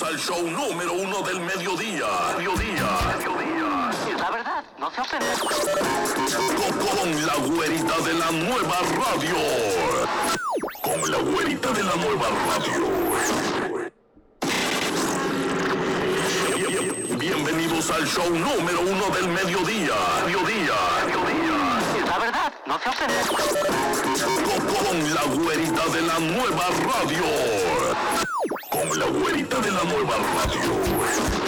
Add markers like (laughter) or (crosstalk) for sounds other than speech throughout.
Bienvenidos al show número uno del mediodía. Mediodía. Mediodía. La verdad, no se ofende. Con, con la güerita de la nueva radio. Con la güerita de la nueva radio. Bien- Bienvenidos al show número uno del mediodía. Mediodía. Mediodía. La verdad, no se ofende. Con, con la güerita de la nueva radio. La güerita de la nueva radio.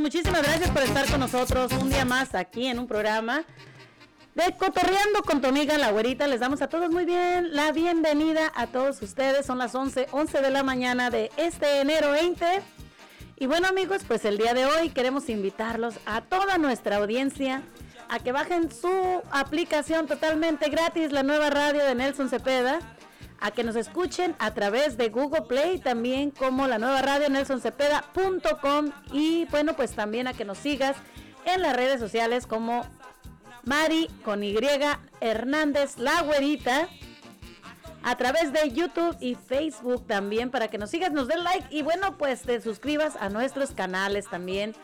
Pues muchísimas gracias por estar con nosotros un día más aquí en un programa de Cotorreando con tu amiga la güerita. Les damos a todos muy bien la bienvenida a todos ustedes. Son las 11, 11 de la mañana de este enero 20. Y bueno amigos, pues el día de hoy queremos invitarlos a toda nuestra audiencia a que bajen su aplicación totalmente gratis, la nueva radio de Nelson Cepeda a que nos escuchen a través de Google Play, también como la nueva radio nelsoncepeda.com y bueno, pues también a que nos sigas en las redes sociales como Mari con Y Hernández La Güerita a través de YouTube y Facebook también para que nos sigas, nos den like y bueno, pues te suscribas a nuestros canales también.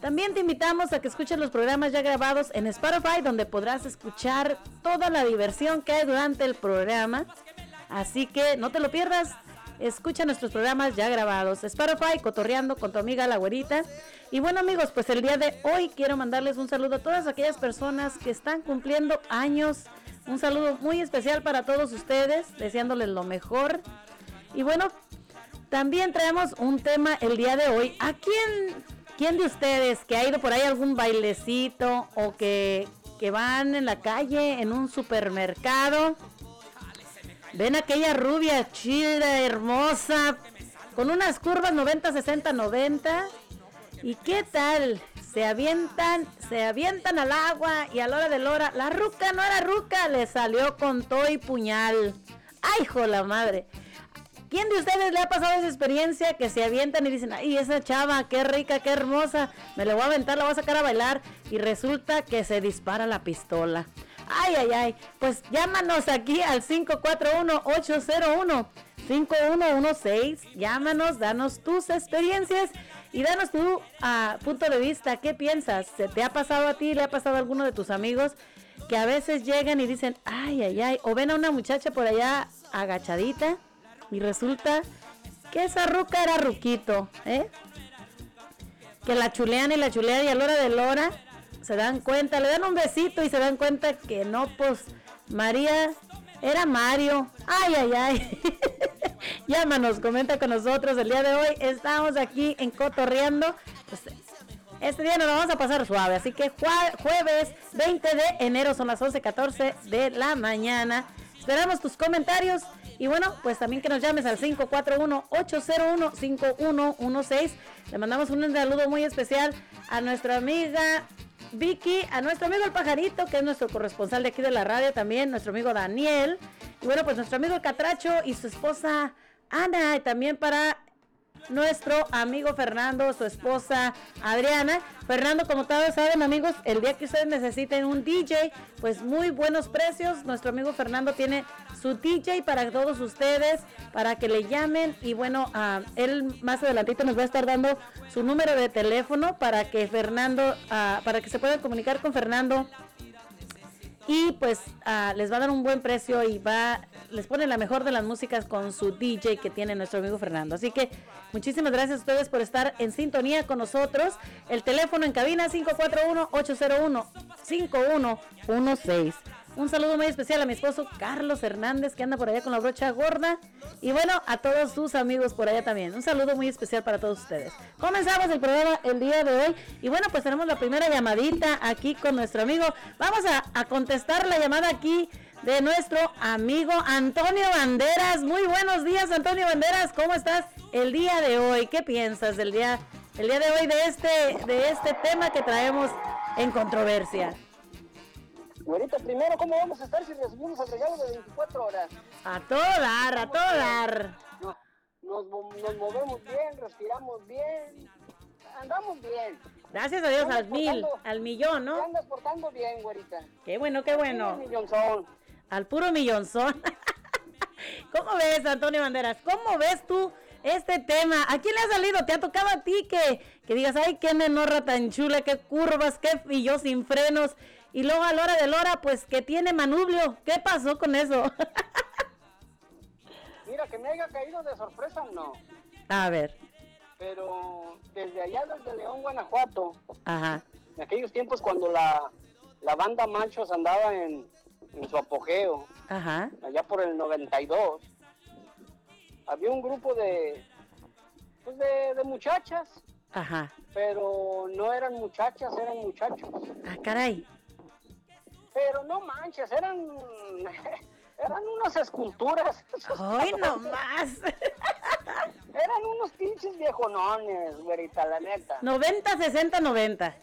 También te invitamos a que escuches los programas ya grabados en Spotify, donde podrás escuchar toda la diversión que hay durante el programa. Así que no te lo pierdas. Escucha nuestros programas ya grabados. Spotify, cotorreando con tu amiga la güerita. Y bueno amigos, pues el día de hoy quiero mandarles un saludo a todas aquellas personas que están cumpliendo años. Un saludo muy especial para todos ustedes, deseándoles lo mejor. Y bueno, también traemos un tema el día de hoy. ¿A quién, quién de ustedes que ha ido por ahí a algún bailecito o que, que van en la calle, en un supermercado? Ven aquella rubia chida, hermosa, con unas curvas 90, 60, 90. ¿Y qué tal? se avientan, se avientan al agua y a la hora de la hora, la ruca no era ruca, le salió con todo y puñal. ¡Ay, hijo la madre! ¿Quién de ustedes le ha pasado esa experiencia que se avientan y dicen, ay, esa chava, qué rica, qué hermosa, me la voy a aventar, la voy a sacar a bailar y resulta que se dispara la pistola? Ay, ay, ay. Pues llámanos aquí al 541-801-5116. Llámanos, danos tus experiencias y danos tu ah, punto de vista. ¿Qué piensas? ¿Se te ha pasado a ti? ¿Le ha pasado a alguno de tus amigos? Que a veces llegan y dicen, ay, ay, ay. O ven a una muchacha por allá agachadita y resulta que esa ruca era ruquito, ¿eh? Que la chulean y la chulean y a la hora de la hora se dan cuenta, le dan un besito y se dan cuenta que no, pues María era Mario. Ay, ay, ay. (laughs) Llámanos, comenta con nosotros. El día de hoy estamos aquí en Cotorreando. Pues, este día nos lo vamos a pasar suave, así que jueves 20 de enero son las 11:14 de la mañana. Esperamos tus comentarios y bueno, pues también que nos llames al 541-801-5116. Le mandamos un saludo muy especial a nuestra amiga Vicky, a nuestro amigo el pajarito, que es nuestro corresponsal de aquí de la radio también, nuestro amigo Daniel, y bueno, pues nuestro amigo el Catracho y su esposa Ana, y también para nuestro amigo Fernando, su esposa Adriana. Fernando, como todos saben, amigos, el día que ustedes necesiten un DJ, pues muy buenos precios. Nuestro amigo Fernando tiene su DJ para todos ustedes, para que le llamen. Y bueno, uh, él más adelantito nos va a estar dando su número de teléfono para que Fernando, para que se puedan comunicar con Fernando y pues les va a dar un buen precio y va les pone la mejor de las músicas con su DJ que tiene nuestro amigo Fernando. Así que muchísimas gracias a ustedes por estar en sintonía con nosotros. El teléfono en cabina 541 801 5116. Un saludo muy especial a mi esposo Carlos Hernández, que anda por allá con la brocha gorda. Y bueno, a todos sus amigos por allá también. Un saludo muy especial para todos ustedes. Comenzamos el programa el día de hoy. Y bueno, pues tenemos la primera llamadita aquí con nuestro amigo. Vamos a, contestar la llamada aquí de nuestro amigo Antonio Banderas. Muy buenos días, Antonio Banderas. ¿Cómo estás el día de hoy? ¿Qué piensas del día, el día de hoy de este, de este tema que traemos en controversia? Güerita, primero, ¿cómo vamos a estar si recibimos el regalo de 24 horas? A todo dar, a todo dar. Nos, nos, nos movemos bien, respiramos bien, andamos bien. Gracias a Dios, al mil, al millón, ¿no? andas portando bien, güerita. Qué bueno, qué bueno. Millonzón. Al puro millonzón. (laughs) ¿Cómo ves, Antonio Banderas? ¿Cómo ves tú este tema? ¿A quién le ha salido? ¿Te ha tocado a ti que, que digas, ay, qué menorra tan chula, qué curvas, qué y yo sin frenos? Y luego a la hora de la hora, pues que tiene manubrio. ¿Qué pasó con eso? (laughs) Mira, que me haya caído de sorpresa, no. a ver, Pero desde allá, desde León, Guanajuato, ajá, en aquellos tiempos cuando la, la banda Machos andaba en, en su apogeo, ajá, allá por el 92, había un grupo de, pues de, de muchachas, ajá. pero no eran muchachas, eran muchachos. Ah, caray. Pero no manches, eran, (laughs) eran unas esculturas. ¡Ay, no más! (laughs) Eran unos pinches viejonones, güerita, la neta. 90, 60, 90.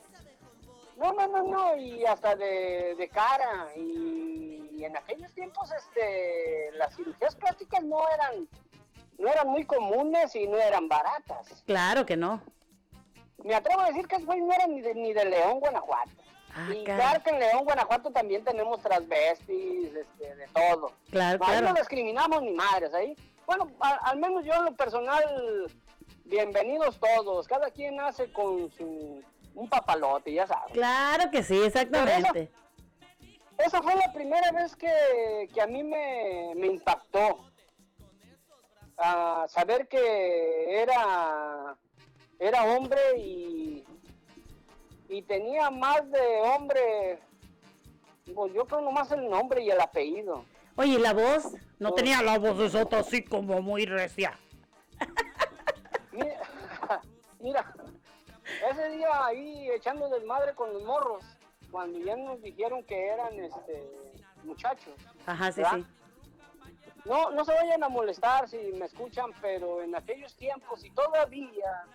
No, no, no, no, y hasta de, de cara. Y, y en aquellos tiempos, este, las cirugías plásticas no eran, no eran muy comunes y no eran baratas. Claro que no. Me atrevo a decir que no eran ni de, ni de León, Guanajuato. Ah, y claro que en León, Guanajuato también tenemos transvestis, este, de todo. Claro, Ahí claro. no discriminamos ni madres ahí. Bueno, a- al menos yo en lo personal, bienvenidos todos. Cada quien hace con su un papalote, ya sabes. Claro que sí, exactamente. Esa fue la primera vez que, que a mí me, me impactó. A saber que era, era hombre y, y tenía más de hombre, pues yo creo nomás el nombre y el apellido. Oye, ¿y la voz? No Oh. tenía la voz de así como muy recia. (laughs) Mira, (laughs) mira, ese día ahí echando desmadre con los morros, cuando ya nos dijeron que eran este muchachos. Ajá, sí, ¿verdad? sí. No, no se vayan a molestar si me escuchan, pero en aquellos tiempos y todavía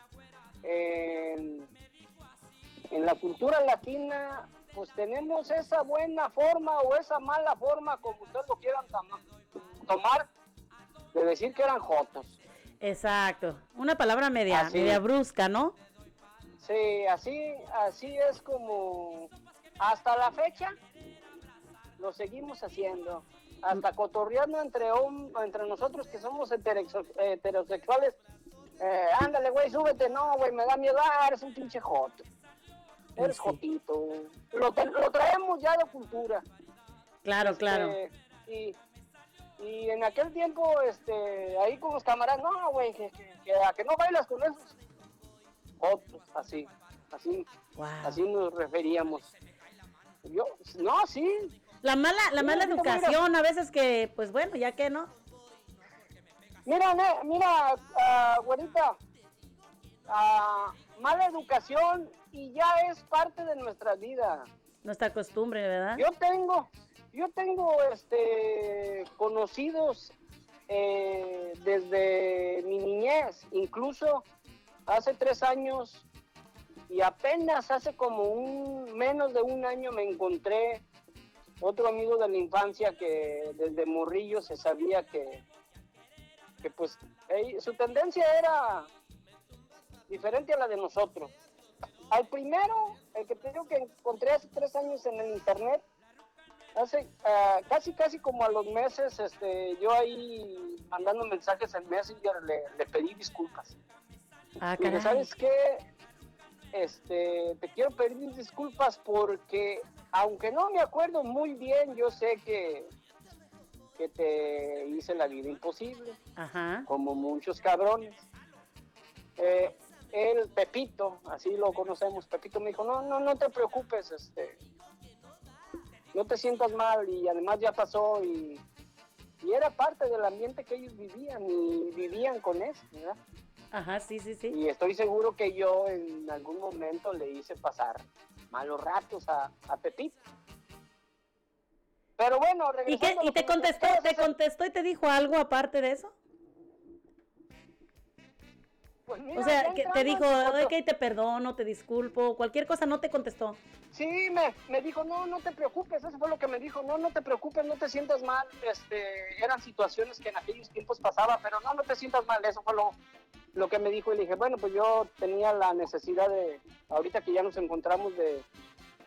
en, en la cultura latina, pues tenemos esa buena forma o esa mala forma, como ustedes lo quieran tomar, de decir que eran jotos. Exacto. Una palabra media, Así. media brusca, ¿no? Sí, así, así es como hasta la fecha lo seguimos haciendo. Hasta cotorreando entre, hom- entre nosotros que somos heterosexuales. Eh, ándale, güey, súbete. No, güey, me da miedo. Ah, eres un pinche joto. Eres Sí. jotito. Lo, lo traemos ya de cultura. Claro, claro. Este, y, y en aquel tiempo, este, ahí con los camaradas, no, güey, que, que, que a que no bailas con esos otros, así, así, Wow. así nos referíamos. Yo, no, sí, La mala, la mala mira. educación, a veces que, pues bueno, ya que no. mira, mira, ah, güerita, ah, mala educación y ya es parte de nuestra vida. Nuestra costumbre, ¿verdad? Yo tengo, yo tengo este conocidos eh, desde mi niñez, incluso hace tres años y apenas hace como un menos de un año me encontré otro amigo de la infancia que desde morrillo se sabía que, que pues su tendencia era diferente a la de nosotros. Al primero, el que te digo que encontré hace tres años en el internet, hace ah, casi casi como a los meses, este, yo ahí mandando mensajes en Messenger le, le pedí disculpas. Ah. ¿sabes qué? Este, te quiero pedir disculpas porque, aunque no me acuerdo muy bien, yo sé que, que te hice la vida imposible, Ajá. como muchos cabrones. Eh, el Pepito, así lo conocemos, Pepito me dijo, no, no, no te preocupes, este, no te sientas mal y además ya pasó y, y era parte del ambiente que ellos vivían y vivían con eso, ¿verdad? Ajá, sí, sí, sí. Y estoy seguro que yo en algún momento le hice pasar malos ratos a, a Pepito. Pero bueno, ¿Y, qué, ¿Y te contestó, te ese- contestó y te dijo algo aparte de eso? Pues mira, O sea, que te dijo, ok, te perdono, te disculpo, cualquier cosa no te contestó. Sí, me, me dijo, no, no te preocupes, eso fue lo que me dijo, no, no te preocupes, no te sientas mal, este, eran situaciones que en aquellos tiempos pasaba, pero no, no te sientas mal, eso fue lo, lo que me dijo y le dije, bueno, pues yo tenía la necesidad de, ahorita que ya nos encontramos de,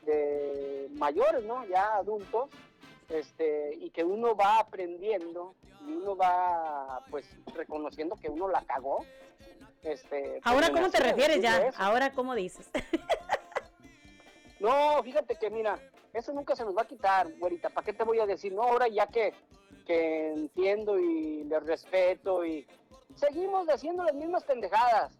de mayores, ¿no? Ya adultos, este, y que uno va aprendiendo y uno va, pues, reconociendo que uno la cagó. Este, pues, Ahora, ¿cómo te refieres ya? eso. Ahora, ¿cómo dices? No, fíjate que mira, eso nunca se nos va a quitar, güerita. ¿Para qué te voy a decir? No, ahora ya que, que entiendo y le respeto y seguimos haciendo las mismas pendejadas.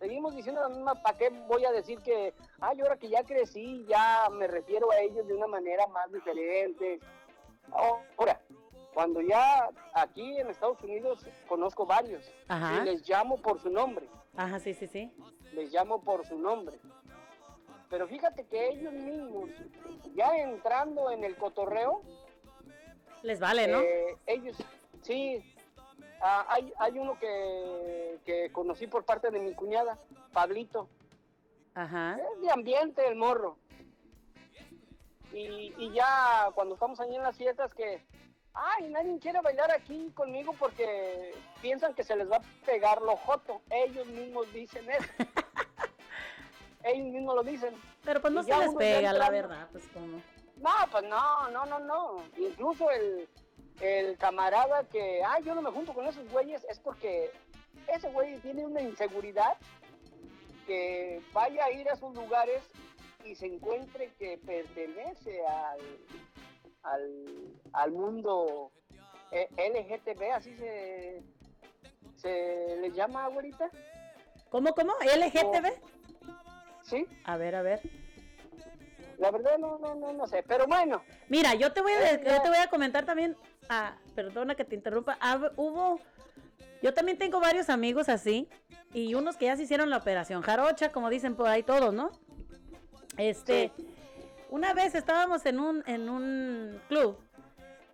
Seguimos diciendo las mismas, ¿para qué voy a decir que, ay, ahora que ya crecí, ya me refiero a ellos de una manera más diferente? Ahora, cuando ya aquí en Estados Unidos conozco varios Ajá. y les llamo por su nombre Ajá, sí, sí, sí. les llamo por su nombre. Pero fíjate que ellos mismos, ya entrando en el cotorreo, Les vale, ¿no? eh, ellos, sí, ah, hay, hay uno que, que conocí por parte de mi cuñada, Pablito, Ajá. es de ambiente el morro. Y, y ya cuando estamos ahí en las fiestas que, ay, nadie quiere bailar aquí conmigo porque piensan que se les va a pegar lo joto. Ellos mismos dicen eso. (laughs) Ellos mismos lo dicen. Pero pues no y se les pega, la verdad, pues como. No, pues no, no, no, no. Incluso el, el camarada que, ay, yo no me junto con esos güeyes, es porque ese güey tiene una inseguridad que vaya a ir a esos lugares y se encuentre que pertenece al, al, al mundo eh, LGTB, así se, se le llama ahorita, ¿Cómo, cómo? ¿LGTB? ¿sí? A ver, a ver. La verdad no, no, no, no sé, pero bueno, Mira, yo te voy a, Eh, yo te voy a comentar también, ah, perdona que te interrumpa, hab- hubo, yo también tengo varios amigos así, y unos que ya se hicieron la operación jarocha, como dicen por ahí todos, ¿no? Este, una vez estábamos en un, en un club,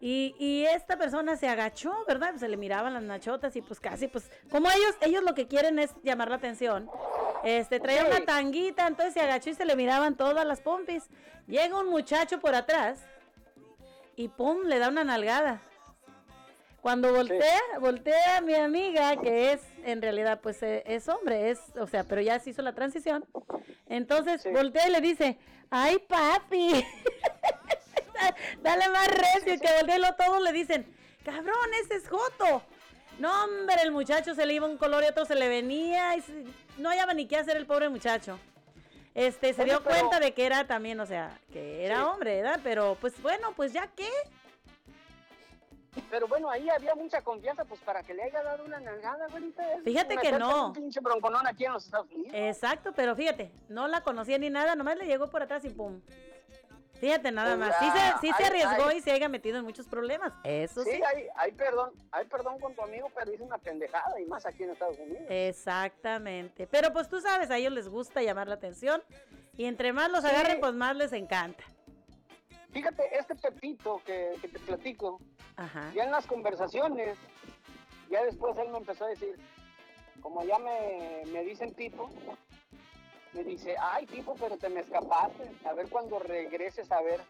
y, y esta persona se agachó, ¿verdad? Pues se le miraban las nachotas y pues casi, pues, como ellos, ellos lo que quieren es llamar la atención. Este, traía una tanguita, entonces se agachó y se le miraban todas las pompis. Llega un muchacho por atrás y pum, le da una nalgada. Cuando voltea, voltea mi amiga, que es, en realidad, pues eh, es hombre, es, o sea, pero ya se hizo la transición. Entonces Sí. voltea y le dice, ay papi, (laughs) dale más recio, que voltea y todos le dicen, cabrón, ese es Joto. No, hombre, el muchacho se le iba un color y otro se le venía y se- no hallaba ni qué hacer el pobre muchacho. Este, se Oye, dio pero- cuenta de que era también, o sea, que era Sí. hombre, ¿verdad? Pero pues bueno, pues ya qué. Pero bueno, ahí había mucha confianza, pues para que le haya dado una nalgada, güerita. Fíjate que no. Un pinche bronconón aquí en los Estados Unidos. Exacto, pero fíjate, no la conocía ni nada, nomás le llegó por atrás y pum. Fíjate nada Pues más. Sí se, sí se arriesgó ay. y se haya metido en muchos problemas. Eso sí. Sí, hay, hay perdón, hay perdón con tu amigo, pero hizo una pendejada y más aquí en Estados Unidos. Exactamente. Pero pues tú sabes, a ellos les gusta llamar la atención y entre más los Sí. agarren, pues más les encanta. Fíjate, este Pepito que, que te platico, Ajá. ya en las conversaciones, ya después él me empezó a decir, como ya me, me dicen Pipo, me dice, ay Pipo, pero te me escapaste, a ver cuando regreses a ver,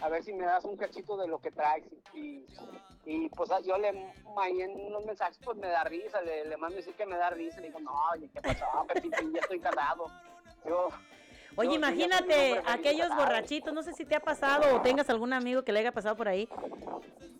a ver si me das un cachito de lo que traes. Y, y pues yo le ahí en unos mensajes, pues me da risa, le, le mando decir que me da risa, le digo, no, oye, ¿qué pasó, Pepito? Ya estoy casado. Yo, Oye, imagínate aquellos borrachitos, no sé si te ha pasado o tengas algún amigo que le haya pasado por ahí,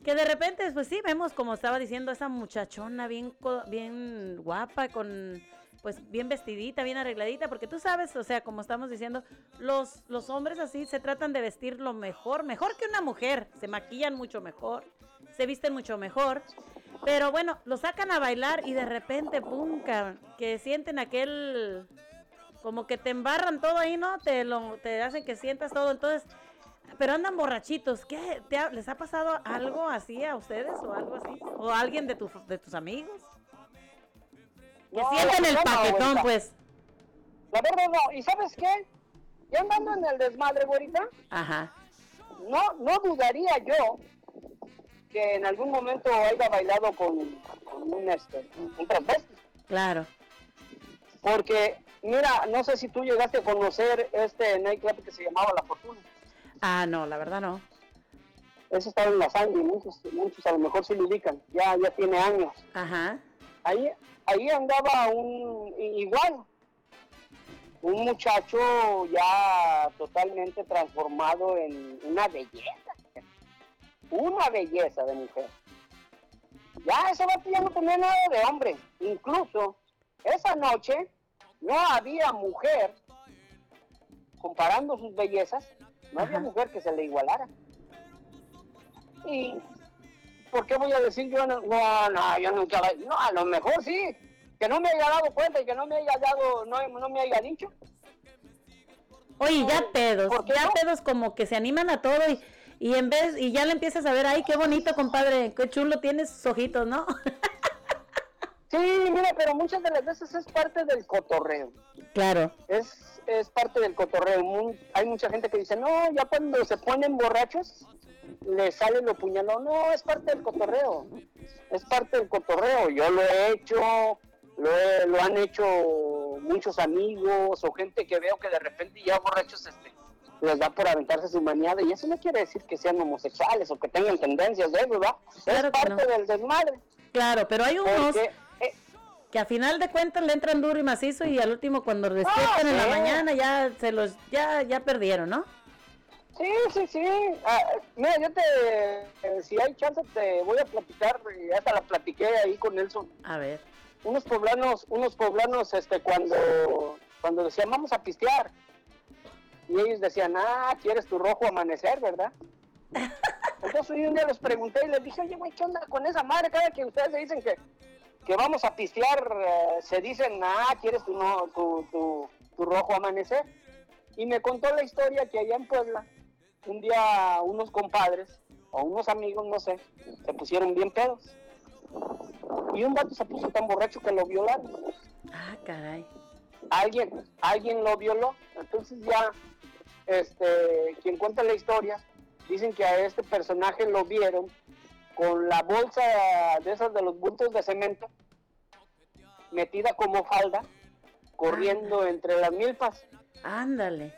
que de repente, pues sí, vemos como estaba diciendo esa muchachona bien, bien guapa, con pues bien vestidita, bien arregladita, porque tú sabes, o sea, como estamos diciendo, los, los hombres así se tratan de vestir lo mejor, mejor que una mujer, se maquillan mucho mejor, se visten mucho mejor, pero bueno, lo sacan a bailar y de repente, pum, que sienten aquel como que te embarran todo ahí, ¿no? Te lo te hacen que sientas todo, entonces, pero andan borrachitos. ¿Qué? ¿Te ha- les ha pasado algo así a ustedes o algo así? ¿O a alguien de, tu, de tus amigos? Que No, sienten el no, paquetón, güerita. pues. La verdad no, ¿y sabes qué? Ya andando en el desmadre, güerita, Ajá. no, no dudaría yo que en algún momento haya bailado con, con un, este, un. Claro. Porque, mira, no sé si tú llegaste a conocer este nightclub que se llamaba La Fortuna. Ah, no, la verdad no. Eso estaba en la sangre, muchos, muchos a lo mejor sí lo ubican, ya, ya tiene años. Ajá. Ahí, ahí andaba un igual, un muchacho ya totalmente transformado en una belleza, una belleza de mujer. Ya ese vato ya no tenía nada de hombre, incluso esa noche no había mujer, comparando sus bellezas, no había mujer que se le igualara. Y ¿por qué voy a decir yo no, no, no, yo nunca, la- no, a lo mejor sí, que no me haya dado cuenta y que no me haya dado, no, no me haya dicho. Oye, ya pedos, ¿Por qué ya no? pedos como que se animan a todo y, y en vez, y ya le empiezas a ver, ay, qué bonito, compadre, qué chulo tienes sus ojitos, ¿no? (laughs) Sí, mira, pero muchas de las veces es parte del cotorreo, claro. es, es parte del cotorreo. Mu- hay mucha gente que dice, no, ya cuando se ponen borrachos, le sale lo puñalón. No, es parte del cotorreo, es parte del cotorreo. Yo lo he hecho, lo, he- lo han hecho muchos amigos o gente que veo que de repente ya borrachos este, les da por aventarse su maniada y eso no quiere decir que sean homosexuales o que tengan tendencias de eso, ¿verdad? Claro es parte no. del desmadre. Claro, pero hay unos Porque, que a final de cuentas le entran duro y macizo y al último cuando despiertan en la sí. mañana ya se los ya ya perdieron, ¿no? Sí, sí, sí. Ah, mira, yo te, si hay chance, te voy a platicar, y hasta la platiqué ahí con Nelson. A ver. Unos poblanos, unos poblanos, este, cuando, cuando decían, vamos a pistear. Y ellos decían, ah, quieres tu rojo amanecer, ¿verdad? (laughs) Entonces un día les pregunté y les dije, oye, güey, ¿qué onda con esa madre? Cada que ustedes se dicen que, que vamos a pistear, eh, se dicen, ah, quieres tu, no, tu, tu, tu rojo amanecer. Y me contó la historia que allá en Puebla, un día unos compadres o unos amigos, no sé, se pusieron bien pedos. Y un vato se puso tan borracho que lo violaron. Ah, caray. Alguien, alguien lo violó. Entonces ya, este, quien cuenta la historia, dicen que a este personaje lo vieron con la bolsa de esas de los bultos de cemento, metida como falda, corriendo entre las milpas. Ándale.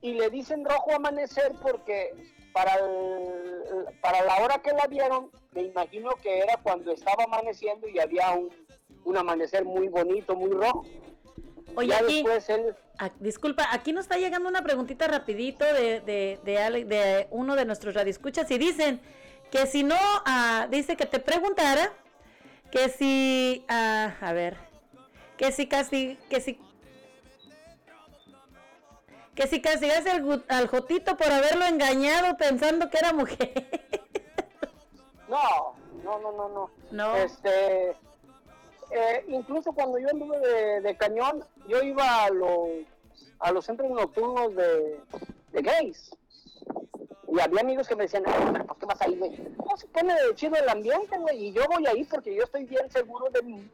Y le dicen rojo amanecer porque para, el- para la hora que la vieron, me imagino que era cuando estaba amaneciendo y había un, un amanecer muy bonito, muy rojo. Oye, ya aquí, después él, ah, disculpa, aquí nos está llegando una preguntita rapidito de, de, de, de uno de nuestros radioescuchas y dicen que si no, ah, dice que te preguntara que si, ah, a ver, que si casi, que si, que si castigaste al, al Jotito por haberlo engañado pensando que era mujer. no, no, no, no, no. No. Este, eh, incluso cuando yo anduve de, de cañón, yo iba a los, a los centros nocturnos de, de gays. Y había amigos que me decían, "Ay, pero ¿por qué vas ahí, güey? No, se pone chido el ambiente, güey. Y yo voy ahí porque yo estoy bien seguro de mí,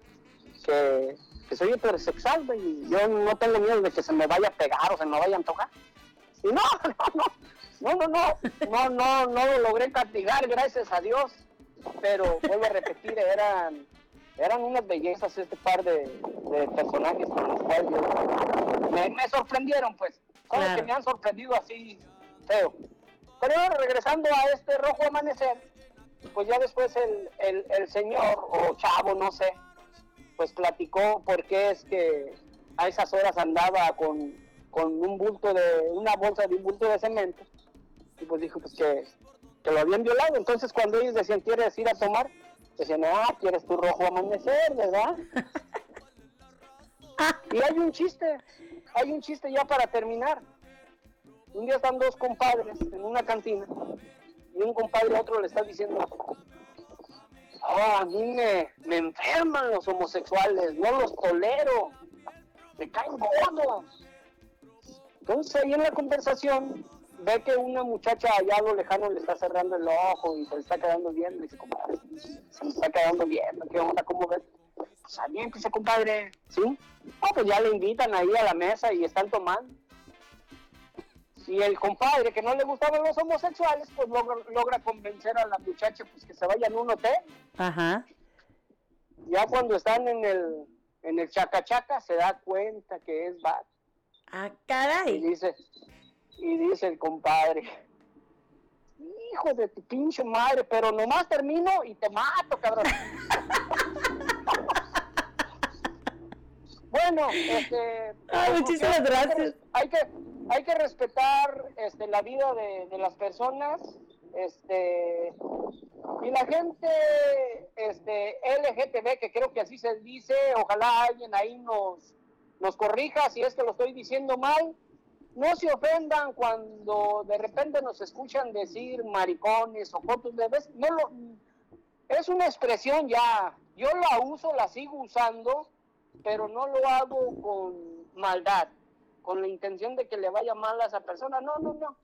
que, que soy heterosexual, güey. Y yo no tengo miedo de que se me vaya a pegar o se me vaya a antojar. Y (laughs) no, no, no, no, no, no, no, no lo logré castigar, gracias a Dios. Pero vuelvo a repetir, eran, eran unas bellezas este par de, de personajes con los cuales yo- me, me sorprendieron, pues. Son los que me han sorprendido así feo. Pero regresando a este rojo amanecer, pues ya después el, el, el señor o chavo, no sé, pues platicó por qué es que a esas horas andaba con, con un bulto de, una bolsa de un bulto de cemento. Y pues dijo pues que, que lo habían violado. Entonces cuando ellos decían, ¿quieres ir a tomar? Decían, ah, ¿quieres tu rojo amanecer, verdad? (laughs) y hay un chiste, hay un chiste ya para terminar. Un día están dos compadres en una cantina y un compadre a otro le está diciendo, oh, a mí me, enferman los homosexuales, no los tolero, me caen gordos. Entonces ahí en la conversación ve que una muchacha allá a lo lejano le está cerrando el ojo y se le está quedando viendo. Y dice, compadre, se me está quedando viendo, ¿qué onda? ¿Cómo ves? Pues empieza, compadre, ¿sí? No, pues ya le invitan ahí a la mesa y están tomando. Y el compadre que no le gustaban los homosexuales, pues logra, logra convencer a la muchacha pues que se vayan a un hotel. Ajá. Ya cuando están en el, en el chacachaca se da cuenta que es vato. Ah, Y caray. dice, y dice el compadre, hijo de tu pinche madre, pero nomás termino y te mato, cabrón. (laughs) bueno, este... Ay, muchísimas hay que- gracias. Hay que, hay que respetar este, la vida de, las personas, este... Y la gente este, LGTB, que creo que así se dice, ojalá alguien ahí nos, nos corrija si es que lo estoy diciendo mal. No se ofendan cuando de repente nos escuchan decir maricones o fotos de vez. No lo, es una expresión ya. Yo la uso, la sigo usando, pero no lo hago con maldad, con la intención de que le vaya mal a esa persona. No, no, no.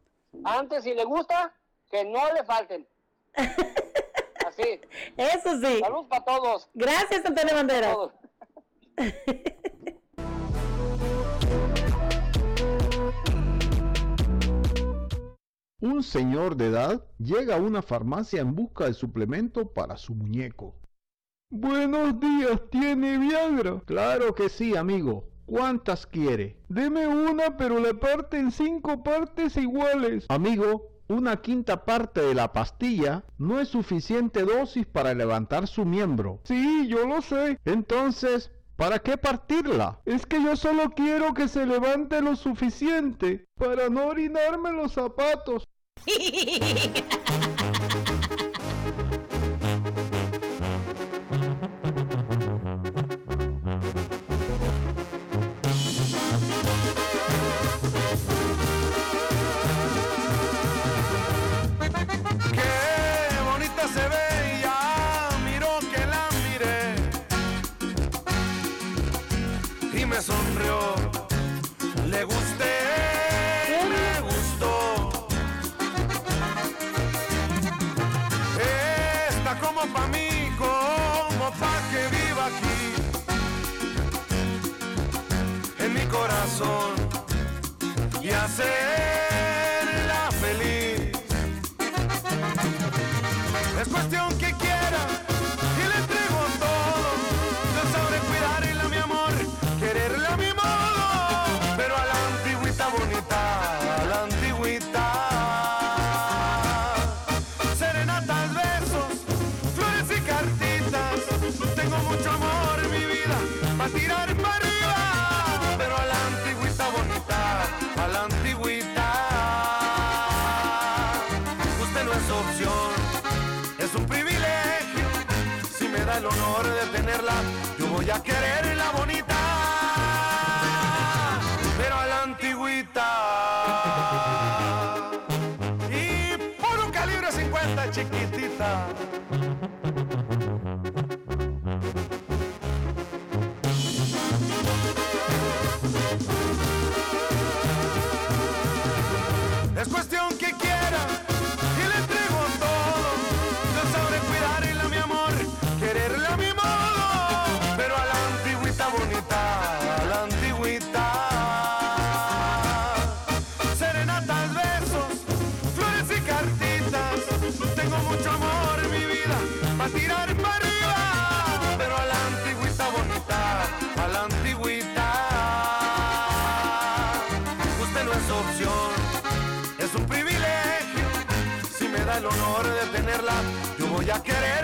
Antes, si le gusta, que no le falten. (laughs) Así. Eso sí. Salud para todos. Gracias, Antonio Banderas. todos. (laughs) Un señor de edad llega a una farmacia en busca de suplemento para su muñeco. Buenos días, ¿tiene Viagra? Claro que sí, amigo. ¿Cuántas quiere? Deme una, pero la parte en cinco partes iguales. Amigo, una quinta parte de la pastilla no es suficiente dosis para levantar su miembro. Sí, yo lo sé. Entonces, ¿para qué partirla? Es que yo solo quiero que se levante lo suficiente para no orinarme los zapatos. (laughs) mi Thank you. Yo voy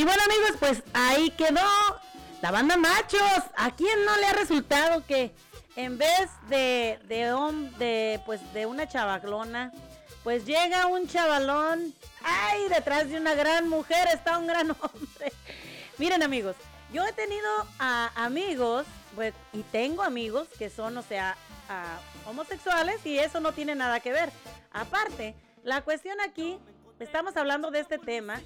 Y bueno amigos, pues ahí quedó la banda Machos. ¿A quién no le ha resultado que en vez de, de, de, pues, de una chavaglona, pues llega un chavalón, ay, detrás de una gran mujer está un gran (laughs) hombre. Miren amigos, yo he tenido a amigos, pues, y tengo amigos que son, o sea, homosexuales y eso no tiene nada que ver. Aparte, la cuestión aquí, estamos hablando de este tema,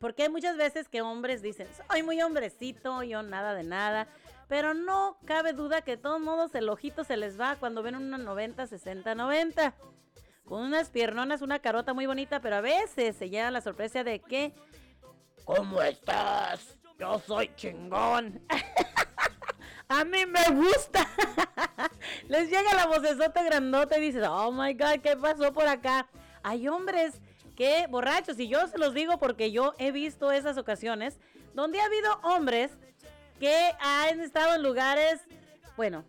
porque hay muchas veces que hombres dicen, soy muy hombrecito, yo nada de nada. Pero no cabe duda que de todos modos el ojito se les va cuando ven una 90, 60, 90. Con unas piernonas, una carota muy bonita, pero a veces se lleva la sorpresa de que, ¿cómo estás? Yo soy chingón. (laughs) a mí me gusta. (laughs) Les llega la vocesota grandota y dices, oh my god, ¿qué pasó por acá? Hay hombres que borrachos, y yo se los digo porque yo he visto esas ocasiones donde ha habido hombres que han estado en lugares, bueno,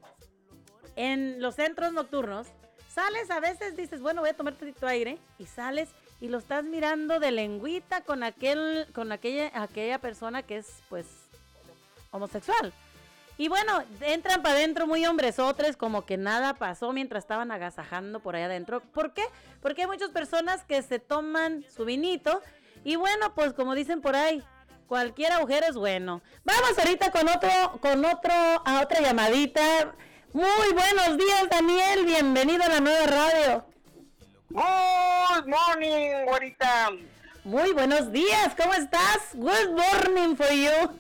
en los centros nocturnos, Sales a veces, dices, bueno, voy a tomar aire, y sales y lo estás mirando de lengüita con aquel, con aquella, aquella persona que es, pues, homosexual. Y bueno, entran para adentro muy hombresotres, como que nada pasó mientras estaban agasajando por allá adentro. ¿Por qué? Porque hay muchas personas que se toman su vinito y bueno, pues como dicen por ahí, cualquier agujero es bueno. Vamos ahorita con otro, con otro, a otra llamadita. Muy buenos días, Daniel. Bienvenido a la nueva radio. Good morning, güerita. Muy buenos días. ¿Cómo estás? Good morning for you.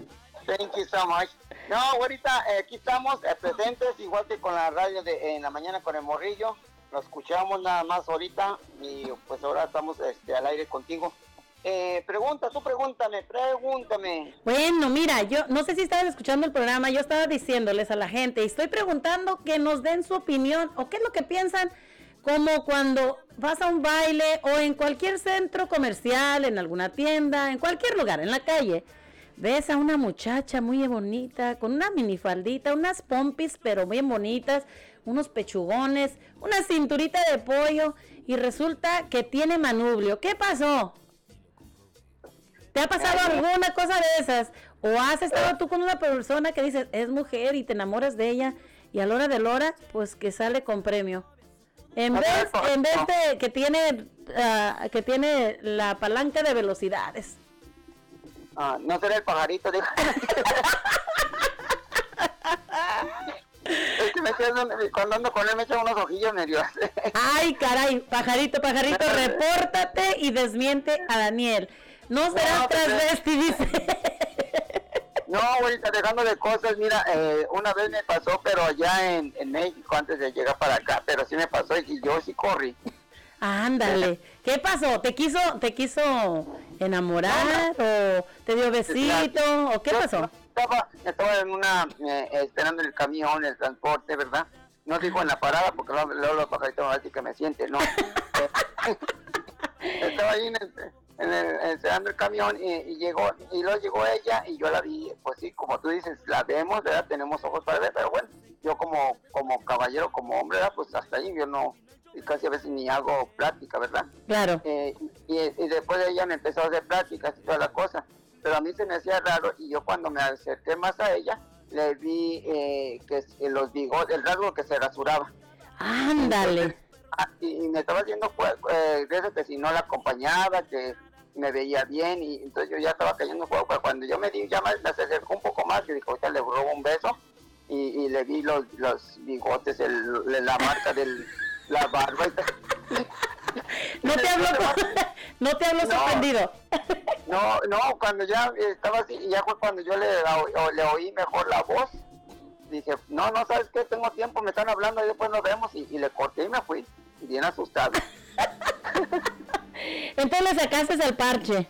(laughs) Thank you so much. No, güerita, eh, aquí estamos eh, presentes, igual que con la radio de en la mañana con el morrillo. Lo escuchamos nada más ahorita y pues ahora estamos este, al aire contigo. Eh, pregunta, tú pregúntame, pregúntame. Bueno, mira, yo no sé si estabas escuchando el programa, yo estaba diciéndoles a la gente y estoy preguntando que nos den su opinión o qué es lo que piensan como cuando vas a un baile o en cualquier centro comercial, en alguna tienda, en cualquier lugar, en la calle, ves a una muchacha muy bonita, con una minifaldita, unas pompis pero bien bonitas, unos pechugones, una cinturita de pollo y resulta que tiene manubrio. ¿Qué pasó? ¿Te ha pasado alguna cosa de esas? ¿O has estado tú con una persona que dices es mujer y te enamoras de ella y a la hora de la hora, pues que sale con premio? En vez, en vez de que tiene, ah, que tiene la palanca de velocidades. Ah, no será el pajarito, dijo. es que me quedo, cuando ando con él me echan unos ojillos medio. Ay, caray, pajarito, pajarito, repórtate y desmiente a Daniel. No serás No, pues, transvesti, dice. No, ahorita dejando de cosas, mira, eh, una vez me pasó, pero allá en, en México, antes de llegar para acá, pero sí me pasó y yo sí corrí. Ándale. ¿Qué pasó? ¿Te quiso, te quiso enamorar o te dio besito o qué Yo pasó? Estaba, estaba en una, eh, esperando el camión, el transporte, ¿verdad? No digo en la parada porque luego los pajaritos van a decir que me siente, no. (laughs) estaba ahí en el, en el- esperando el camión y, y llegó, y luego llegó ella y yo la vi, pues sí, como tú dices, la vemos, ¿verdad? Tenemos ojos para ver, pero bueno, yo como, como caballero, como hombre, ¿verdad? Pues hasta ahí yo no, casi a veces ni hago plática, ¿verdad? Claro. Eh, y, y después de ella me empezó a hacer pláticas y toda la cosa. Pero a mí se me hacía raro y yo cuando me acerqué más a ella, le vi eh, que eh, los bigotes, el rasgo que se rasuraba. Ándale. Ah, y, y me estaba haciendo eh, de eso que si no la acompañaba, que me veía bien y entonces yo ya estaba cayendo en juego. Pero cuando yo me di, ya más, me acercó un poco más, que dijo, ahorita le robo un beso y, y le vi los, los bigotes, el, la marca de la barba. tal. No te hablo, (laughs) no te hablo No. sorprendido. No, no, cuando ya estaba así, y ya fue cuando yo le, o- le oí mejor la voz. Dije, no, no, ¿sabes qué? Tengo tiempo, me están hablando y después nos vemos. Y, y le corté y me fui, bien asustado. (laughs) Entonces le sacaste el parche.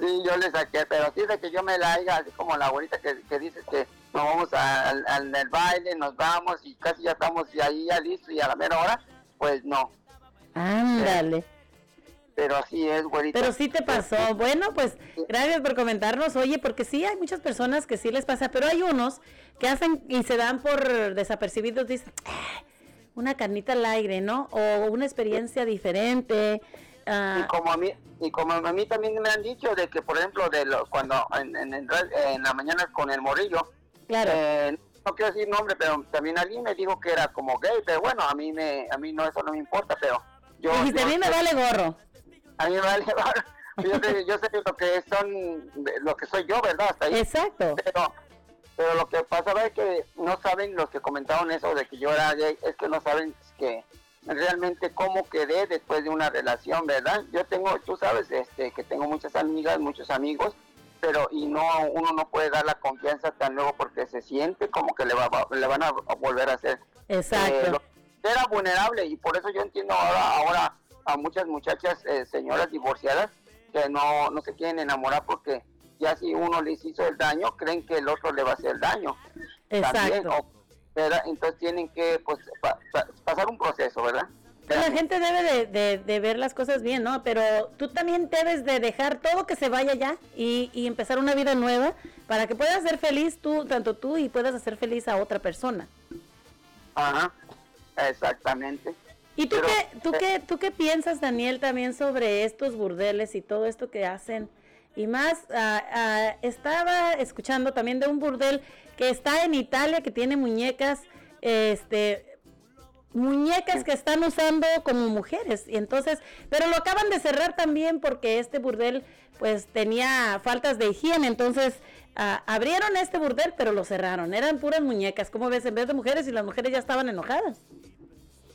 Sí, yo le saqué, pero sí de que yo me la haya, así como la abuelita que, que dice que nos vamos al, al baile, nos vamos y casi ya estamos ahí ya listos y a la mera hora, pues no. Ándale. Pero así es, güerita. Pero sí te pasó. Bueno, pues gracias por comentarnos. Oye, porque sí hay muchas personas que sí les pasa, pero hay unos que hacen y se dan por desapercibidos, dicen, "Ah, una carnita al aire, ¿no? O una experiencia diferente. ah, Y como a mí, y como a mí también me han dicho de que, por ejemplo, de lo, cuando en, en la mañana con el morillo, Claro. eh, no quiero decir nombre, pero también alguien me dijo que era como gay, pero bueno, a mí me, a mí no eso no me importa, pero yo, dijiste, yo a mí me vale gorro. a mí me vale gorro. (laughs) yo sé, yo sé lo que son, lo que soy yo, ¿verdad? Hasta ahí. Exacto. Pero, pero lo que pasaba es que no saben los que comentaron eso de que yo era gay, es que no saben que realmente cómo quedé después de una relación, ¿verdad? Yo tengo, tú sabes, este, que tengo muchas amigas, muchos amigos, pero y no uno no puede dar la confianza tan luego porque se siente como que le, va, le van a volver a hacer. Exacto. Eh, era vulnerable y por eso yo entiendo ahora, ahora a muchas muchachas, eh, señoras divorciadas, que no, no se quieren enamorar porque ya si uno les hizo el daño, creen que el otro le va a hacer daño. También, Exacto. o- ¿verdad? Entonces tienen que pues, pa- pa- pasar un proceso, ¿verdad? Pues la gente debe de, de- de ver las cosas bien, ¿no? Pero tú también debes de dejar todo que se vaya ya y, y empezar una vida nueva para que puedas ser feliz tú, tanto tú, y puedas hacer feliz a otra persona. Ajá. Exactamente. ¿Y tú Pero, qué, tú, eh, qué, tú qué piensas, Daniel, también sobre estos burdeles y todo esto que hacen? Y más, ah, ah, estaba escuchando también de un burdel que está en Italia, que tiene muñecas, este, muñecas que están usando como mujeres. Y entonces, pero lo acaban de cerrar también porque este burdel, pues, tenía faltas de higiene. Entonces, ah, abrieron este burdel, pero lo cerraron. Eran puras muñecas, como ves, en vez de mujeres, y las mujeres ya estaban enojadas.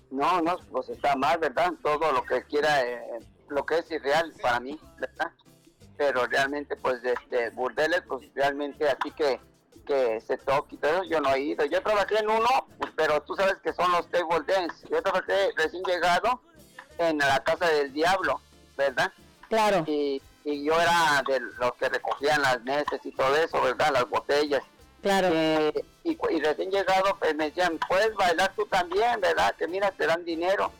No, no, pues está mal, ¿verdad? Todo lo que quiera, eh, lo que es irreal para mí, ¿verdad? Pero realmente, pues, este, burdeles, pues, realmente así que, que se toque y todo, yo no he ido. Yo trabajé en uno, pero tú sabes que son los table dance. Yo trabajé recién llegado en la Casa del Diablo, ¿verdad? Claro. Y, y yo era de los que recogían las mesas y todo eso, ¿verdad? Las botellas. Claro. Eh, y, y recién llegado, pues me decían, puedes bailar tú también, ¿verdad? Que mira, te dan dinero.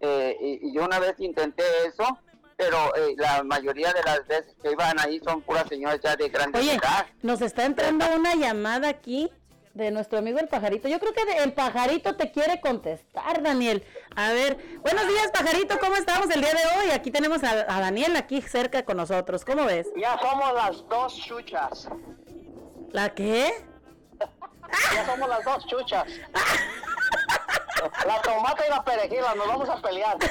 Eh, y, y yo una vez intenté eso, pero eh, la mayoría de las veces que iban ahí son puras señoras ya de grandes Oye, edad. nos está entrando una llamada aquí de nuestro amigo el pajarito. Yo creo que de- el pajarito te quiere contestar, Daniel. A ver, buenos días, pajarito, ¿cómo estamos el día de hoy? Aquí tenemos a, a Daniel aquí cerca con nosotros. ¿Cómo ves? Ya somos las dos chuchas. ¿La qué? Ya somos las dos chuchas. La tomata y la perejila, nos vamos a pelear. (laughs)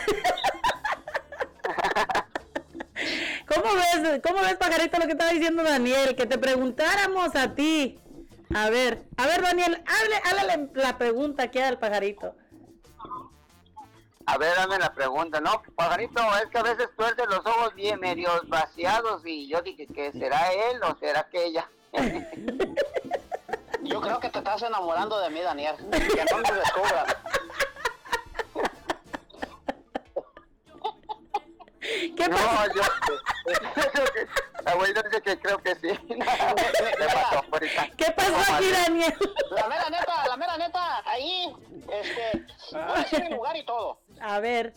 ¿Cómo ves, cómo ves, pajarito, lo que estaba diciendo Daniel? Que te preguntáramos a ti. A ver, a ver, Daniel, hable, háblale la pregunta aquí al pajarito. A ver, dame la pregunta, ¿no? Pajarito, es que a veces tuerce los ojos bien medios vaciados y yo dije que será él o será que ella. (laughs) Yo creo que te estás enamorando de mí, Daniel. Que no me descubras. ¿Qué no, yo... (laughs) Abuelo dice que creo que sí. (laughs) Le pasó ahorita. ¿Qué pasó aquí, Daniel? La mera neta, la mera neta, ahí, este, voy a decir mi lugar y todo. A ver.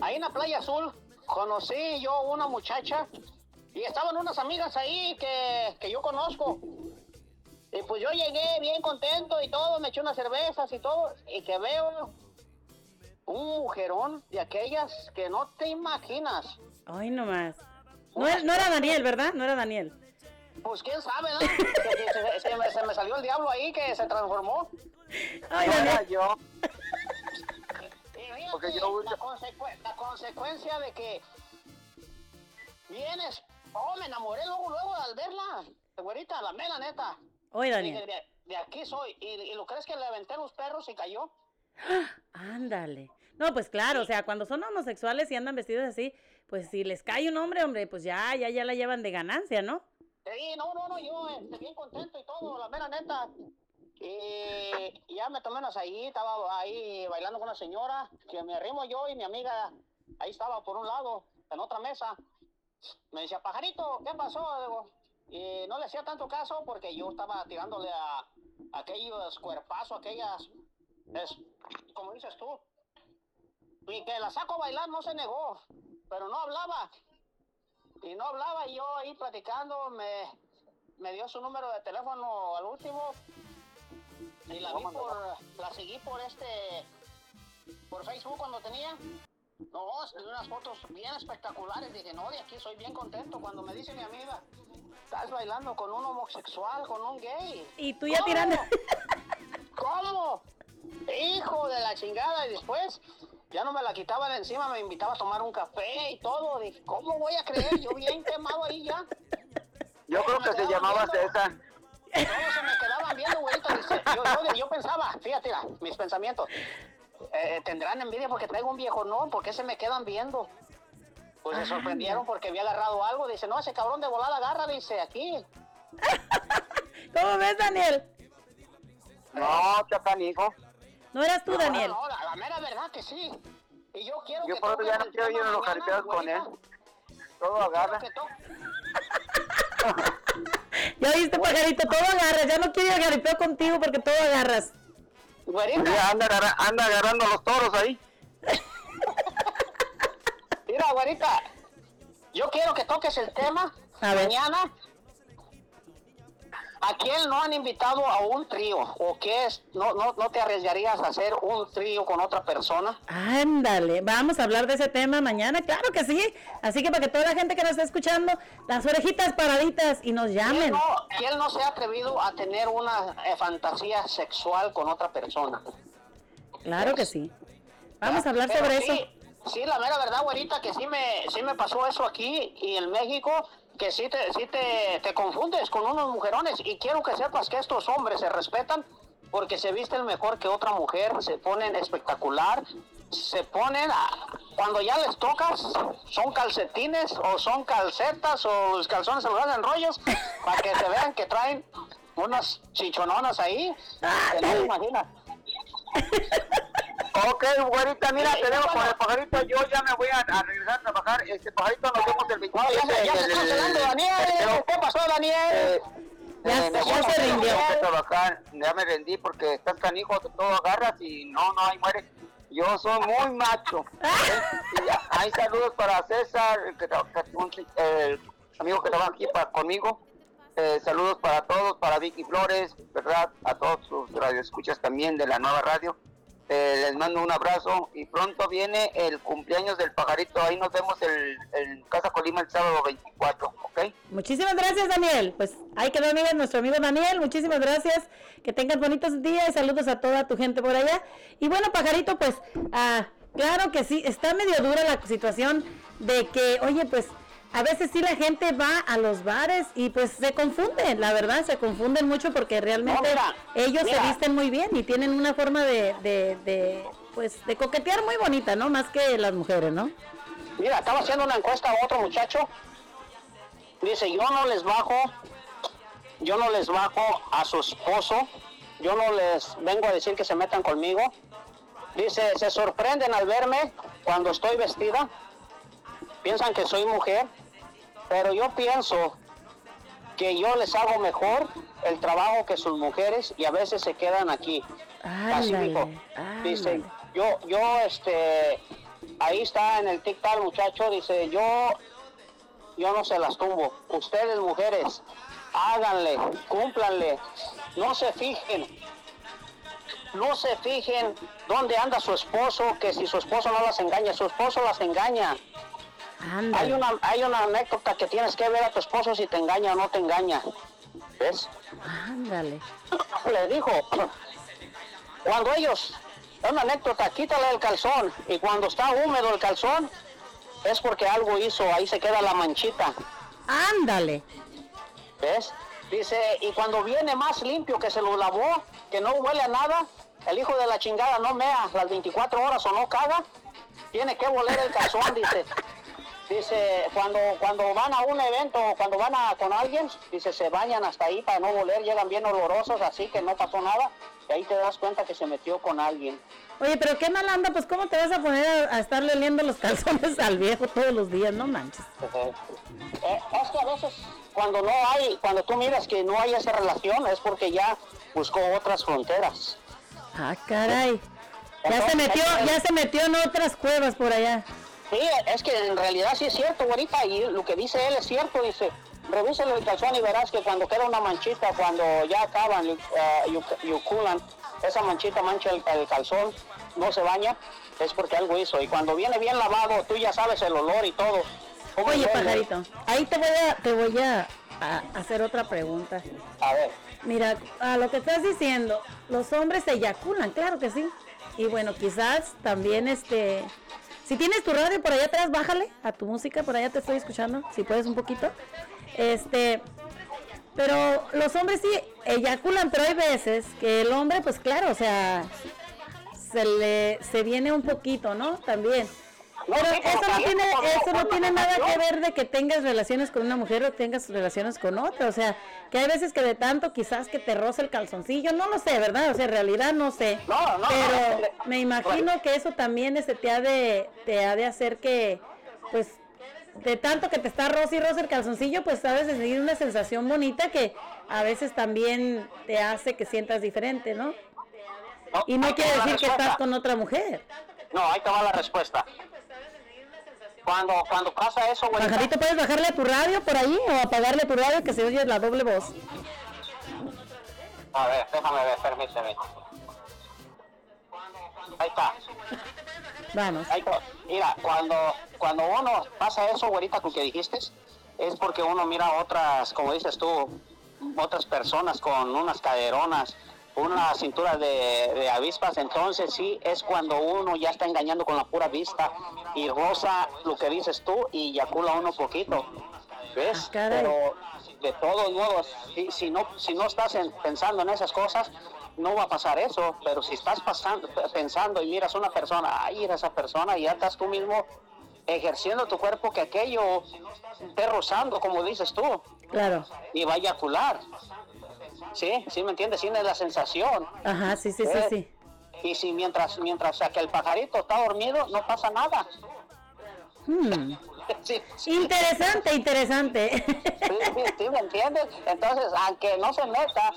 Ahí en la playa azul conocí yo una muchacha y estaban unas amigas ahí que, que yo conozco. Y pues yo llegué bien contento y todo, me eché unas cervezas y todo, y que veo un mujerón de aquellas que no te imaginas. Ay, nomás. No, era- no era Daniel, ¿verdad? No era Daniel. Pues quién sabe, ¿no? Se, se me, se me salió el diablo ahí que se transformó. Ay, No era Daniel. yo. (laughs) Y fíjate, Porque yo la, consecu- la consecuencia de que vienes, oh, me enamoré luego, luego al verla, güerita, la mera neta. Oye, Daniel. De, de aquí soy. ¿Y, y lo crees que le aventé los perros y cayó? Ándale. No, pues claro, o sea, cuando son homosexuales y andan vestidos así, pues si les cae un hombre, hombre, pues ya, ya, ya la llevan de ganancia, ¿no? Sí, no, no, no, yo este, bien contento y todo, la mera neta. Y ya me tomé unas ahí, estaba ahí bailando con una señora, que me arrimo yo y mi amiga ahí estaba por un lado, en otra mesa. Me decía, pajarito, ¿qué pasó? Y no le hacía tanto caso porque yo estaba tirándole a aquellos cuerpazos, aquellas, es, como dices tú. Y que la saco a bailar no se negó, pero no hablaba. Y no hablaba y yo ahí platicando, me, me dio su número de teléfono al último. Y la vi por, la seguí por este, por Facebook cuando tenía. No, unas fotos bien espectaculares. Dije, no, de aquí soy bien contento. Cuando me dice mi amiga, estás bailando con un homosexual, con un gay. Y tú ya ¿Cómo? tirando. ¿Cómo? Hijo de la chingada. Y después ya no me la quitaba de encima, me invitaba a tomar un café y todo. Dije, ¿cómo voy a creer? Yo bien quemado ahí ya. Yo creo que se llamaba César. Todos se me quedaban viendo, güerito. Yo, yo, yo pensaba, fíjate, mis pensamientos. eh, tendrán envidia porque traigo un viejo, no, ¿por qué se me quedan viendo? Pues se sorprendieron porque había agarrado algo. Dice, no, ese cabrón de volada agarra, dice, aquí. (laughs) ¿Cómo ves, Daniel? No, chapanijo. No eras tú, No, Daniel. No, la, la mera verdad que sí. Y yo quiero Yo que por ya no el quiero ir tema a los jaripeos con él. Todo agarra. (laughs) Ya viste, pajarito, todo agarras. Ya no quiero ir al jaripeo contigo porque todo agarras. Güerita, Ya anda, agarra- anda agarrando los toros ahí. (laughs) mira, güerita. Yo quiero que toques el tema A ver. mañana ¿A quién no han invitado a un trío? ¿O qué es? ¿No, no, no te arriesgarías a hacer un trío con otra persona? Ándale, vamos a hablar de ese tema mañana, claro que sí. Así que para que toda la gente que nos está escuchando, las orejitas paraditas y nos ¿Quién llamen. no, quién no se ha atrevido a tener una eh, fantasía sexual con otra persona? Claro que sí. Vamos a hablar Pero sobre sí, eso. Sí, la mera verdad, güerita, que sí me, sí me pasó eso aquí y en México, que sí te, sí te, te confundes con unos mujerones. Y quiero que sepas que estos hombres se respetan porque se visten mejor que otra mujer, se ponen espectacular, se ponen, a- cuando ya les tocas, son calcetines o son calcetas o los calzones se los hacen rollos para que se vean que traen unas chichononas ahí. (laughs) que no te imaginas. Ok, güerita, mira, te dejo con el pajarito. Yo ya me voy a, a regresar a trabajar. Este pajarito nos vemos el 27. No, ya ya se está cancelando, Daniel. el- ¿Qué pasó, Daniel? Eh, Ya eh, se- ya rindió. trabajar. Ya me rendí porque estás canijo, todo agarras y no, no, ahí muere. Yo soy muy macho. (laughs) Y hay saludos para César, el, que que- un- el amigo que trabaja aquí para, conmigo. Eh, saludos para todos, para Vicky Flores, ¿verdad? A todos sus radioescuchas también de la nueva radio. Eh, les mando un abrazo y pronto viene el cumpleaños del pajarito. Ahí nos vemos el- en Casa Colima el sábado 24, ¿ok? Muchísimas gracias, Daniel. Pues ahí quedó, amiga, nuestro amigo Daniel. Muchísimas gracias. Que tengan bonitos días y saludos a toda tu gente por allá. Y bueno, pajarito, pues, ah, claro que sí, está medio dura la situación de que, oye, pues, a veces sí la gente va a los bares y pues se confunden, la verdad, se confunden mucho porque realmente No, mira, ellos mira. se visten muy bien y tienen una forma de, de, de, pues, de coquetear muy bonita, ¿no? Más que las mujeres, ¿no? Mira, estaba haciendo una encuesta a otro muchacho. Dice, yo no les bajo, yo no les bajo a su esposo, yo no les vengo a decir que se metan conmigo. Dice, se sorprenden al verme cuando estoy vestida, piensan que soy mujer, pero yo pienso que yo les hago mejor el trabajo que sus mujeres y a veces se quedan aquí. Así dijo. Dice, yo, yo, este, ahí está en el TikTok muchacho, dice, yo, yo no se las tumbo. Ustedes mujeres, háganle, cúmplanle, no se fijen, no se fijen dónde anda su esposo, que si su esposo no las engaña, su esposo las engaña. Hay una, hay una anécdota que tienes que ver a tu esposo si te engaña o no te engaña. ¿Ves? Ándale. (laughs) Le dijo, cuando ellos, una anécdota, quítale el calzón y cuando está húmedo el calzón es porque algo hizo, ahí se queda la manchita. Ándale. ¿Ves? Dice, y cuando viene más limpio que se lo lavó, que no huele a nada, el hijo de la chingada no mea las 24 horas o no caga, tiene que oler el calzón, dice. (laughs) Dice, cuando, cuando van a un evento cuando van a, con alguien, dice, se bañan hasta ahí para no oler, llegan bien olorosos, así que no pasó nada, y ahí te das cuenta que se metió con alguien. Oye, pero qué mal anda, pues ¿cómo te vas a poner a, a estarle oliendo los calzones (laughs) al viejo todos los días? No manches. Eh, es que a veces cuando no hay, cuando tú miras que no hay esa relación, es porque ya buscó otras fronteras. Ah, caray. Ya se metió, ya se metió en otras cuevas por allá. Sí, es que en realidad sí es cierto, ahorita, y lo que dice él es cierto, dice, revísale el calzón y verás que cuando queda una manchita, cuando ya acaban, eh, y yuculan, esa manchita mancha el, el calzón, no se baña, es porque algo hizo. Y cuando viene bien lavado, tú ya sabes el olor y todo. ¿Cómo Oye, pajarito, ahí te voy a, te voy a, a hacer otra pregunta. A ver. Mira, a lo que estás diciendo, los hombres eyaculan, claro que sí. Y bueno, quizás también este, si tienes tu radio por allá atrás, bájale a tu música, por allá te estoy escuchando, si puedes un poquito. Este, pero los hombres sí eyaculan, pero hay veces que el hombre, pues claro, o sea, se le se viene un poquito, ¿no? También. Como eso no tiene, eso no tiene nada que ver de que tengas relaciones con una mujer o tengas relaciones con otra. O sea, que hay veces que de tanto quizás que te roza el calzoncillo, no lo sé, ¿verdad? O sea, en realidad no sé. No, no, Pero no. me imagino que eso también este, te, ha de, te ha de hacer que, pues, de tanto que te está rosa y rosa el calzoncillo, pues sabes de sentir una sensación bonita que a veces también te hace que sientas diferente, ¿no? Y no quiere decir que estás con otra mujer. No, ahí te va la respuesta. Cuando, cuando pasa eso, güey. Pajarito, ¿puedes bajarle a tu radio por ahí o apagarle tu radio que se oye la doble voz? A ver, déjame ver, permíteme. Ahí está. Vamos. Ahí está. Mira, cuando, cuando uno pasa eso, güerita, con que dijiste, es porque uno mira otras, como dices tú, otras personas con unas caderonas, una cintura de, de avispas, entonces sí es cuando uno ya está engañando con la pura vista y rosa lo que dices tú y eyacula uno poquito. ¿Ves? caray. Pero de todos modos, si, si no, si no estás en- pensando en esas cosas, no va a pasar eso, pero si estás pasando, pensando y miras a una persona, ay, esa persona, y ya estás tú mismo ejerciendo tu cuerpo que aquello esté rozando, como dices tú, Claro. y va a eyacular. ¿Sí? ¿Sí me entiendes? Tienes la sensación. Ajá, sí, sí, sí, ¿eh? sí. Y si mientras, mientras que el pajarito está dormido, no pasa nada. Hmm. (laughs) Sí, Interesante, interesante. Sí, sí, ¿me entiendes? Entonces, aunque no se meta,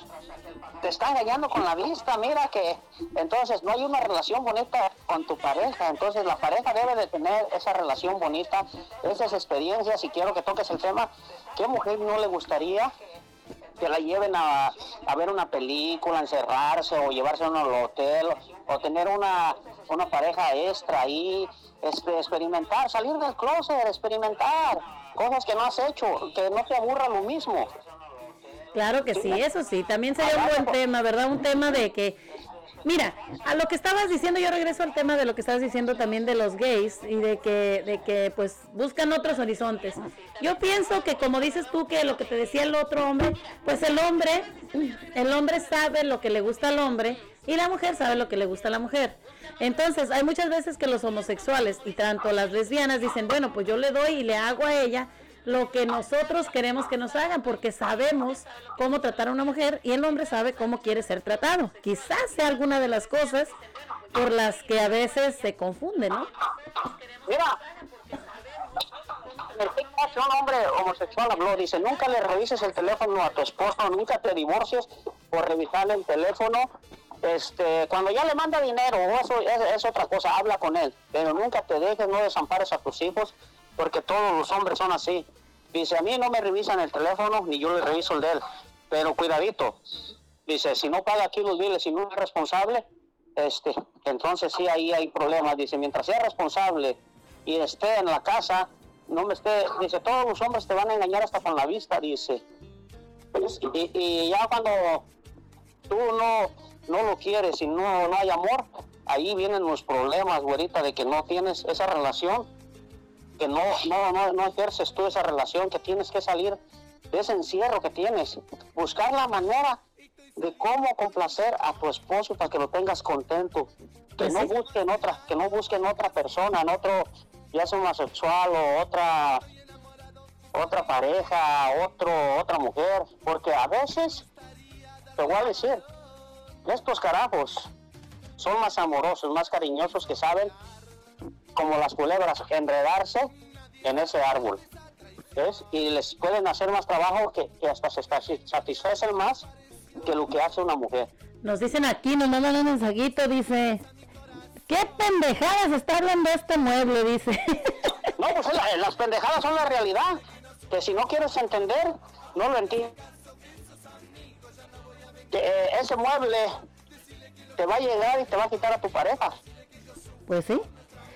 te está engañando con la vista, mira que entonces no hay una relación bonita con tu pareja, entonces la pareja debe de tener esa relación bonita, esas experiencias, y quiero que toques el tema, ¿qué mujer no le gustaría que la lleven a, a ver una película, encerrarse o llevarse a un hotel o tener una, una pareja extra ahí, este, experimentar, salir del closet, experimentar cosas que no has hecho, que no te aburra lo mismo. Claro que sí, eso sí, también sería un buen tema, ¿verdad? Un tema de que, mira, a lo que estabas diciendo, yo regreso al tema de lo que estabas diciendo también de los gays y de que, de que pues buscan otros horizontes. Yo pienso que como dices tú que lo que te decía el otro hombre, pues el hombre, el hombre sabe lo que le gusta al hombre y la mujer sabe lo que le gusta a la mujer. Entonces, hay muchas veces que los homosexuales y tanto las lesbianas dicen, bueno, pues yo le doy y le hago a ella lo que nosotros queremos que nos hagan, porque sabemos cómo tratar a una mujer y el hombre sabe cómo quiere ser tratado. Quizás sea alguna de las cosas por las que a veces se confunde, ¿no? Mira, TikTok, un hombre homosexual habló, dice, nunca le revises el teléfono a tu esposo, nunca te divorcies por revisarle el teléfono. Este, cuando ya le manda dinero, eso es, es otra cosa, habla con él, pero nunca te dejes, no desampares a tus hijos, porque todos los hombres son así. Dice, a mí no me revisan el teléfono, ni yo le reviso el de él, pero cuidadito. Dice, si no paga aquí los biles y no es responsable, este, entonces sí, ahí hay problemas. Dice, mientras sea responsable y esté en la casa, no me esté, dice, todos los hombres te van a engañar hasta con la vista, dice. Pues, Y, y ya cuando tú no, no lo quieres y no, no hay amor, ahí vienen los problemas, güerita, de que no tienes esa relación, que no, no, no, no ejerces tú esa relación, que tienes que salir de ese encierro que tienes, buscar la manera de cómo complacer a tu esposo para que lo tengas contento, que no busquen otra, que no busquen otra persona, en otro, ya sea homosexual o otra otra pareja, otro, otra mujer, porque a veces, te voy a decir, estos carajos son más amorosos, más cariñosos que saben, como las culebras, enredarse en ese árbol. ¿ves? Y les pueden hacer más trabajo que, que hasta se satisfacen más que lo que hace una mujer. Nos dicen aquí, nos mandan un mensajito, dice, ¿qué pendejadas está hablando este mueble? Dice. No, pues la- las pendejadas son la realidad. Que si no quieres entender, no lo entiendes. Que eh, ese mueble te va a llegar y te va a quitar a tu pareja. Pues sí.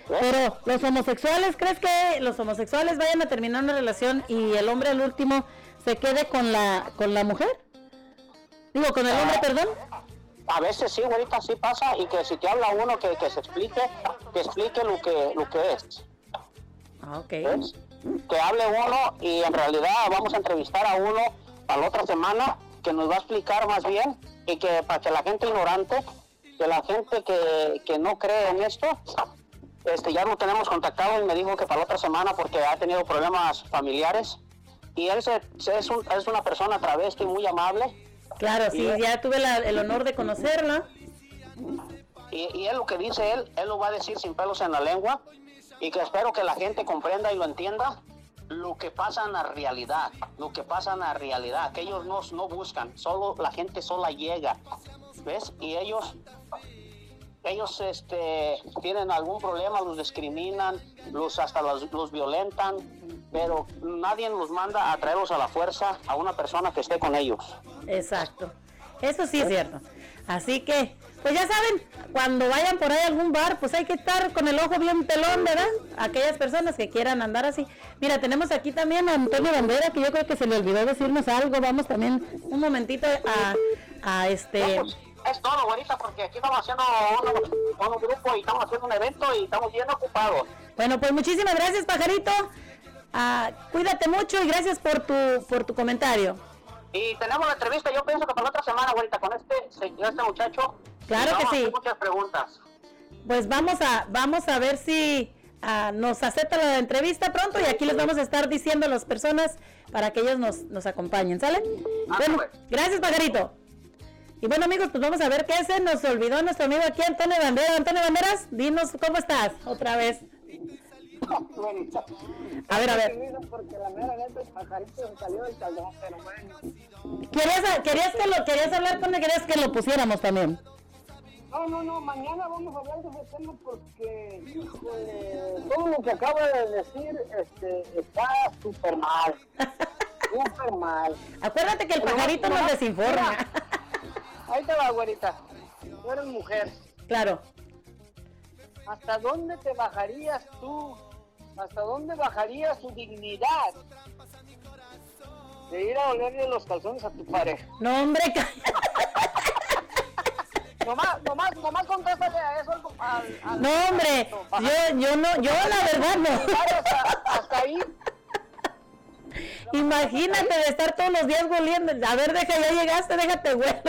Pero los homosexuales, ¿crees que los homosexuales vayan a terminar una relación y el hombre al último se quede con la con la mujer? Digo, con el hombre, perdón. A veces sí, ahorita sí pasa y que si te habla uno que, que se explique, que explique lo que, lo que es. Ah, ok. ¿ves? Que hable uno y en realidad vamos a entrevistar a uno para la otra semana que nos va a explicar más bien y que para que la gente ignorante, que la gente que, que no cree en esto, este ya lo tenemos contactado y me dijo que para la otra semana porque ha tenido problemas familiares y él se, se- es, un- es una persona travesti muy amable Claro, sí, Y- ya tuve la- el honor de conocerla. Y, y él lo que dice él, él lo va a decir sin pelos en la lengua y que espero que la gente comprenda y lo entienda lo que pasa en la realidad, lo que pasa en la realidad, que ellos no, no buscan, solo la gente sola llega, ¿ves? Y ellos, ellos este, tienen algún problema, los discriminan, los hasta los, los violentan, pero nadie los manda a traerlos a la fuerza a una persona que esté con ellos. Exacto. Eso sí es cierto. Así que, pues ya saben, cuando vayan por ahí a algún bar, pues hay que estar con el ojo bien pelón, ¿verdad? Aquellas personas que quieran andar así. Mira, tenemos aquí también a Antonio Bandera, que yo creo que se le olvidó decirnos algo. Vamos también un momentito a, a este... Es todo, güerita, porque aquí estamos haciendo un, un grupo y estamos haciendo un evento y estamos bien ocupados. Bueno, pues muchísimas gracias, pajarito. Ah, cuídate mucho y gracias por tu, por tu comentario. Y tenemos la entrevista, yo pienso que para la otra semana, güerita, con este, este muchacho. Claro que sí. Muchas preguntas. Pues vamos a, vamos a ver si ah, nos acepta la entrevista pronto y aquí les vamos a estar diciendo a las personas para que ellos nos, nos acompañen, ¿sale? Bueno, gracias, pajarito. Y bueno, amigos, pues vamos a ver qué se nos olvidó nuestro amigo aquí, Antonio Banderas. Antonio Banderas, dinos cómo estás otra vez. A ver, a ver. ¿Querías, querías, que lo, ¿Querías hablar con él? ¿Querías que lo pusiéramos también? No, no, no, mañana vamos a hablar de ese tema porque todo lo que acaba de decir este, está súper mal. (laughs) Súper mal. Acuérdate que el Pero pajarito no, nos no, desinforma. mira, Ahí te va, güerita. Tú eres mujer. Claro. ¿Hasta dónde te bajarías tú? ¿Hasta dónde bajaría su dignidad? De ir a olerle los calzones a tu pareja. No, hombre, (laughs) Nomás, nomás, nomás contéstale a eso al, al- al- no, hombre. Yo, yo no, yo la verdad no. Hasta, hasta ahí. Imagínate de estar todos los días volviendo. A ver, deja, ya llegaste, déjate vuelo.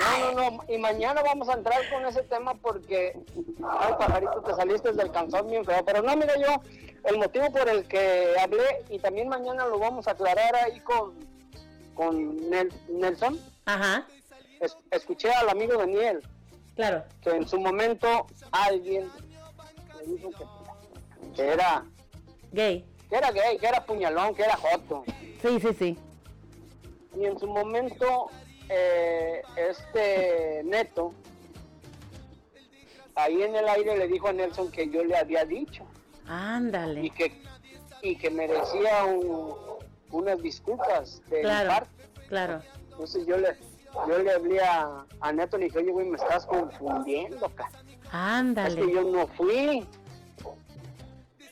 No, no, no. Y mañana vamos a entrar con ese tema porque, ay, pajarito, te saliste del calzón bien feo. Pero no, mira yo, el motivo por el que hablé y también mañana lo vamos a aclarar ahí con, con Nel- Nelson. Ajá. Es- escuché al amigo Daniel Claro. que en su momento alguien le dijo que, que era Gay. que era gay, que era puñalón, que era joto. Sí, sí, sí. Y en su momento, eh, este Neto, ahí en el aire le dijo a Nelson que yo le había dicho Ándale. y que, y que merecía un- unas disculpas de mi Claro, parte. claro. Entonces yo le, yo le hablé a, a Neto y le dije, oye, güey, me estás confundiendo, ca. Es Ándale. que yo no fui.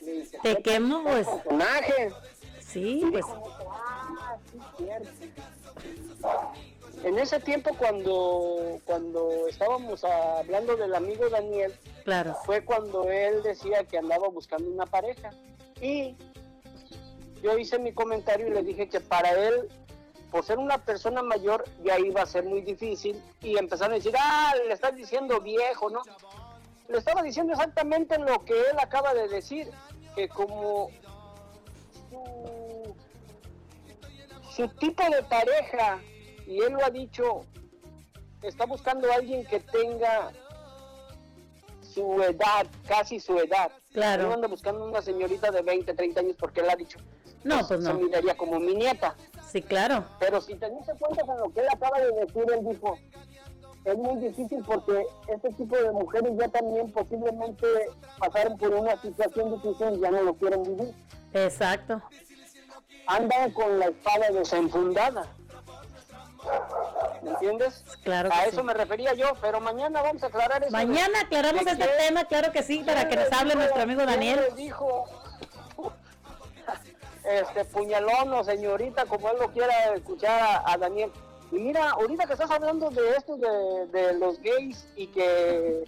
Dije, Te quemo, pues. personaje. Sí, pues. Ah, sí, cierto. En ese tiempo cuando, cuando estábamos hablando del amigo Daniel, Claro. fue cuando él decía que andaba buscando una pareja. Y yo hice mi comentario y le dije que para él, por ser una persona mayor, ya iba a ser muy difícil. Y empezaron a decir, ah, le estás diciendo viejo, ¿no? Le estaba diciendo exactamente lo que él acaba de decir, que como su, su tipo de pareja, y él lo ha dicho, está buscando a alguien que tenga su edad, casi su edad. Claro. No anda buscando una señorita de 20, 30 años porque él ha dicho. No, pues Se no. miraría como mi nieta. Sí, claro. Pero si te diste cuenta con lo que él acaba de decir, él dijo, es muy difícil porque este tipo de mujeres ya también posiblemente pasaron por una situación difícil y ya no lo quieren vivir. Exacto. Andan con la espada desenfundada. ¿Me entiendes? Claro A eso sí. me refería yo, pero mañana vamos a aclarar eso. Mañana aclaramos ¿De este quién- tema, claro que sí, para que nos hable dijo- nuestro amigo Daniel. dijo este puñalón o señorita, como él lo quiera escuchar a, a Daniel. Y mira, ahorita que estás hablando de esto de, de los gays y que,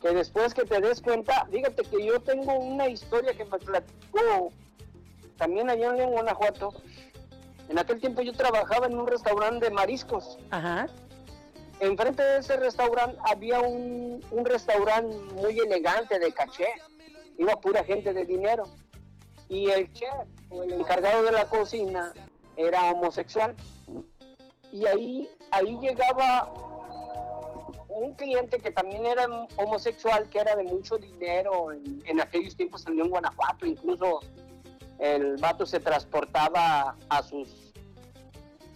que después que te des cuenta, fíjate que yo tengo una historia que me platicó también allá en León, Guanajuato. En aquel tiempo yo trabajaba en un restaurante de mariscos. Ajá. Enfrente de ese restaurante había un, un restaurante muy elegante de caché. Iba pura gente de dinero. Y el chef, o el encargado de la cocina, era homosexual. Y ahí, ahí llegaba un cliente que también era homosexual, que era de mucho dinero en, en aquellos tiempos en León, Guanajuato. Incluso el vato se transportaba a sus,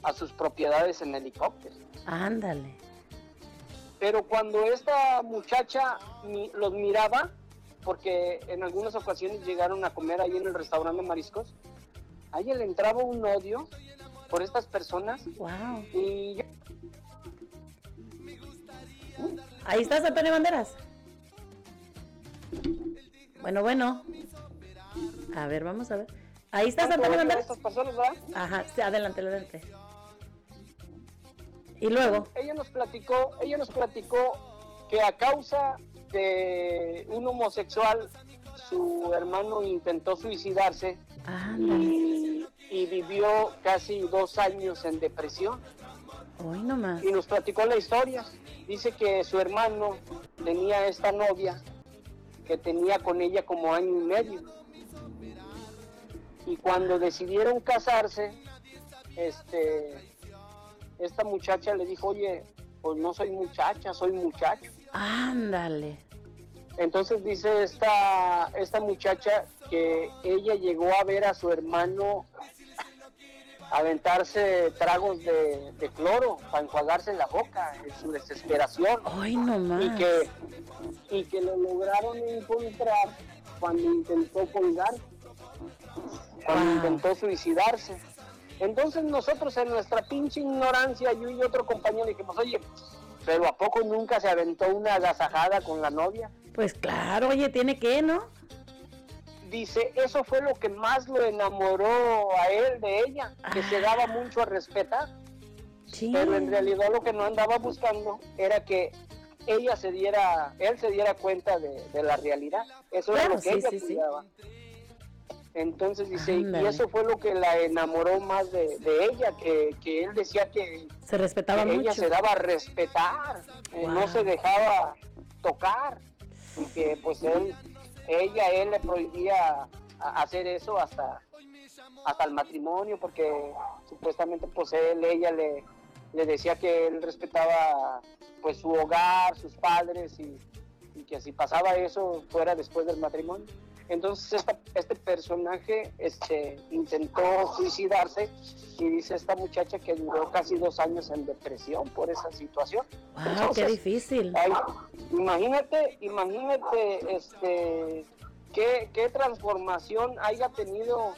a sus propiedades en helicóptero. Ándale. Pero cuando esta muchacha mi- los miraba, porque en algunas ocasiones llegaron a comer ahí en el restaurante de mariscos, a ella le entraba un odio por estas personas. Wow. Y yo- Ahí estás, Antonio Banderas. Bueno, bueno. A ver, vamos a ver. Ahí estás, ¿Cuánto Antonio Banderas. estas personas, ¿verdad? Ajá, sí, adelante, adelante. Y luego, ella nos platicó, ella nos platicó que a causa de un homosexual, su hermano intentó suicidarse y, y vivió casi dos años en depresión. hoy nomás. Y nos platicó la historia. Dice que su hermano tenía esta novia que tenía con ella como año y medio. Y cuando decidieron casarse, este, esta muchacha le dijo, oye, pues no soy muchacha, soy muchacho. Ándale. Entonces dice esta, esta muchacha que ella llegó a ver a su hermano aventarse tragos de, de cloro para enjuagarse la boca en su desesperación. Hoy nomás. Y que, y que lo lograron encontrar cuando intentó colgar, cuando intentó suicidarse. Entonces nosotros en nuestra pinche ignorancia, yo y otro compañero dijimos, oye, pero ¿a poco nunca se aventó una agasajada con la novia? Pues claro, oye, tiene que, ¿no? Dice, eso fue lo que más lo enamoró a él de ella, que se daba mucho a respetar. Pero en realidad lo que no andaba buscando era que ella se diera, él se diera cuenta de, de la realidad. Eso era Claro, lo que sí, ella sí, sí. Entonces dice, y eso fue lo que la enamoró más de, de ella, que, que él decía que, Se respetaba que ella mucho. se daba a respetar, eh, no se dejaba tocar, y que pues él, ella, él le prohibía hacer eso hasta, hasta el matrimonio, porque supuestamente pues él, ella le, le decía que él respetaba pues su hogar, sus padres, y, y que si pasaba eso fuera después del matrimonio. Entonces esta- este personaje este, intentó suicidarse y dice esta muchacha que duró casi dos años en depresión por esa situación. Wow, qué difícil. ay, imagínate, imagínate este, qué, qué transformación haya tenido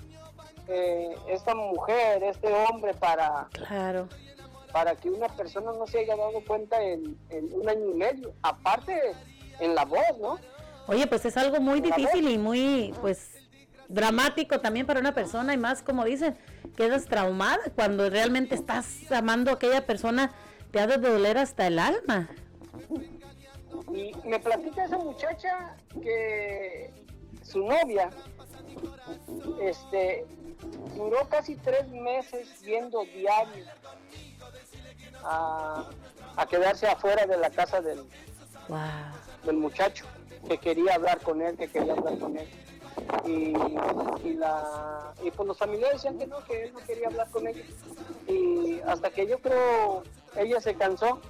eh, esta mujer, este hombre para, Claro. para que una persona no se haya dado cuenta en, en un año y medio. Aparte, en la voz, ¿no? Oye, pues es algo muy difícil y muy, pues, dramático también para una persona y más, como dicen, quedas traumada cuando realmente estás amando a aquella persona, te ha de doler hasta el alma. Y me platica esa muchacha que su novia este, duró casi tres meses yendo diario a, a quedarse afuera de la casa del, Wow. del muchacho que quería hablar con él, que quería hablar con él. Y, y, la, y pues los familiares decían que no, que él no quería hablar con ella. Y hasta que yo creo ella se cansó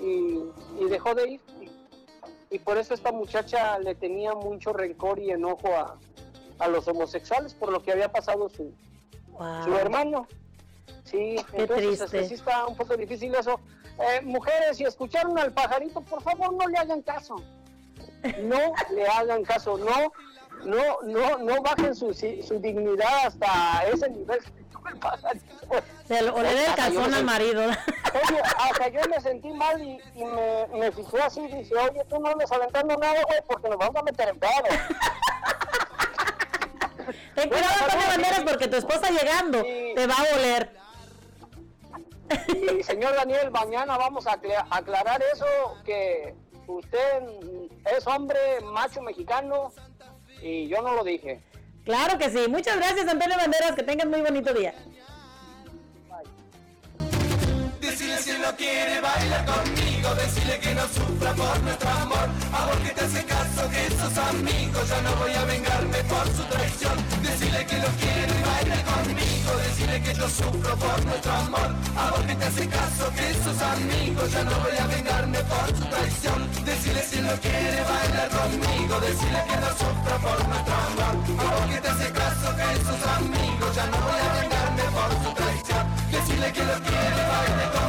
y, y dejó de ir. Y, y por eso esta muchacha le tenía mucho rencor y enojo a, a los homosexuales por lo que había pasado su, Wow. su hermano. Sí, Qué entonces triste. sí está un poco difícil eso. Eh, mujeres, si escucharon al pajarito, por favor no le hagan caso. No le hagan caso, no, no, no, no bajen su, su dignidad hasta ese nivel. Se le el calzón al marido. Oye, hasta yo me sentí mal y, y me, me fijé así y dije, oye, tú no andes aventando nada, güey, porque nos vamos a meter en pedo. Ten cuidado con las banderas porque tu esposa llegando te va a oler. Y señor Daniel, mañana vamos a acla- aclarar eso, que usted es hombre macho mexicano y yo no lo dije. Claro que sí. Muchas gracias, Antonio Banderas. Que tengas muy bonito día. Decirle si no quiere bailar conmigo, decirle que no sufra por nuestro amor. A vos que te hace caso que sos amigos, ya no voy a vengarme por su traición. Decirle que no quiere bailar conmigo, decirle que yo sufro por nuestro amor. A vos que te hace caso que sos amigos, ya no voy a vengarme por su traición. Decirle si no quiere bailar conmigo, decirle que no sufro por nuestro amor. A vos que te hace caso que sos amigos, ya no voy a vengarme por su traición. Decirle que no quiere bailar conmigo,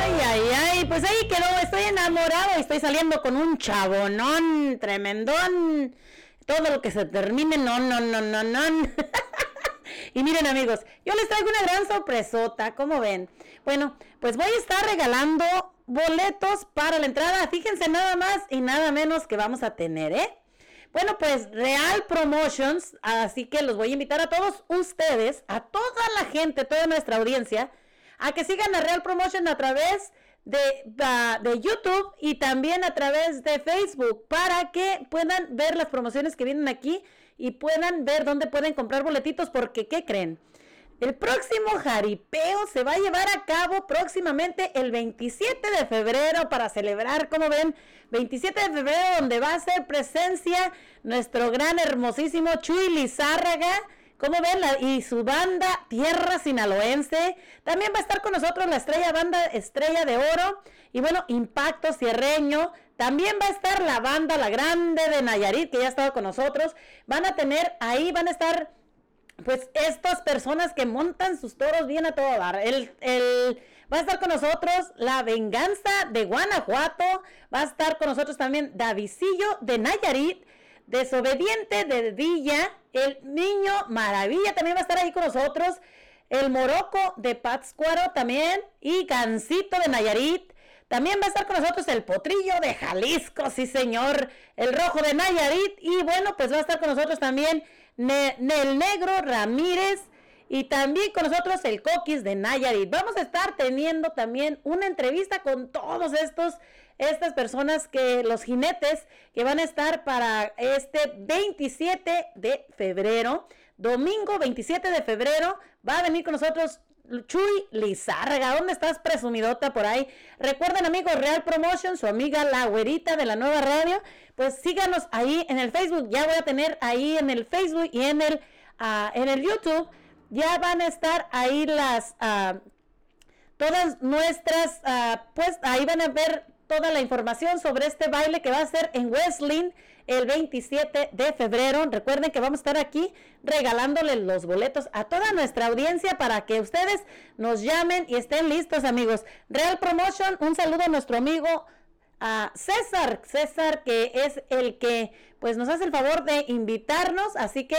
Ay, ay, ay, pues ahí quedó, estoy enamorado y estoy saliendo con un chabonón tremendón. Todo lo que se termine, no, no, no, no, no. (laughs) Y miren amigos, yo les traigo una gran sorpresota, como ven? Bueno, pues voy a estar regalando boletos para la entrada. Fíjense nada más y nada menos que vamos a tener, ¿eh? Bueno, pues Real Promotions, así que los voy a invitar a todos ustedes, a toda la gente, toda nuestra audiencia, a que sigan a Real Promotion a través de, ah, de YouTube y también a través de Facebook para que puedan ver las promociones que vienen aquí y puedan ver dónde pueden comprar boletitos porque, ¿qué creen? El próximo jaripeo se va a llevar a cabo próximamente el 27 de febrero para celebrar, como ven, 27 de febrero donde va a ser presencia nuestro gran hermosísimo Chuy Lizárraga, como ven, la- y su banda Tierra Sinaloense. También va a estar con nosotros la estrella banda Estrella de Oro y bueno, Impacto Cierreño. También va a estar la banda La Grande de Nayarit, que ya ha estado con nosotros. Van a tener, ahí van a estar pues estas personas que montan sus toros bien a todo dar. El, el- va a estar con nosotros la venganza de Guanajuato, va a estar con nosotros también Davisillo de Nayarit, desobediente de Villa, el niño maravilla también va a estar ahí con nosotros, el moroco de Pátzcuaro también y Gancito de Nayarit. También va a estar con nosotros el potrillo de Jalisco, sí señor, el rojo de Nayarit. Y bueno, pues va a estar con nosotros también Ne- negro Ramírez y también con nosotros el coquis de Nayarit. Vamos a estar teniendo también una entrevista con todos estos, estas personas que, los jinetes que van a estar para este 27 de febrero. Domingo 27 de febrero va a venir con nosotros Chuy Lizárraga, ¿dónde estás presumidota por ahí? Recuerden amigos, Real Promotion, su amiga la güerita de la nueva radio, pues síganos ahí en el Facebook, ya voy a tener ahí en el Facebook y en el, ah, en el YouTube, ya van a estar ahí las, ah, todas nuestras, ah, pues ahí van a ver toda la información sobre este baile que va a ser en Wesleyan el 27 de febrero. Recuerden que vamos a estar aquí regalándole los boletos a toda nuestra audiencia para que ustedes nos llamen y estén listos, amigos. Real Promotion, un saludo a nuestro amigo a César, César que es el que pues nos hace el favor de invitarnos, así que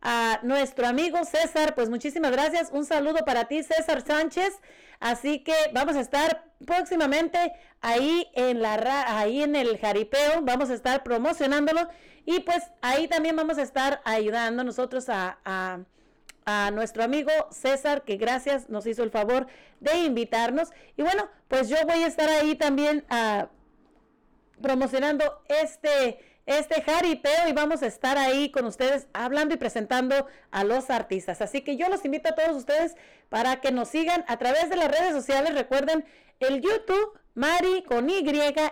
a nuestro amigo César, pues muchísimas gracias. Un saludo para ti, César Sánchez. Así que vamos a estar próximamente ahí en la ahí en el jaripeo, vamos a estar promocionándolo y pues ahí también vamos a estar ayudando nosotros a, a, a nuestro amigo César, que gracias nos hizo el favor de invitarnos. Y bueno, pues yo voy a estar ahí también ah, promocionando este, este jaripeo y vamos a estar ahí con ustedes hablando y presentando a los artistas. Así que yo los invito a todos ustedes para que nos sigan a través de las redes sociales. Recuerden el YouTube, Mari con Y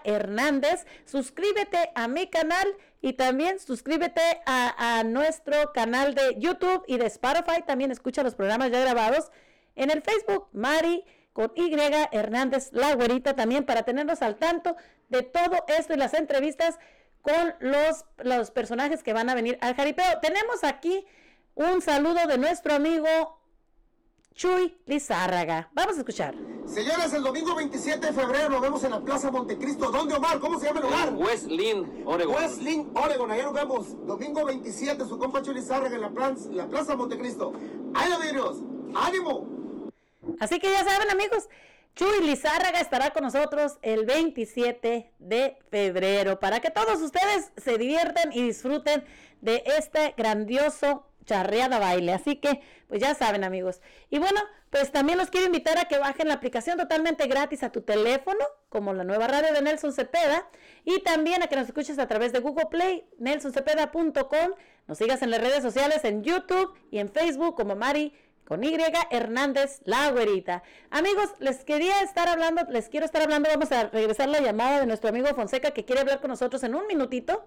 Hernández. Suscríbete a mi canal y también suscríbete a, nuestro canal de YouTube y de Spotify. También escucha los programas ya grabados en el Facebook, Mari con Y Hernández, la güerita también para tenernos al tanto de todo esto y las entrevistas con los, los personajes que van a venir al jaripeo. Tenemos aquí un saludo de nuestro amigo Chuy Lizárraga. Vamos a escuchar. Señores, el domingo 27 de febrero nos vemos en la Plaza Montecristo. ¿Dónde, Omar? ¿Cómo se llama el lugar? West Lynn, Oregon. West Lynn, Oregon. Allá nos vemos. Domingo 27, su compa Chuli Zárraga en la, plan- la Plaza Montecristo. ¡Ahí lo vidrios! ¡Ánimo! Así que ya saben, amigos, Chuy Lizárraga estará con nosotros el 27 de febrero para que todos ustedes se diviertan y disfruten de este grandioso charreada baile. Así que, pues ya saben, amigos. Y bueno, pues también los quiero invitar a que bajen la aplicación totalmente gratis a tu teléfono, como la nueva radio de Nelson Cepeda, y también a que nos escuches a través de Google Play, nelsoncepeda.com, nos sigas en las redes sociales, en YouTube y en Facebook como Mari con Y Hernández, la güerita. Amigos, les quería estar hablando, les quiero estar hablando, vamos a regresar la llamada de nuestro amigo Fonseca que quiere hablar con nosotros en un minutito.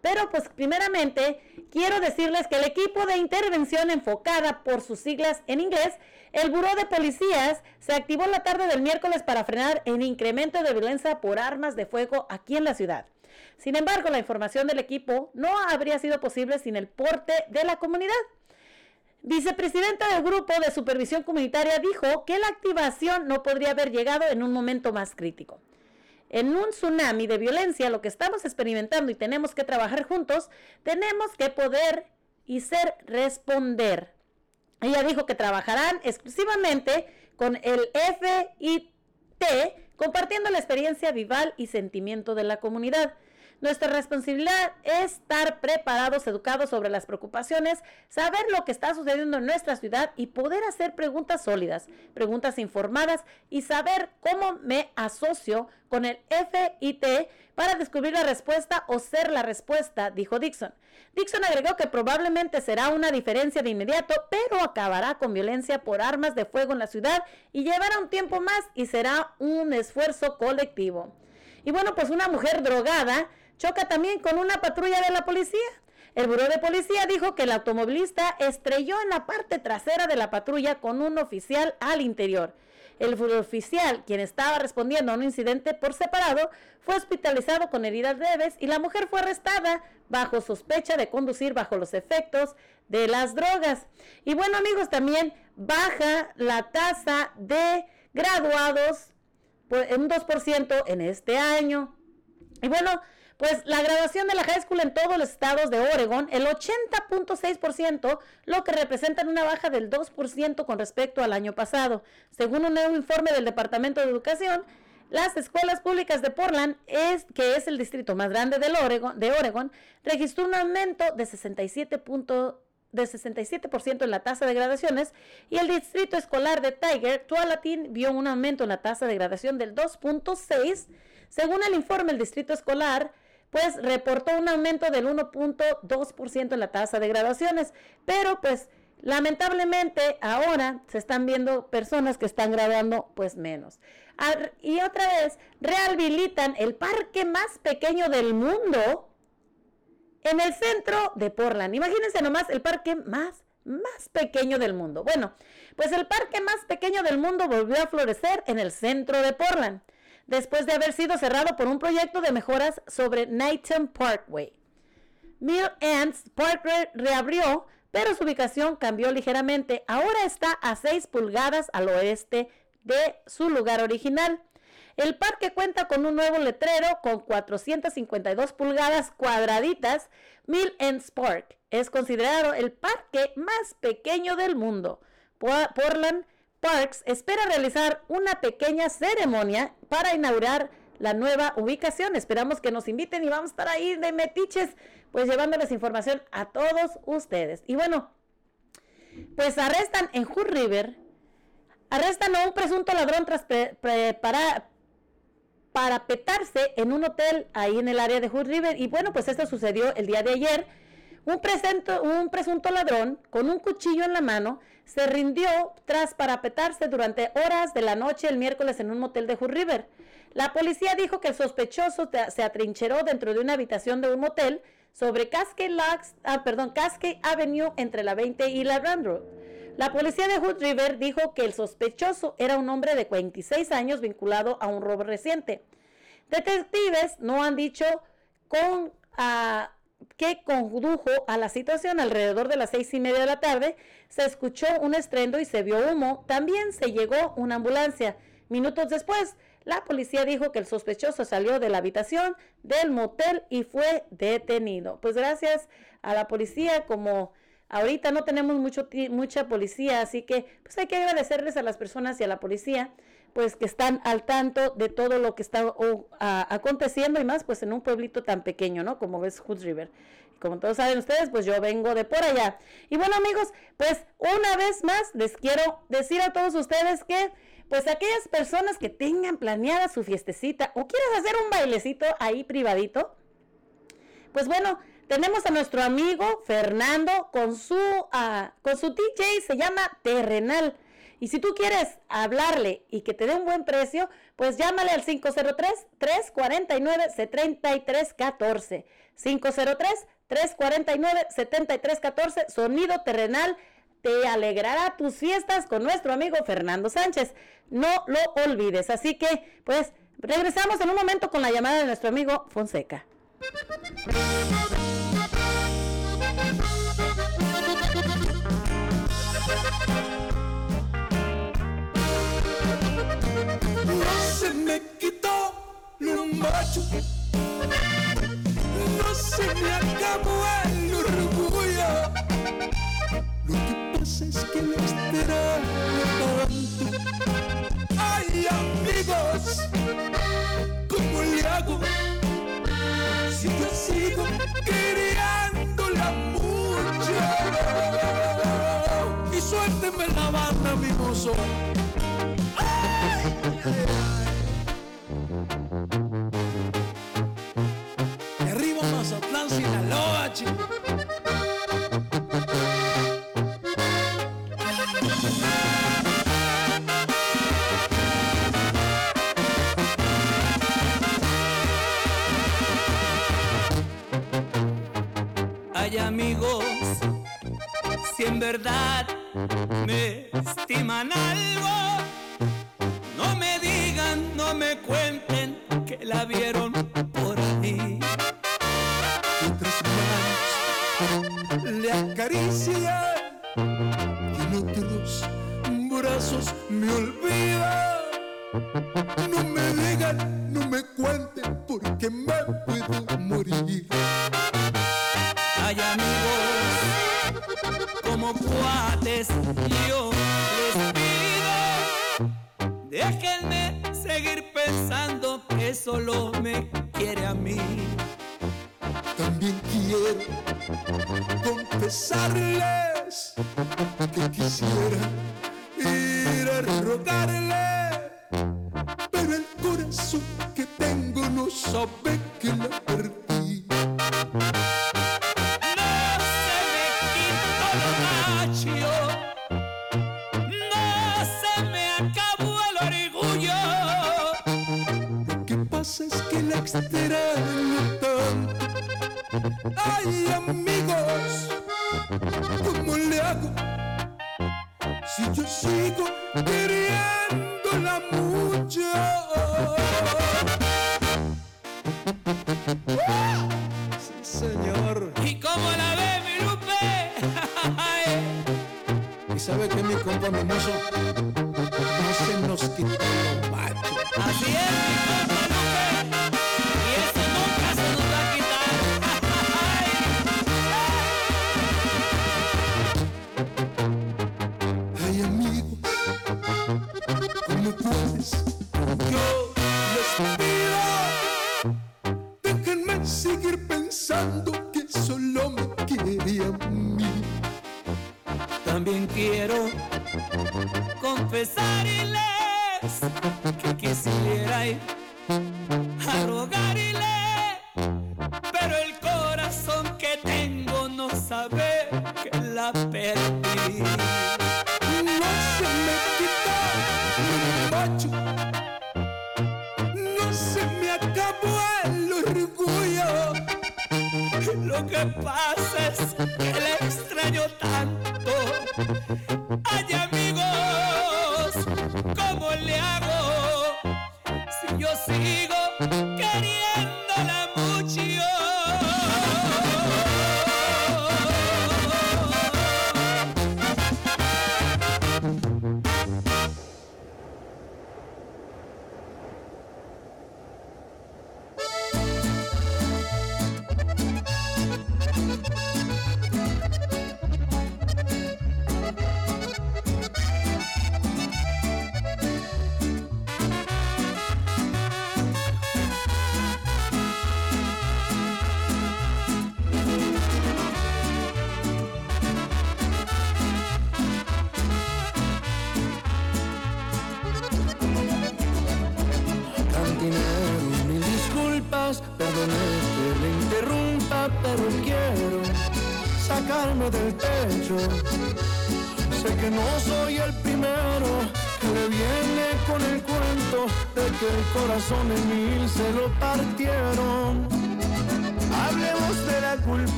Pero pues primeramente quiero decirles que el equipo de intervención enfocada por sus siglas en inglés, el Buró de Policías, se activó la tarde del miércoles para frenar el incremento de violencia por armas de fuego aquí en la ciudad. Sin embargo, la información del equipo no habría sido posible sin el porte de la comunidad. Vicepresidenta del Grupo de Supervisión Comunitaria dijo que la activación no podría haber llegado en un momento más crítico. En un tsunami de violencia, lo que estamos experimentando y tenemos que trabajar juntos, tenemos que poder y ser responder. Ella dijo que trabajarán exclusivamente con el FIT, compartiendo la experiencia vival y sentimiento de la comunidad. Nuestra responsabilidad es estar preparados, educados sobre las preocupaciones, saber lo que está sucediendo en nuestra ciudad y poder hacer preguntas sólidas, preguntas informadas y saber cómo me asocio con el FIT para descubrir la respuesta o ser la respuesta, dijo Dixon. Dixon agregó que probablemente será una diferencia de inmediato, pero acabará con violencia por armas de fuego en la ciudad y llevará un tiempo más y será un esfuerzo colectivo. Y bueno, pues una mujer drogada choca también con una patrulla de la policía. El buró de policía dijo que el automovilista estrelló en la parte trasera de la patrulla con un oficial al interior. El oficial, quien estaba respondiendo a un incidente por separado, fue hospitalizado con heridas leves y la mujer fue arrestada bajo sospecha de conducir bajo los efectos de las drogas. Y bueno amigos, también baja la tasa de graduados en un 2% en este año. Y bueno, pues la graduación de la high school en todos los estados de Oregon, el 80.6%, lo que representa una baja del 2% con respecto al año pasado. Según un nuevo informe del Departamento de Educación, las escuelas públicas de Portland, es, que es el distrito más grande del Oregon, de Oregon, registró un aumento de 67 de 67% en la tasa de graduaciones y el distrito escolar de Tiger, Tualatin, vio un aumento en la tasa de graduación del 2.6. Según el informe, el distrito escolar pues reportó un aumento del 1.2% en la tasa de graduaciones, pero pues lamentablemente ahora se están viendo personas que están graduando pues menos. Y otra vez, rehabilitan el parque más pequeño del mundo en el centro de Portland. Imagínense nomás el parque más más pequeño del mundo. Bueno, pues el parque más pequeño del mundo volvió a florecer en el centro de Portland después de haber sido cerrado por un proyecto de mejoras sobre Knighton Parkway. Mill Ends Park reabrió, pero su ubicación cambió ligeramente. Ahora está a 6 pulgadas al oeste de su lugar original. El parque cuenta con un nuevo letrero con 452 pulgadas cuadraditas. Mill Ends Park es considerado el parque más pequeño del mundo. Portland Parks espera realizar una pequeña ceremonia para inaugurar la nueva ubicación. Esperamos que nos inviten y vamos a estar ahí de metiches, pues llevándoles información a todos ustedes. Y bueno, pues arrestan en Hood River, arrestan a un presunto ladrón tras para, para petarse en un hotel ahí en el área de Hood River. Y bueno, pues esto sucedió el día de ayer. Un, un presunto ladrón con un cuchillo en la mano se rindió tras parapetarse durante horas de la noche el miércoles en un motel de Hood River. La policía dijo que el sospechoso se atrincheró dentro de una habitación de un motel sobre Cascade, ah, perdón, Cascade Avenue entre la 20 y la Grand Road. La policía de Hood River dijo que el sospechoso era un hombre de 46 años vinculado a un robo reciente. Detectives no han dicho con, ah, que condujo a la situación alrededor de las seis y media de la tarde, se escuchó un estrendo y se vio humo. También se llegó una ambulancia. Minutos después, la policía dijo que el sospechoso salió de la habitación del motel y fue detenido. Pues gracias a la policía, como ahorita no tenemos mucho, mucha policía, así que pues hay que agradecerles a las personas y a la policía pues que están al tanto de todo lo que está aconteciendo y más pues en un pueblito tan pequeño, ¿no? Como ves Hood River. Como todos saben ustedes, pues yo vengo de por allá. Y bueno amigos, pues una vez más les quiero decir a todos ustedes que pues aquellas personas que tengan planeada su fiestecita o quieras hacer un bailecito ahí privadito, pues bueno, tenemos a nuestro amigo Fernando con su, uh, con su DJ, se llama Terrenal. Y si tú quieres hablarle y que te dé un buen precio, pues llámale al 503-349-7314. 503-349-7314. Sonido terrenal te alegrará tus fiestas con nuestro amigo Fernando Sánchez. No lo olvides. Así que, pues, regresamos en un momento con la llamada de nuestro amigo Fonseca. (laughs) se me quitó lo macho, no se me acabó el orgullo. Lo que pasa es que me esperaba tanto. Ay, amigos, ¿cómo le hago si yo sigo queriéndola mucho? Y suélteme la banda, mi mozo. Ay. noche. Hay amigos, si en verdad me estiman algo, no me digan, no me cuenten que la vieron caricia y otros brazos me olvidan. No me digan, no me cuenten, porque me puedo morir. Hay amigos como cuates, yo les pido, déjenme seguir pensando que solo me quiere a mí. También quiero confesarles que quisiera ir a rogarle, pero el corazón que tengo no sabe que la verdad Ay, amigos, ¿cómo le hago si yo sigo queriéndola mucho? Sí, señor. ¿Y cómo la ve, mi Lupe? (laughs) ¿Y sabe que mi compa me También quiero confesarles que quisiera ir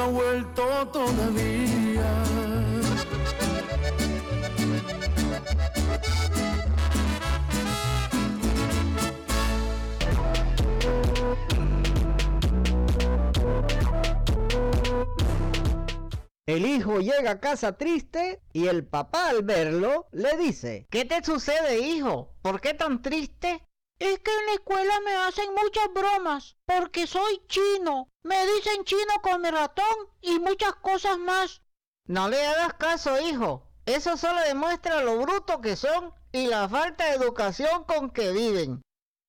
no ha vuelto todavía El hijo llega a casa triste y el papá al verlo le dice, ¿qué te sucede hijo? ¿Por qué tan triste? Es que en la escuela me hacen muchas bromas porque soy chino. Me dicen chino con mi ratón y muchas cosas más. No le hagas caso hijo, eso solo demuestra lo bruto que son y la falta de educación con que viven.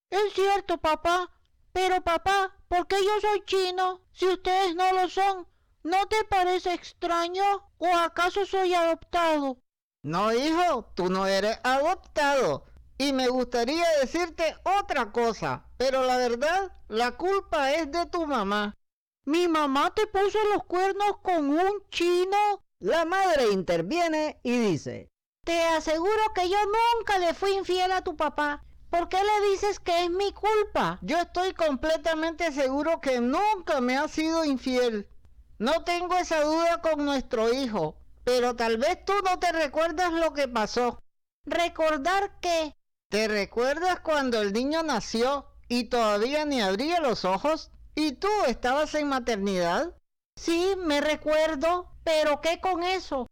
Es cierto, papá. Pero papá, ¿por qué yo soy chino si ustedes no lo son? ¿No te parece extraño? ¿O acaso soy adoptado? No hijo, tú no eres adoptado. Y me gustaría decirte otra cosa, pero la verdad, la culpa es de tu mamá. ¿Mi mamá te puso los cuernos con un chino? La madre interviene y dice, Te aseguro que yo nunca le fui infiel a tu papá. ¿Por qué le dices que es mi culpa? Yo estoy completamente seguro que nunca me has sido infiel. No tengo esa duda con nuestro hijo, pero tal vez tú no te recuerdas lo que pasó. ¿Recordar qué? ¿Te recuerdas cuando el niño nació y todavía ni abría los ojos y tú estabas en maternidad? Sí, me recuerdo, pero ¿qué con eso?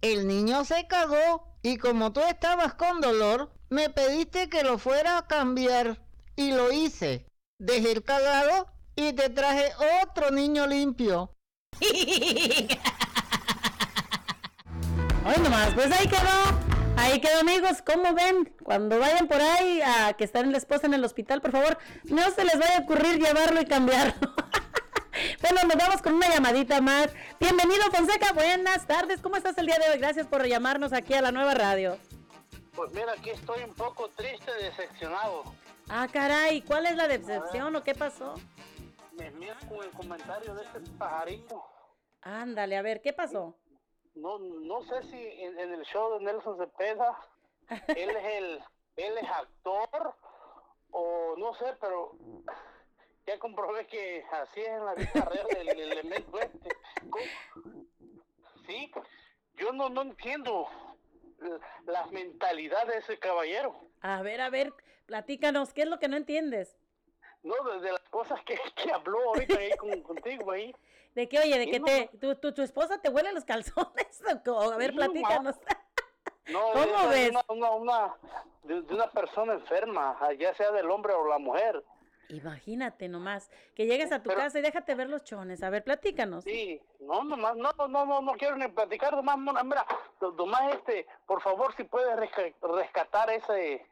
El niño se cagó y como tú estabas con dolor, me pediste que lo fuera a cambiar y lo hice. Dejé el cagado y te traje otro niño limpio. (laughs) Hoy nomás, pues ahí quedó. Ahí quedó, amigos. ¿Cómo ven? Cuando vayan por ahí a que están la esposa en el hospital, por favor, no se les vaya a ocurrir llevarlo y cambiarlo. (laughs) bueno, nos vamos con una llamadita más. Bienvenido, Fonseca. Buenas tardes. ¿Cómo estás el día de hoy? Gracias por llamarnos aquí a la nueva radio. Pues mira, aquí estoy un poco triste, decepcionado. Ah, caray. ¿Cuál es la decepción o qué pasó? Me mira con el comentario de este pajarito. Ándale, a ver, ¿qué pasó? No, no sé si en, el show de Nelson Cepeda él es el, él es actor o no sé, pero ya comprobé que así es en la vida real el, el elemento este. Sí, yo no, no entiendo la mentalidad de ese caballero. A ver, a ver, platícanos, ¿qué es lo que no entiendes? No, de, de las cosas que, (laughs) que habló ahorita ahí con- contigo ahí. De que, oye, de que no, te, tu, tu, tu esposa te huele los calzones. (laughs) A ver, platícanos. (laughs) No, ¿Cómo de ves? Una, una, una- de, de una persona enferma, ya sea del hombre o la mujer. Imagínate nomás, que llegues a tu casa y déjate ver los chones. A ver, platícanos. Sí, no, nomás, no, no, no, no quiero ni platicar, nomás, mira, nomás este, por favor, si puedes resca- rescatar ese,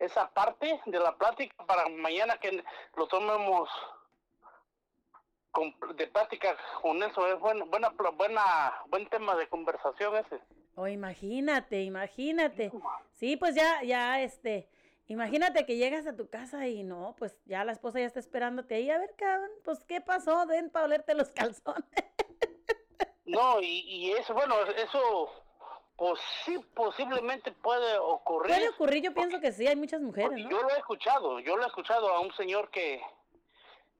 esa parte de la plática para mañana que lo tomemos de plática con eso, es buena, buena, buena, buen tema de conversación ese. O imagínate, imagínate. Sí, pues ya, ya, este, imagínate que llegas a tu casa y no, pues ya la esposa ya está esperándote ahí. A ver, cabrón, pues, ¿qué pasó? Ven para olerte los (laughs) calzones. No, y, y eso, bueno, eso, pues sí, posiblemente puede ocurrir. Puede ocurrir, yo pienso que sí, hay muchas mujeres. Yo lo he escuchado, yo lo he escuchado a un señor que,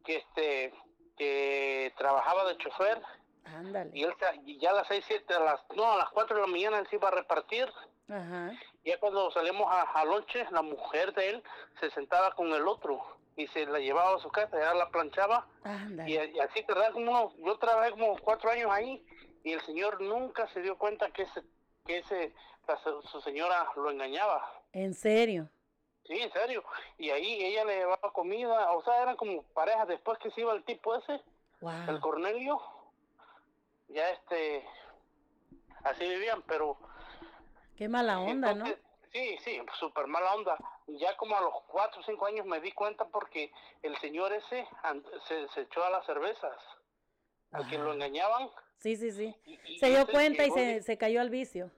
que este, que trabajaba de chofer Ándale. y él ya a las 6, 7, a las, no, a las 4 de la mañana él se iba a repartir. Ajá. Ya cuando salimos a, a lonche, la mujer de él se sentaba con el otro y se la llevaba a su casa, ya la planchaba. Y, y así, ¿verdad? Como yo trabajé como cuatro años ahí y el señor nunca se dio cuenta que ese, que ese, la su- señora lo engañaba. En serio. Sí, en serio. Y ahí ella le llevaba comida, o sea, eran como parejas. Después que se iba el tipo ese, el Wow. Cornelio, ya este, así vivían, pero Qué mala onda, ¿no? Sí, sí, súper mala onda. Ya como a los cuatro o cinco años me di cuenta porque el señor ese se, se echó a las cervezas. Al que lo engañaban, Sí, sí, sí. y Se dio cuenta y se, se cayó al vicio.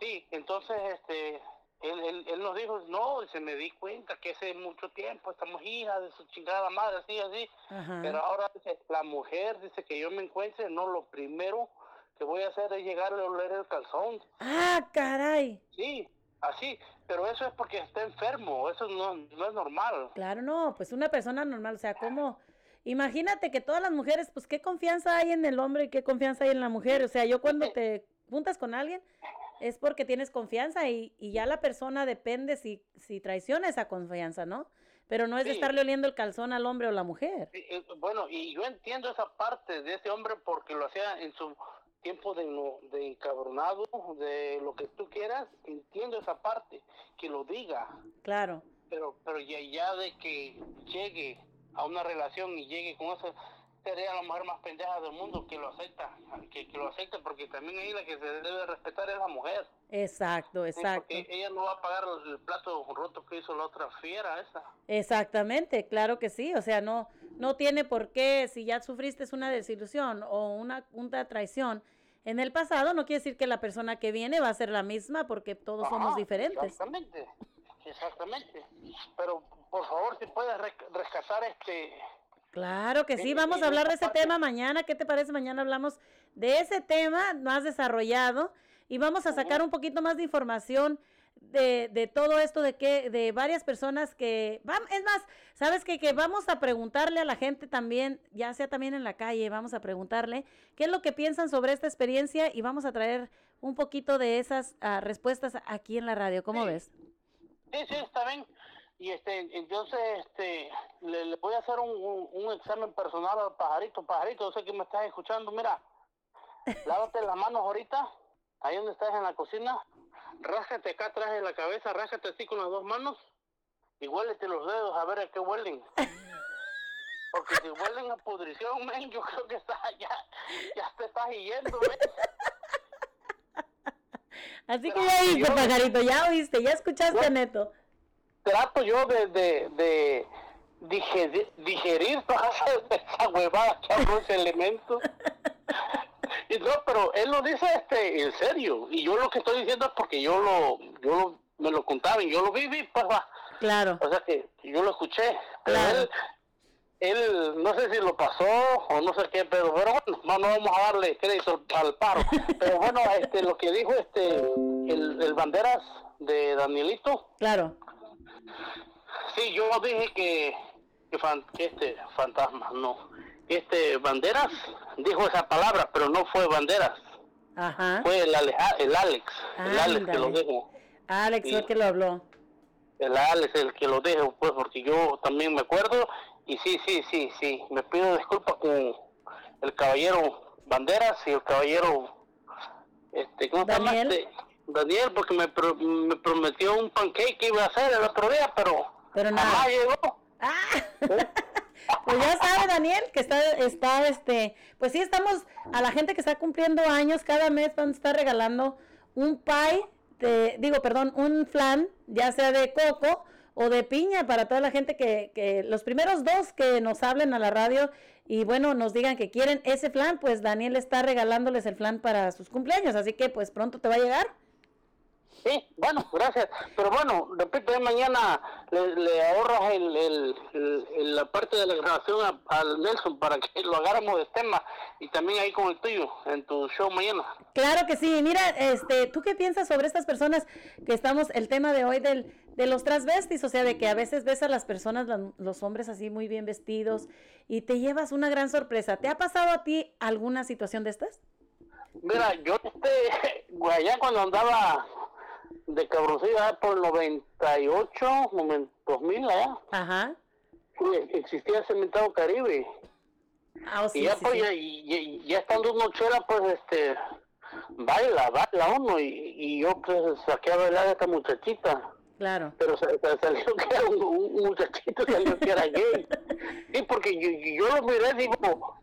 Sí, entonces este, él, él, él nos dijo, no, dice, me di cuenta que hace mucho tiempo estamos hijas de su chingada madre, así, así. Ajá. Pero ahora dice, la mujer dice que yo me encuentre, no, lo primero que voy a hacer es llegarle a oler el calzón. Ah, caray. Sí, así, pero eso es porque está enfermo, eso no, no es normal. Claro, no, pues una persona normal, o sea, ¿cómo? Imagínate que todas las mujeres, pues qué confianza hay en el hombre y qué confianza hay en la mujer. O sea, yo cuando te juntas con alguien es porque tienes confianza y, y ya la persona depende si, si traiciona esa confianza, ¿no? Pero no es de estarle oliendo el calzón al hombre o la mujer. Sí, eh, Bueno, y yo entiendo esa parte de ese hombre porque lo hacía en su tiempo de, de encabronado, de lo que tú quieras, entiendo esa parte, que lo diga, Claro. pero pero ya, ya de que llegue a una relación y llegue con eso, sería la mujer más pendeja del mundo que lo acepta, que, que lo acepte, porque también ahí la que se debe respetar es la mujer. Exacto, Sí, exacto. porque ella no va a pagar el plato roto que hizo la otra fiera esa. Exactamente, claro que sí. O sea, no, no tiene por qué, si ya sufriste una desilusión o una, una traición en el pasado, no quiere decir que la persona que viene va a ser la misma porque todos somos diferentes. Exactamente, exactamente. Pero por favor, si puedes rescatar este. Claro que sí, vamos a hablar de ese tema mañana. ¿Qué te parece? Mañana hablamos de ese tema más desarrollado y vamos a sacar un poquito más de información de, de todo esto de que de varias personas que es más, sabes que, que vamos a preguntarle a la gente también, ya sea también en la calle, vamos a preguntarle qué es lo que piensan sobre esta experiencia y vamos a traer un poquito de esas ah, respuestas aquí en la radio. ¿Cómo ves? Sí, sí, está bien. Y este, entonces, este, le, le voy a hacer un, un, un examen personal al pajarito. Pajarito, yo sé que me estás escuchando. Mira, (laughs) lávate las manos ahorita, ahí donde estás en la cocina. Ráscate acá atrás de la cabeza, ráscate así con las dos manos y huélete los dedos a ver a qué huelen. (laughs) Porque si huelen a pudrición, men, yo creo que está, (laughs) ya, ya te estás yendo, men. Así que ya oíste, pajarito, ya oíste, ya escuchaste, Neto. Trato yo de, de, de digerir, digerir toda esa, (laughs) esa huevada que hablo ese elemento. Y no, pero él lo dice este en serio. Y yo lo que estoy diciendo es porque yo lo, yo lo, me lo contaba y yo lo viví, pues va. Claro. O sea que yo lo escuché. Pero Claro. él, él, no sé si lo pasó o no sé qué, pero, pero bueno, no, no vamos a darle crédito al, al paro. Pero bueno, este, lo que dijo este, el, el Banderas de Danielito, Claro. Sí, yo dije que, que, fan- que este fantasma, no. Este Banderas dijo esa palabra, pero no fue Banderas, Ajá. fue el, Aleja- el Alex, el Alex que lo dijo. Alex fue el que lo habló. El Alex el que lo dijo, pues, porque yo también me acuerdo. Y sí, sí, sí, sí, me pido disculpas con el caballero Banderas y el caballero, este, ¿cómo se llama? Este, Daniel, porque me, pro- me prometió un pancake que iba a hacer el otro día, pero, Pero jamás nada. llegó. (laughs) Pues ya sabe Daniel que está, está, este, pues sí estamos, a la gente que está cumpliendo años, cada mes van a estar regalando un pie, de, digo, perdón, un flan, ya sea de coco o de piña para toda la gente que, que los primeros dos que nos hablen a la radio y bueno, nos digan que quieren ese flan, pues Daniel está regalándoles el flan para sus cumpleaños, así que pues pronto te va a llegar. Sí, bueno, gracias. Pero bueno, repito, mañana le, le ahorras el, el- el- el- la parte de la grabación al Nelson para que lo agarramos de tema y también ahí con el tuyo en tu show mañana. Claro que sí. Mira, este, ¿tú qué piensas sobre estas personas que estamos, el tema de hoy del, de los transvestis, o sea, de que a veces ves a las personas, los hombres así muy bien vestidos y te llevas una gran sorpresa. ¿Te ha pasado a ti alguna situación de estas? Mira, yo este, (laughs) allá cuando andaba de cabroncillo allá por el 98, momen- 2000 allá, Ajá. existía el cementerio Caribe. Ah, oh, sí, y ya sí, pues sí. ya, y- y- ya estando chela, pues este, baila, baila uno, y, y yo pues saqué a bailar a esta muchachita. Claro. Pero sa- sa- salió que era un, un muchachito, salió que era gay. (laughs) Sí, porque yo, yo lo miré, digo,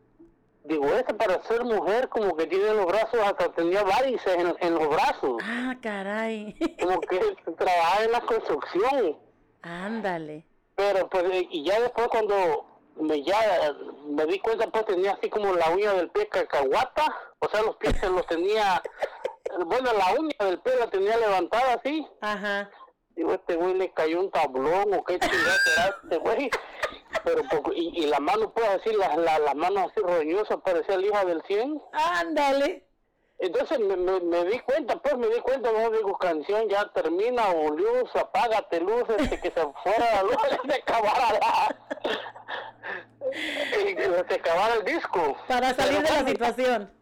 digo, este para ser mujer como que tiene los brazos, hasta tenía varices en, en los brazos. Ah, caray. Como que (laughs) trabajaba en la construcción. Ándale. Pero pues, eh, y ya después cuando me ya me di cuenta, pues tenía así como la uña del pie cacahuata, o sea, los pies se los tenía, (laughs) bueno, la uña del pie la tenía levantada así. Ajá. Digo, este güey le cayó un tablón o qué chingada será este güey. Pero, poco- y, y la mano, pues así, las la, las manos así roñosas, parecía el hijo del 100. Ándale. Entonces me, me, me di cuenta, pues me di cuenta, no digo, canción ya termina, o luz, apágate luz, este, que se fuera la luz, (laughs) se acabara la... (laughs) y que se acabara el disco. Para salir Pero de la situación.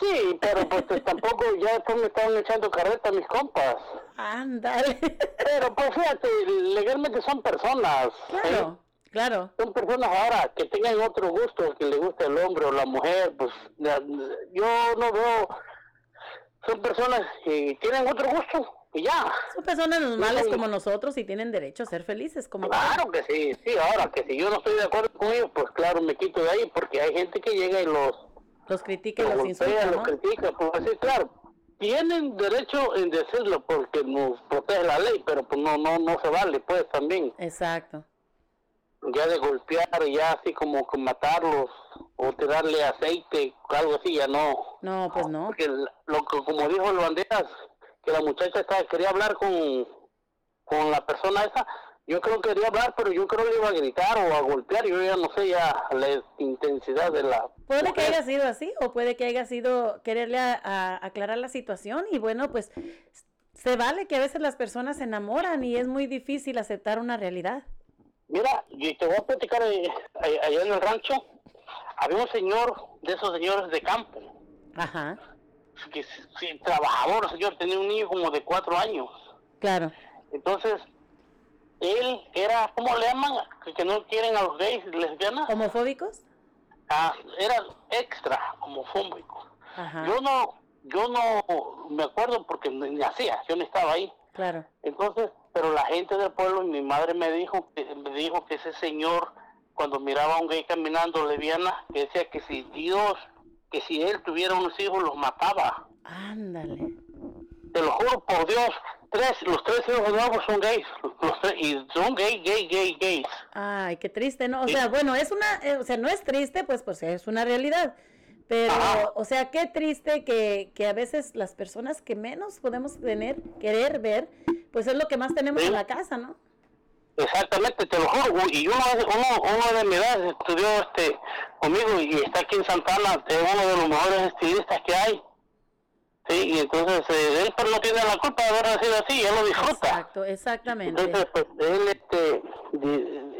Sí, pero pues pues, tampoco, ya después me estaban echando carreta mis compas. Ándale. Pero pues fíjate, legalmente son personas. Claro, claro. Son personas ahora que tengan otro gusto, que le guste el hombre o la mujer, pues yo no veo, son personas que tienen otro gusto y ya. Son personas normales Sí. como nosotros y tienen derecho a ser felices como Claro que sí, sí, ahora que si yo no estoy de acuerdo con ellos, pues claro, me quito de ahí porque hay gente que llega y los, los critica y los los golpea, insulta, los ¿no? critica, pues sí, claro. Tienen derecho en decirlo porque nos protege la ley, pero pues no, no, no se vale, pues también. Exacto. Ya de golpear, ya así como que matarlos o tirarle aceite, algo así, ya no. No, pues no. Porque lo que, como dijo el banderas, que la muchacha estaba, quería hablar con, con la persona esa, yo creo que quería hablar, pero yo creo que iba a gritar o a golpear, yo ya no sé ya la intensidad de la... Puede que haya sido así o puede que haya sido quererle a- a- aclarar la situación y bueno, pues se vale que a veces las personas se enamoran y es muy difícil aceptar una realidad. Mira, y te voy a platicar eh, eh, allá en el rancho, había un señor de esos señores de campo, Ajá, que sí, trabajador, señor, tenía un niño como de cuatro años. claro. Entonces, él era, ¿cómo le llaman? Que, que no quieren a los gays, lesbianas. ¿Homofóbicos? Ah, era extra, homofóbico. Ajá, Yo no, yo no me acuerdo porque ni hacía, yo no estaba ahí. claro. Entonces, pero la gente del pueblo y mi madre me dijo, que- me dijo que ese señor, cuando miraba a un gay caminando lesbiana, que decía que si Dios, que si él tuviera unos hijos, los mataba. Ándale. Te lo juro por Dios, tres, los tres hijos nuevos son gays, los tres, y son gay, gay, gay, gays. Ay, qué triste, ¿no? O sea, bueno, es una, eh, o sea, no es triste, pues, pues es una realidad. Pero, o sea, qué triste que, que a veces las personas que menos podemos tener, querer ver, pues es lo que más tenemos en la casa, ¿no? Exactamente, te lo juro, y uno, uno, uno de mi edad estudió este conmigo y está aquí en Santana, es uno de los mejores estilistas que hay. Sí, y entonces eh, él pero no tiene la culpa de haber nacido así, él lo disfruta. Exacto, exactamente. Entonces, pues él, este,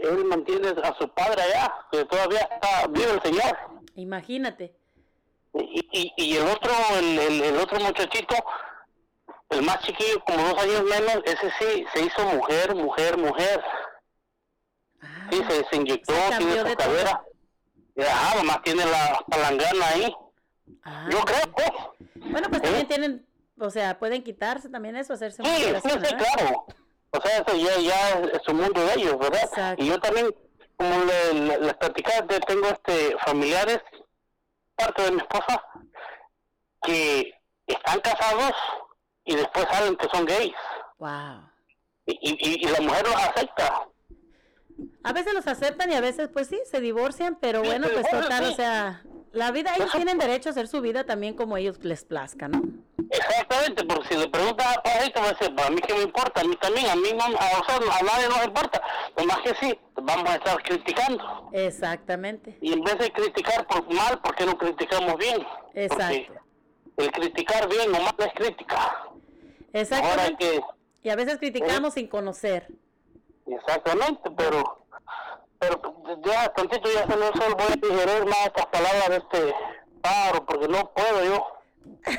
él mantiene a su padre allá, que todavía está vive el señor. Imagínate. Y, y, y el otro, el, el, el otro muchachito, el más chiquillo, como dos años menos, ese sí se hizo mujer, mujer, mujer. sí, se, se inyectó, Se tiene su cadera. Ajá, nomás tiene la palangana ahí. Yo creo, pues. Bueno, pues también tienen, o sea, pueden quitarse también eso, hacerse Sí, sí, operación, sí, ¿verdad? claro. O sea, eso ya, ya es su mundo de ellos, ¿verdad? Y yo también, como le- le- les platicaba, te- tengo este familiares, parte de mi esposa, que están casados y después saben que son gays. Wow. Y, y, y la mujer los acepta. A veces los aceptan y a veces, pues sí, se divorcian, pero Sí, bueno, pues total, sí. o sea, la vida, ellos tienen derecho a hacer su vida también como ellos les plazca, ¿no? Exactamente, porque si le preguntas a Pajarito, va a decir, "Pues, a mí que me importa, a mí también, a mí no, a, sea, a nadie nos importa. Nomás que sí, vamos a estar criticando. Exactamente. Y en vez de criticar por mal, ¿por qué no criticamos bien? Exacto. Porque el criticar bien o mal es crítica. Ahora que, Y a veces criticamos sin conocer. Exactamente, pero pero ya tantito ya se me solo voy a digerir más estas palabras de este pájaro porque no puedo yo. (laughs)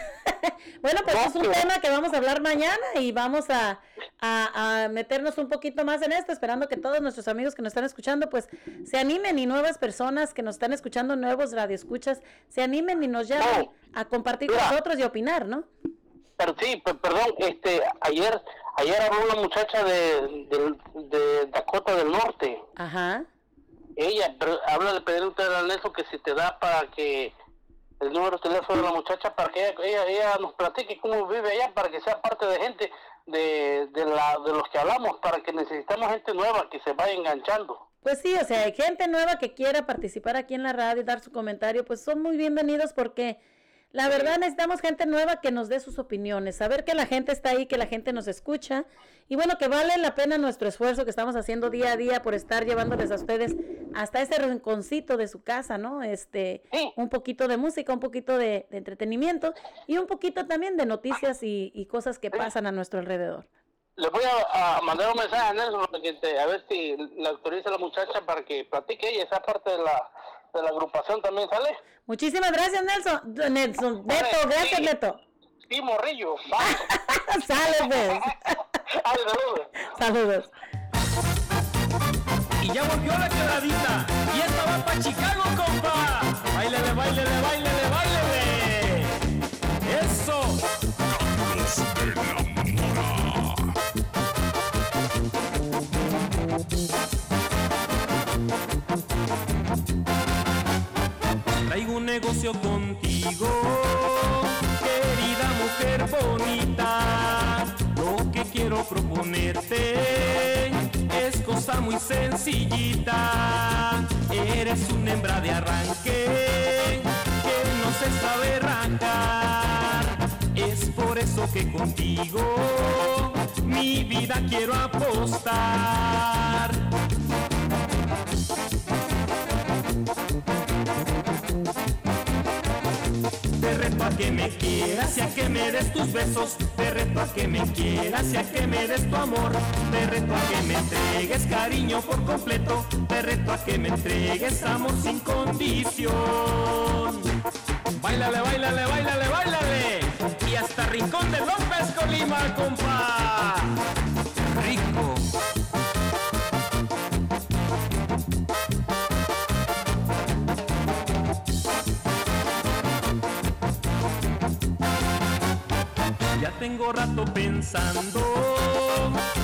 Bueno, pues es un tema que vamos a hablar mañana y vamos a, a- a meternos un poquito más en esto, esperando que todos nuestros amigos que nos están escuchando, pues se animen y nuevas personas que nos están escuchando, nuevos radioescuchas, se animen y nos llamen a compartir con nosotros y opinar, ¿no? Pero sí, pe- perdón, este ayer ayer habló una muchacha de, de, de Dakota del Norte. Ajá. Ella, habla de pedir usted a Nelson que si te da para que el número de teléfono de la muchacha para que ella, ella, ella nos platique cómo vive allá para que sea parte de gente de, de, la, de los que hablamos para que necesitamos gente nueva que se vaya enganchando. Pues sí, o sea, hay gente nueva que quiera participar aquí en la radio y dar su comentario, pues son muy bienvenidos porque la verdad necesitamos gente nueva que nos dé sus opiniones, saber que la gente está ahí, que la gente nos escucha y bueno, que vale la pena nuestro esfuerzo que estamos haciendo día a día por estar llevándoles a ustedes hasta ese rinconcito de su casa, ¿no? Este, un poquito de música, un poquito de, de entretenimiento y un poquito también de noticias y, y cosas que pasan a nuestro alrededor. Le voy a, a mandar un mensaje a Nelson para que te- a ver si le autoriza a la muchacha para que platique ella, esa parte de la, de la agrupación también sale. Muchísimas gracias, Nelson. Nelson, Neto, gracias, Neto. Sí, morrillo, vamos. (laughs) Sale, pues. (laughs) Saludos. Saludos. Y ya volvió la quebradita. Y esta va para Chicago, compa. Bailele, bailele, bailele. Negocio contigo, querida mujer bonita. Lo que quiero proponerte es cosa muy sencillita. Eres una hembra de arranque que no se sabe arrancar. Es por eso que contigo mi vida quiero apostar. Que me quieras y a que me des tus besos. Te reto a que me quieras y a que me des tu amor. Te reto a que me entregues cariño por completo. Te reto a que me entregues amor sin condición. Bailale, bailale, bailale, bailale. Y hasta Rincón de López, Colima, compa. Rato pensando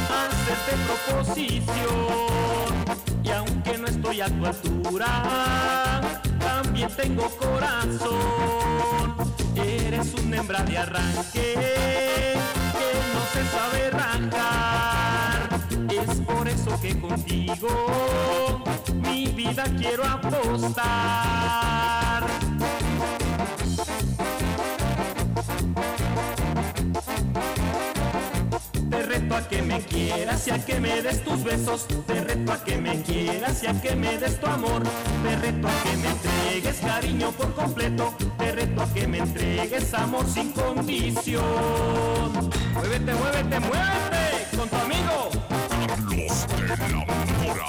hacerte proposición y aunque no estoy a tu altura, también tengo corazón. Eres una hembra de arranque que no se sabe arrancar. Es por eso que contigo mi vida quiero apostar. Quieras y a que me des tus besos. Te reto a que me quieras y a que me des tu amor. Te reto a que me entregues cariño por completo. Te reto a que me entregues amor sin condición. Muévete, muévete, muévete con tu amigo. Carlos de la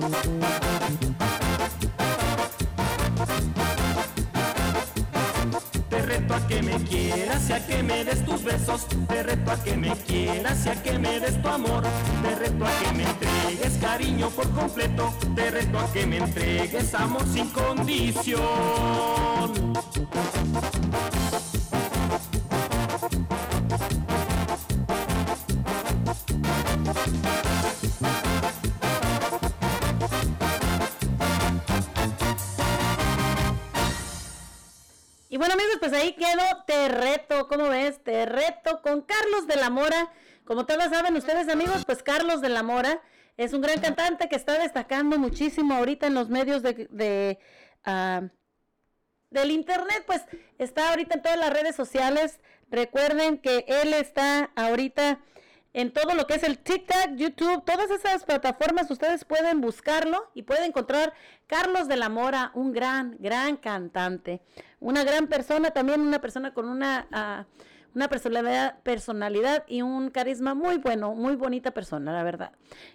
Mora. Quieras y a que me des tus besos. Te reto a que me quieras y a que me des tu amor. Te reto a que me entregues cariño por completo. Te reto a que me entregues amor sin condición. Bueno amigos, pues ahí quedó Te Reto, ¿cómo ves? Te Reto con Carlos de la Mora. Como todos saben ustedes amigos, pues Carlos de la Mora es un gran cantante que está destacando muchísimo ahorita en los medios de, ah, del internet, pues está ahorita en todas las redes sociales. Recuerden que él está ahorita en todo lo que es el TikTok, YouTube, todas esas plataformas, ustedes pueden buscarlo y pueden encontrar Carlos de la Mora, un gran, gran cantante, una gran persona, también una persona con una, ah, una personalidad, personalidad y un carisma muy bueno, muy bonita persona, la verdad.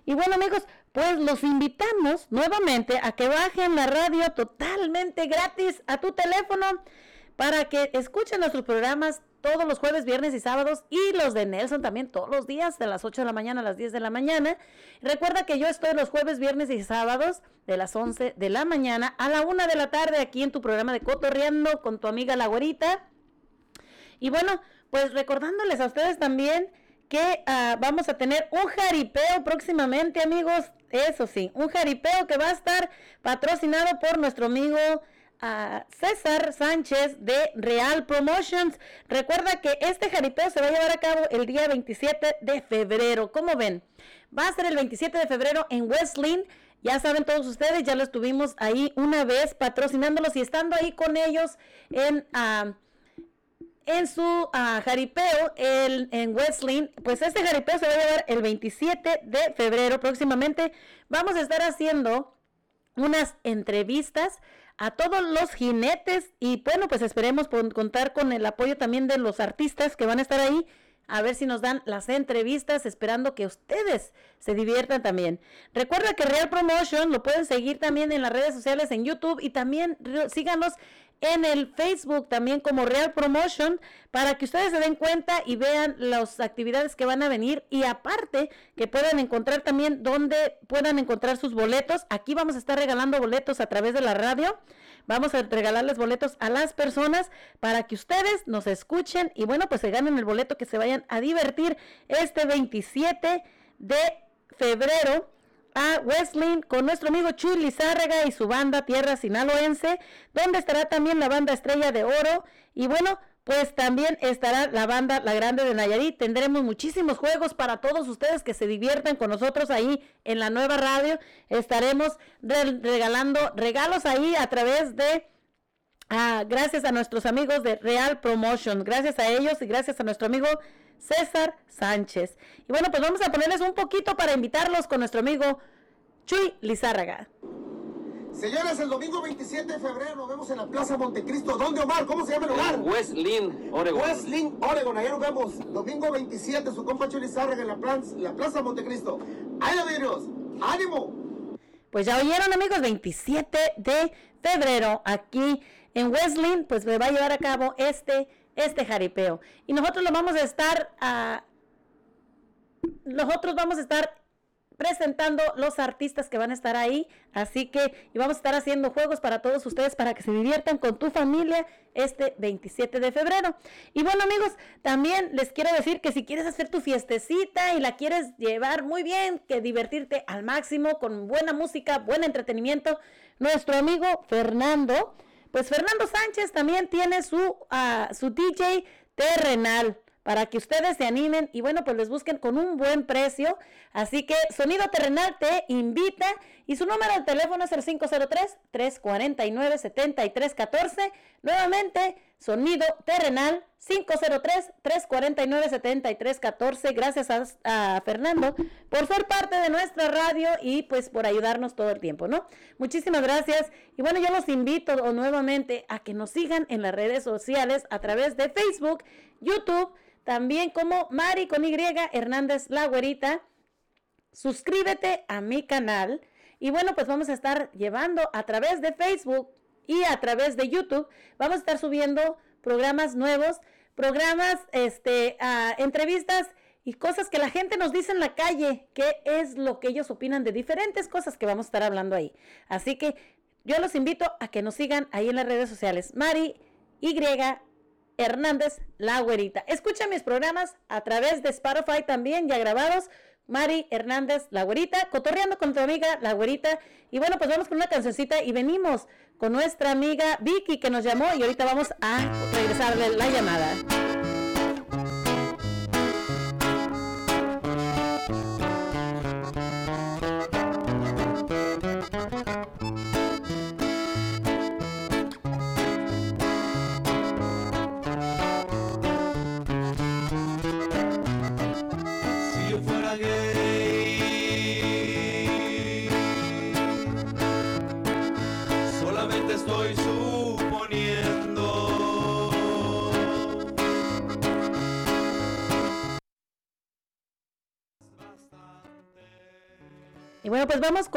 Y bueno amigos, pues los invitamos nuevamente a que bajen la radio totalmente gratis a tu teléfono para que escuchen nuestros programas todos los jueves, viernes y sábados y los de Nelson también todos los días de las 8 de la mañana a las 10 de la mañana. Recuerda que yo estoy los jueves, viernes y sábados de las 11 de la mañana a la 1 de la tarde aquí en tu programa de Cotorreando con tu amiga La Güerita. Y bueno, pues recordándoles a ustedes también que ah, vamos a tener un jaripeo próximamente, amigos. Eso sí, un jaripeo que va a estar patrocinado por nuestro amigo a César Sánchez de Real Promotions. Recuerda que este jaripeo se va a llevar a cabo el día 27 de febrero. ¿Cómo ven? Va a ser el 27 de febrero en Westlin. Ya saben todos ustedes, ya lo estuvimos ahí una vez patrocinándolos y estando ahí con ellos en, ah, en su ah, jaripeo en Westlin. Pues este jaripeo se va a llevar el 27 de febrero próximamente. Vamos a estar haciendo unas entrevistas a todos los jinetes y bueno, pues esperemos contar con el apoyo también de los artistas que van a estar ahí. A ver si nos dan las entrevistas, esperando que ustedes se diviertan también. Recuerda que Real Promotion lo pueden seguir también en las redes sociales, en YouTube y también síganos en el Facebook también como Real Promotion para que ustedes se den cuenta y vean las actividades que van a venir y aparte que puedan encontrar también donde puedan encontrar sus boletos. Aquí vamos a estar regalando boletos a través de la radio. Vamos a regalarles boletos a las personas para que ustedes nos escuchen y bueno, pues se ganen el boleto que se vayan a divertir este 27 de febrero a Wesleyan con nuestro amigo Chuy Lizárraga y su banda Tierra Sinaloense, donde estará también la banda Estrella de Oro y bueno, pues también estará la banda La Grande de Nayarit. Tendremos muchísimos juegos para todos ustedes que se diviertan con nosotros ahí en la nueva radio. Estaremos re- regalando regalos ahí a través de Ah, gracias a nuestros amigos de Real Promotion, gracias a ellos y gracias a nuestro amigo César Sánchez. Y bueno, pues vamos a ponerles un poquito para invitarlos con nuestro amigo Chuy Lizárraga. Señores, el domingo 27 de febrero nos vemos en la Plaza Montecristo. ¿Dónde, Omar? ¿Cómo se llama el lugar? West Lynn, Oregon. West Lynn, Oregon. Allá nos vemos. Domingo 27, su compa Chuli Zárraga en la, plan- la Plaza Montecristo. ¡Ay, vidrios! ¡Ánimo! Pues ya oyeron amigos, 27 de febrero aquí en Wesleyan, pues me va a llevar a cabo este, este jaripeo. Y nosotros lo vamos a estar, ah, nosotros vamos a estar presentando los artistas que van a estar ahí, así que y vamos a estar haciendo juegos para todos ustedes para que se diviertan con tu familia este 27 de febrero. Y bueno amigos, también les quiero decir que si quieres hacer tu fiestecita y la quieres llevar muy bien, que divertirte al máximo con buena música, buen entretenimiento, nuestro amigo Fernando, pues Fernando Sánchez también tiene su, ah, su DJ terrenal para que ustedes se animen y bueno, pues les busquen con un buen precio. Así que Sonido Terrenal te invita y su número de teléfono es el 503-349-7314. Nuevamente, Sonido Terrenal 503-349-7314. Gracias a, Fernando por ser parte de nuestra radio y pues por ayudarnos todo el tiempo, ¿no? Muchísimas gracias. Y bueno, yo los invito nuevamente a que nos sigan en las redes sociales a través de Facebook, YouTube, también como Mari con Y Hernández La Güerita. Suscríbete a mi canal. Y bueno, pues vamos a estar llevando a través de Facebook y a través de YouTube, vamos a estar subiendo programas nuevos, programas, este, ah, entrevistas y cosas que la gente nos dice en la calle, qué es lo que ellos opinan de diferentes cosas que vamos a estar hablando ahí. Así que yo los invito a que nos sigan ahí en las redes sociales. Mari Y Hernández La Güerita. Escucha mis programas a través de Spotify también ya grabados. Mari Hernández La Güerita, cotorreando con tu amiga La Güerita. Y bueno, pues vamos con una cancioncita y venimos con nuestra amiga Vicky que nos llamó y ahorita vamos a regresarle la llamada.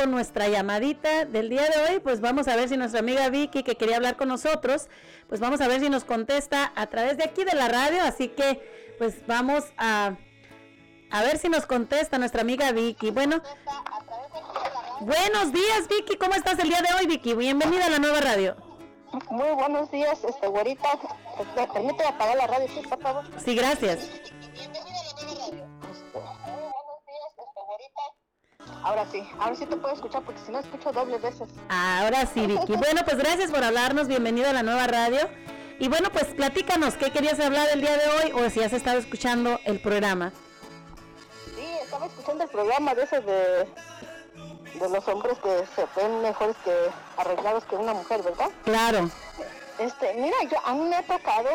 Con nuestra llamadita del día de hoy. Pues vamos a ver si nuestra amiga Vicky, que quería hablar con nosotros, pues vamos a ver si nos contesta a través de aquí de la radio. Así que, pues vamos a, a ver si nos contesta nuestra amiga Vicky. Bueno, buenos días, Vicky. ¿Cómo estás el día de hoy, Vicky? Bienvenida a la nueva radio. Muy buenos días, este güerita. Este, Permíteme apagar la radio, sí, por favor. Sí, gracias. Ahora sí, ahora sí te puedo escuchar porque si no escucho doble veces. Ahora sí, Vicky. (laughs) Bueno, pues gracias por hablarnos. Bienvenido a la nueva radio. Y bueno, pues platícanos, ¿qué querías hablar el día de hoy o si has estado escuchando el programa? Sí, estaba escuchando el programa de esos de, de los hombres que se ven mejores que arreglados que una mujer, ¿verdad? Claro. Este, mira, yo a mí me ha tocado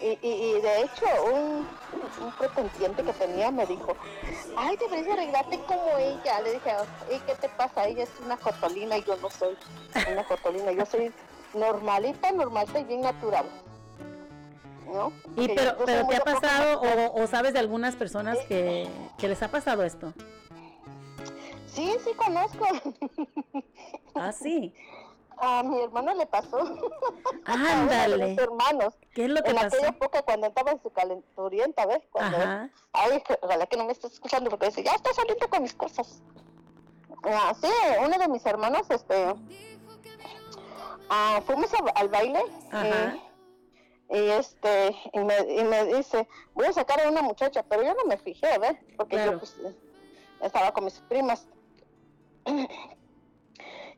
y, y, y de hecho un, un pretendiente que tenía me dijo, ay, deberías arreglarte como ella. Le dije, ¿y qué te pasa? Ella es una jotolina y yo no soy una jotolina, yo soy normalita, normalita y bien natural. ¿No? Y Que pero, pero ¿te ha pasado o sabes de algunas personas que, que les ha pasado esto? Sí, sí conozco. Ah, sí. (laughs) A mi hermano le pasó. (laughs) Ándale. A hermanos. ¿Qué es lo que en pasó? aquella época cuando estaba en su calenturienta, ¿ves? Cuando, Ajá. Ay, ojalá que no me estés escuchando porque dice, ya está saliendo con mis cosas. Ah, sí, uno de mis hermanos, este, ah, fuimos a- al baile Ajá. y, y, este, y me, y me dice, voy a sacar a una muchacha, pero yo no me fijé, ¿ves? Porque Claro. yo pues eh, estaba con mis primas.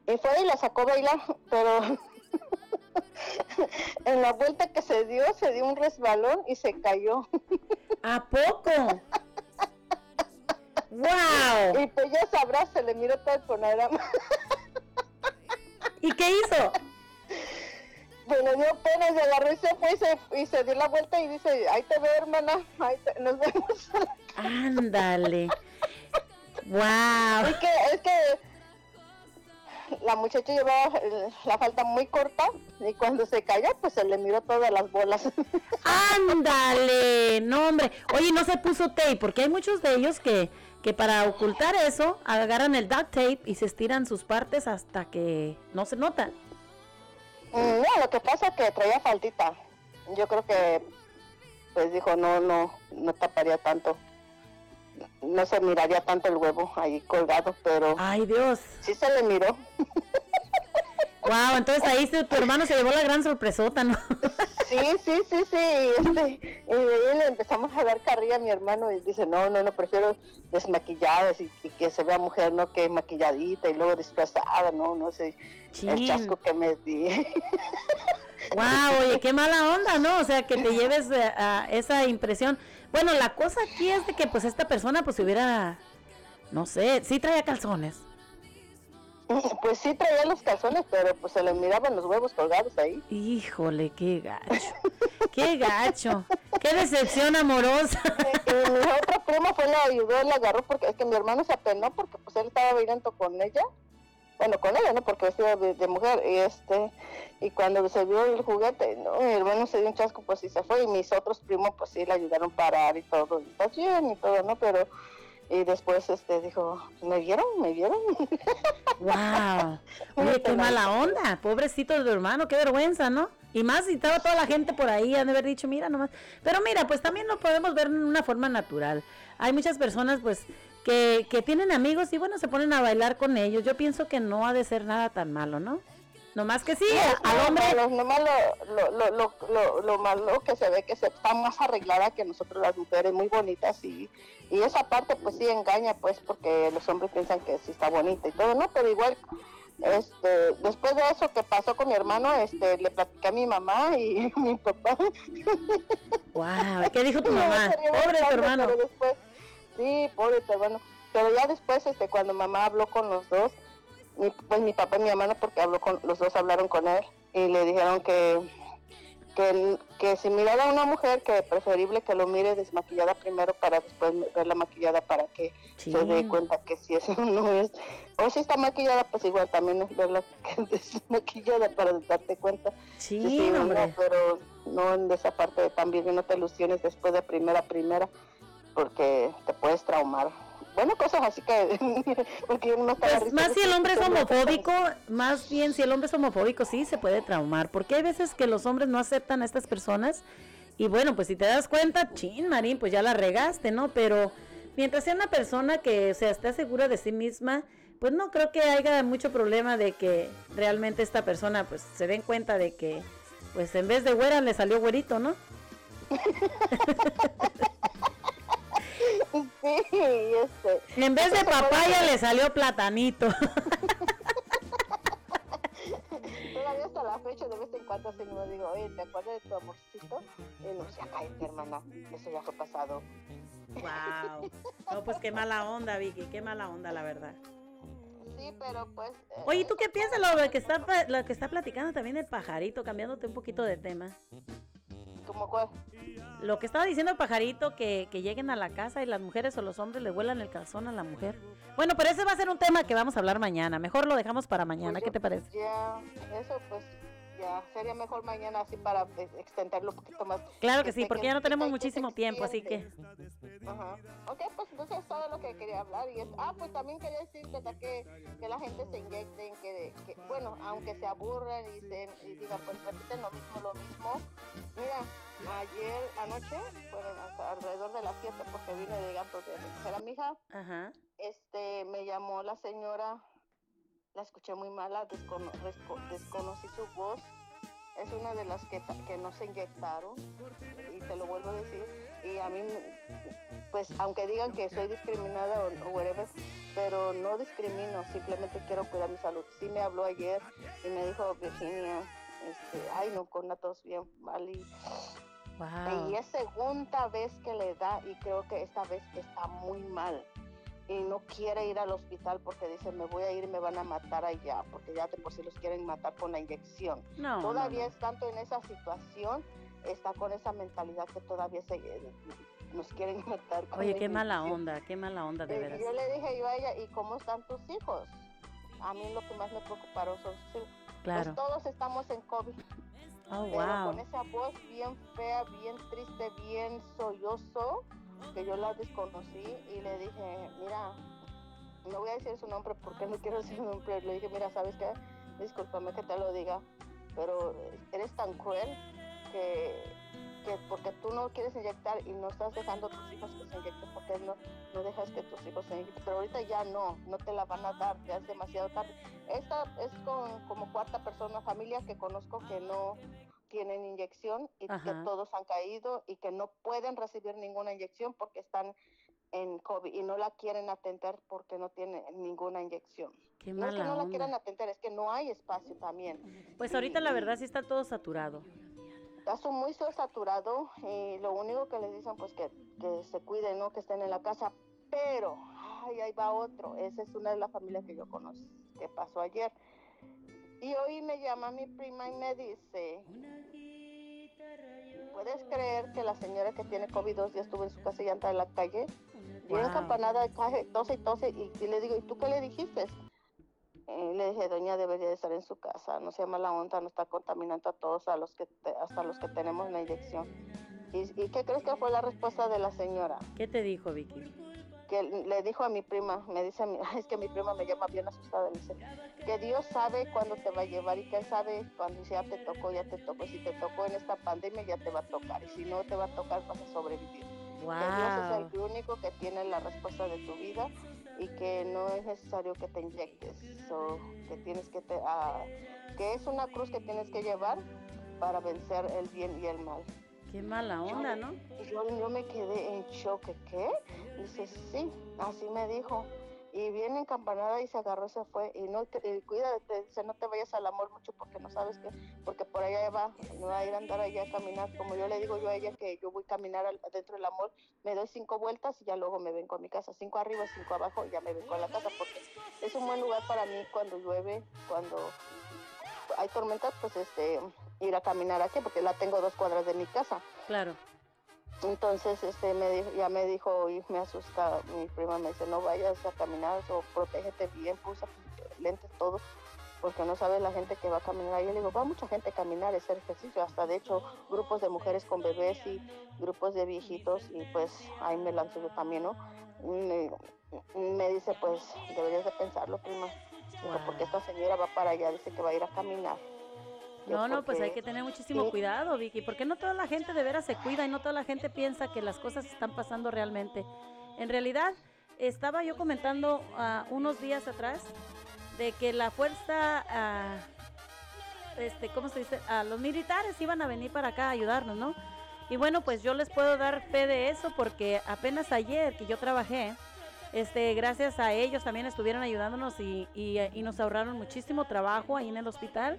Y fue y la sacó a bailar, pero (laughs) en la vuelta que se dio, se dio un resbalón y se cayó. ¿A poco? ¡Wow! Y pues ya sabrás, se le miró todo el panorama. ¿Y qué hizo? Le dio pena, se agarró y se fue y se, y se dio la vuelta y dice, ahí te veo hermana, ahí te- nos vemos. Ándale. ¡Wow! Es que, es que la muchacha llevaba la falda muy corta y cuando se cayó, pues se le miró todas las bolas. (laughs) ¡Ándale! No, hombre. Oye, no se puso tape, porque hay muchos de ellos que, que para ocultar eso agarran el duct tape y se estiran sus partes hasta que no se notan. Mm, No, lo que pasa es que traía faldita. Yo creo que, pues dijo, no, no, no taparía tanto. No se miraría tanto el huevo ahí colgado, pero... ¡Ay, Dios! Sí se le miró. ¡Wow! Entonces ahí se- tu hermano se llevó la gran sorpresota, ¿no? Sí, sí, sí, sí. y Este, y de ahí le empezamos a dar carrilla a mi hermano y dice, no, no, no, prefiero desmaquilladas y, y que se vea mujer, no que maquilladita y luego disfrazada, no, no sé. El Chin. chasco que me di. ¡Wow! Oye, qué mala onda, ¿no? O sea, que te lleves a esa impresión. Bueno, la cosa aquí es de que pues esta persona pues hubiera, no sé, sí traía calzones. Pues sí traía los calzones, pero pues se le miraban los huevos colgados ahí. Híjole, qué gacho. Qué gacho. Qué decepción amorosa. Y mi otro primo fue, la ayudó, la agarró porque es que mi hermano se apenó porque pues él estaba bailando con ella. Bueno, con ella, ¿no? Porque vestida de, de mujer. Y este, y cuando se vio el juguete, no, mi hermano se dio un chasco, pues sí se fue. Y mis otros primos, pues sí, le ayudaron a parar y todo. Y está bien y todo, ¿no? Pero, y después este dijo, ¿me vieron? ¿Me vieron? (laughs) Wow. (laughs) Oye, qué mala onda. Pobrecito de tu hermano, qué vergüenza, ¿no? Y más si estaba toda la gente por ahí, han de haber dicho, mira nomás. Pero mira, pues también lo podemos ver en una forma natural. Hay muchas personas, pues, que, que tienen amigos y bueno, se ponen a bailar con ellos. Yo pienso que no ha de ser nada tan malo, ¿no? Nomás que sí, No, al no, hombre. malo, nomás lo, lo, lo, lo, lo, lo malo que se ve que se está más arreglada que nosotros las mujeres, muy bonitas y, y esa parte pues sí engaña pues porque los hombres piensan que sí está bonita y todo, ¿no? Pero igual, este, después de eso que pasó con mi hermano, este, le platicé a mi mamá y (laughs) mi papá. Wow, ¿qué dijo tu (laughs) mamá? Pobre tu hermano. pero después, sí, pobre tu hermano. Pero ya después, este, cuando mamá habló con los dos, mi, pues mi papá y mi hermano, porque habló con, los dos hablaron con él y le dijeron que, que, que si mirara a una mujer, que preferible que lo mire desmaquillada primero para después verla maquillada para que se dé Sí. cuenta que si eso (laughs) no es. O si está maquillada, pues igual también es verla (laughs) desmaquillada para darte cuenta. Sí, no, hombre. pero no en esa parte de también no te ilusiones después de primera primera porque te puedes traumar. bueno, cosas así que, (laughs) porque yo no estaba Pues más si el hombre es homofóbico, más bien si el hombre es homofóbico, sí se puede traumar, porque hay veces que los hombres no aceptan a estas personas y bueno, pues si te das cuenta, chin, Marín, pues ya la regaste, ¿no? Pero mientras sea una persona que, o sea, esté segura de sí misma, pues no creo que haya mucho problema de que realmente esta persona, pues se den cuenta de que, pues en vez de güera le salió güerito, ¿no? (laughs) Sí, este. En vez de papaya le salió platanito. Todavía hasta la fecha de vez en cuando así me digo, oye, ¿te acuerdas de tu amorcito? Y no, ya cállate, hermana, eso ya fue pasado. Wow. No, pues qué mala onda, Vicky, qué mala onda, la verdad. Sí, pero pues... eh, Oye, ¿tú qué piensas lo de que está lo que está platicando también el pajarito, cambiándote un poquito de tema? ¿Cómo cuál? Lo que estaba diciendo el pajarito, que, que lleguen a la casa y las mujeres o los hombres le vuelan el calzón a la mujer. Bueno, pero ese va a ser un tema que vamos a hablar mañana. Mejor lo dejamos para mañana. ¿Qué te parece? Ya, eso pues ya sería mejor mañana así para pues, extenderlo un poquito más. Claro que sí, porque ya no tenemos muchísimo tiempo, así que... Ajá. Ok, pues entonces es todo lo que quería hablar. Y es, ah, pues también quería decir ¿verdad? que, que la gente se inyecte, que, que, bueno, aunque se aburran y, se, y digan, pues repiten lo mismo, lo mismo. Mira, ayer anoche, bueno, hasta alrededor de las 7, porque vine de gato de mi hija, Ajá. este, me llamó la señora, la escuché muy mala, descono- desconocí su voz. Es una de las que, que no se inyectaron, y te lo vuelvo a decir. Y a mí, pues, aunque digan que soy discriminada o, o whatever, pero no discrimino, simplemente quiero cuidar mi salud. Sí me habló ayer y me dijo, Virginia, este, ay, no, con la tos bien mal. Y, Wow. y es segunda vez que le da y creo que esta vez está muy mal. Y no quiere ir al hospital porque dice, me voy a ir y me van a matar allá, porque ya de por sí los quieren matar con la inyección. No, no, todavía no. es tanto en esa situación, está con esa mentalidad que todavía se, nos quieren (laughs) matar. con Oye, qué mala onda, qué mala onda, de Eh, veras. Yo le dije yo a ella, ¿y cómo están tus hijos? A mí lo que más me preocuparon son sus hijos. Claro. Pues todos estamos en COVID. Oh, pero wow. con esa voz bien fea, bien triste, bien sollozo, que yo la desconocí y le dije, mira, no voy a decir su nombre porque no quiero decir su nombre. Le dije, mira, ¿sabes qué? Discúlpame que te lo diga, pero eres tan cruel que, que porque tú no quieres inyectar y no estás dejando a tus hijos que se inyecten, porque no, no dejas que tus hijos se inyecten. Pero ahorita ya no, no te la van a dar, ya es demasiado tarde. Esta es con, como cuarta persona, familia que conozco que no tienen inyección y que Ajá. todos han caído y que no pueden recibir ninguna inyección porque están en COVID y no la quieren atender porque no tienen ninguna inyección. Qué no es que no la onda. quieran atender, es que no hay espacio también. Pues ahorita la verdad sí está todo saturado. Está muy saturado y lo único que les dicen pues que, que se cuiden, ¿no? Que estén en la casa. Pero, ay, ahí va otro. Esa es una de las familias que yo conozco, que pasó ayer. Y hoy me llama mi prima y me dice, ¿puedes creer que la señora que tiene COVID dos días estuvo en su casa y anda en la calle? Wow. campanada, tose y tose, y, y le digo, ¿y tú qué le dijiste? Eh, le dije, doña debería de estar en su casa, no sea mala onda, no está contaminando a todos, a los que te- hasta los que tenemos la inyección. ¿Y, ¿Y qué crees que fue la respuesta de la señora? ¿Qué te dijo, Vicky? Que le dijo a mi prima, me dice, (laughs) es que mi prima me llama bien asustada, me dice, que Dios sabe cuándo te va a llevar y que Él sabe cuando ya te tocó, ya te tocó. Si te tocó en esta pandemia, ya te va a tocar. Y si no te va a tocar, vas a sobrevivir. Que Dios es el único que tiene la respuesta de tu vida y que no es necesario que te inyectes. So, que tienes que te, ah, que es una cruz que tienes que llevar para vencer el bien y el mal. Qué mala onda, ¿no? Yo, yo me quedé en shock, ¿qué? Dice, sí, así me dijo. Y viene encampanada y se agarró y se fue. Y no te, y cuídate, dice, no te vayas al amor mucho porque no sabes que, porque por allá va, no va a ir a andar allá a caminar. Como yo le digo yo a ella que yo voy a caminar adentro del amor, me doy cinco vueltas y ya luego me vengo a mi casa. Cinco arriba, cinco abajo ya me vengo a la casa porque es un buen lugar para mí cuando llueve, cuando hay tormentas, pues este, ir a caminar aquí porque la tengo dos cuadras de mi casa. Claro. Entonces, este, me dijo, ya me dijo y me asusta, mi prima me dice, no vayas a caminar o protégete bien, usa lentes, todo, porque no sabes la gente que va a caminar ahí. Yo le digo, va mucha gente a caminar, hacer ejercicio, hasta de hecho grupos de mujeres con bebés y grupos de viejitos y pues ahí me lanzo yo también, ¿no? Mm, eh, me dice, pues deberías de pensarlo, prima. Porque esta señora va para allá, dice que va a ir a caminar. Yo, No, no, pues hay que tener muchísimo Sí. cuidado, Vicky, porque no toda la gente de veras se cuida y no toda la gente piensa que las cosas están pasando realmente. En realidad, estaba yo comentando ah, unos días atrás de que la fuerza, ah, este, ¿cómo se dice? Ah, los militares iban a venir para acá a ayudarnos, ¿no? Y bueno, pues yo les puedo dar fe de eso porque apenas ayer que yo trabajé, este, gracias a ellos también estuvieron ayudándonos y, y, nos ahorraron muchísimo trabajo ahí en el hospital.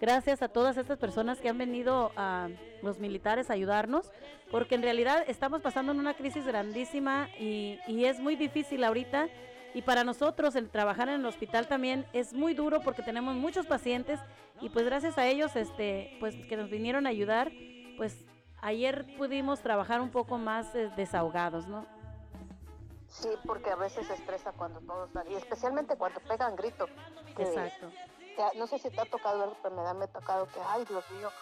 Gracias a todas estas personas que han venido a los militares a ayudarnos, porque en realidad estamos pasando en una crisis grandísima y, y es muy difícil ahorita. Y para nosotros el trabajar en el hospital también es muy duro porque tenemos muchos pacientes y pues gracias a ellos este pues que nos vinieron a ayudar, pues ayer pudimos trabajar un poco más eh, desahogados, ¿no? Sí, porque a veces se estresa cuando todos están, y especialmente cuando pegan grito. que- Exacto. que- no sé si te ha tocado ver enfermedad, me ha tocado que, ay, Dios mío,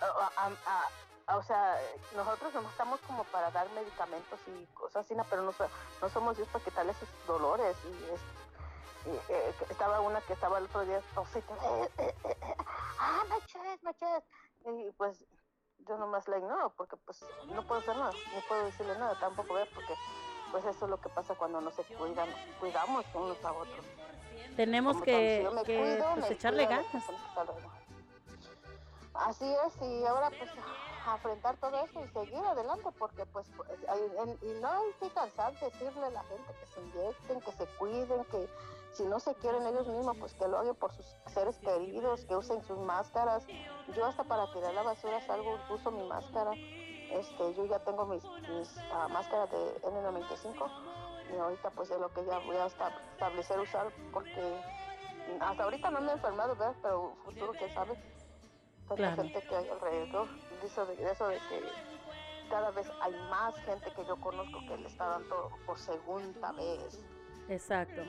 a- a- a- a- o sea, nosotros no estamos como para dar medicamentos y cosas así, no, pero no, no somos Dios para quitarle esos dolores. Y, es- y, eh, estaba una que estaba el otro día, eh, (laughs) eh, ah, me eches, me eches. Y pues yo nomás la ignoro porque pues no puedo hacer nada, no puedo decirle nada, tampoco ver porque pues eso es lo que pasa cuando no se cuidan, cuidamos unos a otros. Tenemos Como que, me que, cuido, pues, echarle cuido, ganas. Así es, y ahora pues afrontar todo eso y seguir adelante porque pues hay- y no estoy cansada de decirle a la gente que se inyecten, que se cuiden, que si no se quieren ellos mismos pues que lo hagan por sus seres queridos, que usen sus máscaras. Yo hasta para tirar la basura salgo, uso mi máscara. Este, yo ya tengo mis, mis ah, máscaras de N95 y ahorita pues es lo que ya voy a esta- establecer usar porque hasta ahorita no me he enfermado, ¿verdad? pero futuro quién sabe tanta Claro. gente que hay alrededor. Dice de eso de que cada vez hay más gente que yo conozco que le está dando por segunda vez. Exacto.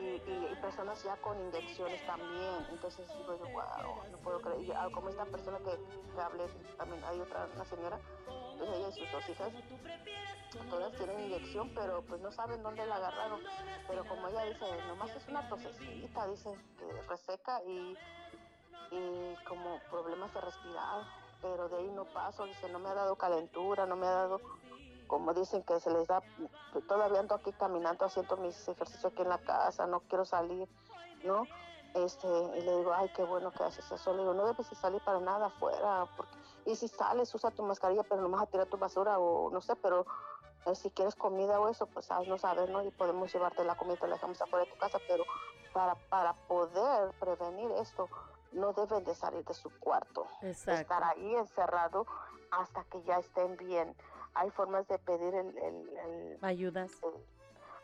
Y, y- y- personas ya con inyecciones también. Entonces digo yo, wow, no puedo creer. Y, ah, como esta persona que, que hablé, también hay otra, una señora, pues ella y sus dos hijas, todas tienen inyección, pero pues no saben dónde la agarraron. Pero como ella dice, nomás es una tosecita, dice, que reseca y, y como problemas de respirar, pero de ahí no paso, dice, no me ha dado calentura, no me ha dado, como dicen que se les da, todavía ando aquí caminando, haciendo mis ejercicios aquí en la casa, no quiero salir, ¿no? Este, y le digo, ay, qué bueno que haces eso. Le digo, no debes de salir para nada afuera. Porque, y si sales, usa tu mascarilla, pero no vas a tirar tu basura o no sé, pero eh, si quieres comida o eso, pues haznos saber, ¿no? Y podemos llevarte la comida, la dejamos afuera de tu casa, pero para, para poder prevenir esto, no deben de salir de su cuarto. Exacto. Estar ahí encerrado hasta que ya estén bien. Hay formas de pedir el, el- el- Ayudas.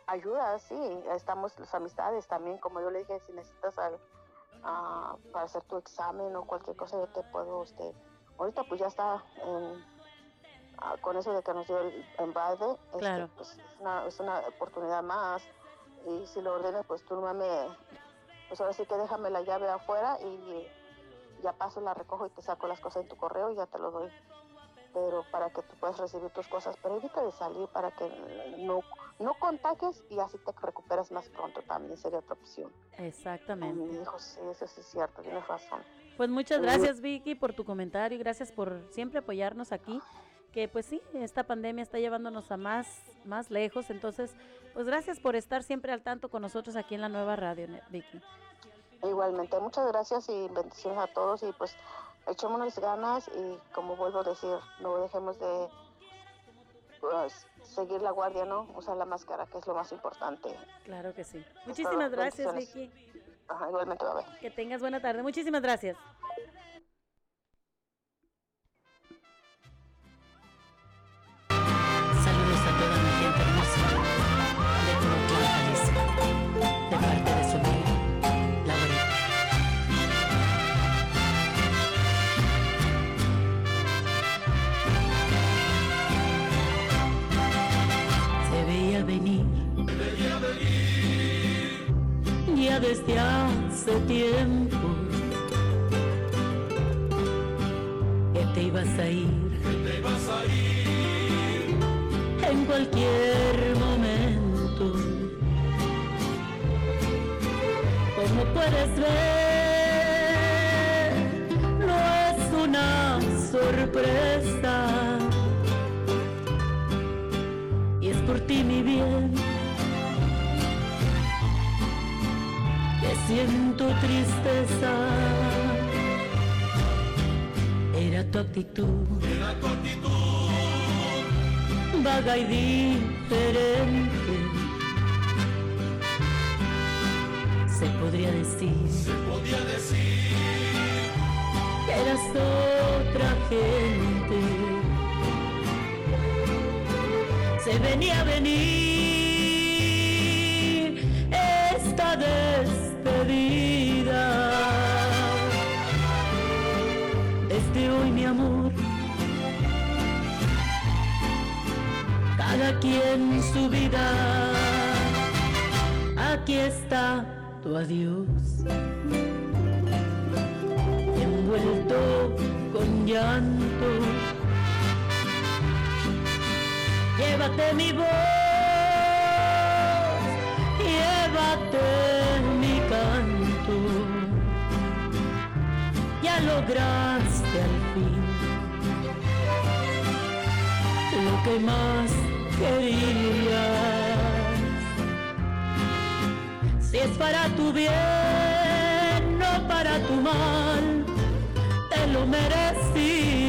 ayuda, sí. Estamos las amistades también, como yo le dije, si necesitas al- ah, para hacer tu examen o cualquier cosa, yo te puedo, este, ahorita pues ya está en- ah, con eso de que nos dio el embate, este, Claro. pues es una, es una oportunidad más. Y si lo ordenas, pues tú no me, pues ahora sí que déjame la llave afuera y ya paso, la recojo y te saco las cosas en tu correo y ya te lo doy. Pero para que tú puedas recibir tus cosas, pero evita de salir para que no, no contagies y así te recuperas más pronto también sería otra opción. Exactamente. Y me dijo, sí, eso sí es cierto, tienes razón. Pues muchas Eh, gracias Vicky por tu comentario y gracias por siempre apoyarnos aquí. Que pues sí, esta pandemia está llevándonos a más, más lejos. Entonces, pues gracias por estar siempre al tanto con nosotros aquí en la nueva radio, Vicky. Igualmente, muchas gracias y bendiciones a todos y pues echémonos ganas y como vuelvo a decir, no dejemos de pues, seguir la guardia, ¿no? Usar la máscara, que es lo más importante. Claro que sí. Muchísimas gracias. Vicky. Ajá, igualmente, bye. Que tengas buena tarde. Muchísimas gracias. desde hace tiempo que te ibas a ir, que te ibas a ir en cualquier momento. Como puedes ver siento tristeza. Era tu actitud, vaga y diferente. Se podría decir, Podía decir que eras otra gente. Se venía a venir esta despedida. Desde hoy, mi amor, cada quien su vida. Aquí está tu adiós envuelto con llanto. Llévate mi voz, llévate mi canto. Ya lograste que más querías. Si es para tu bien, no para tu mal, te lo merecías.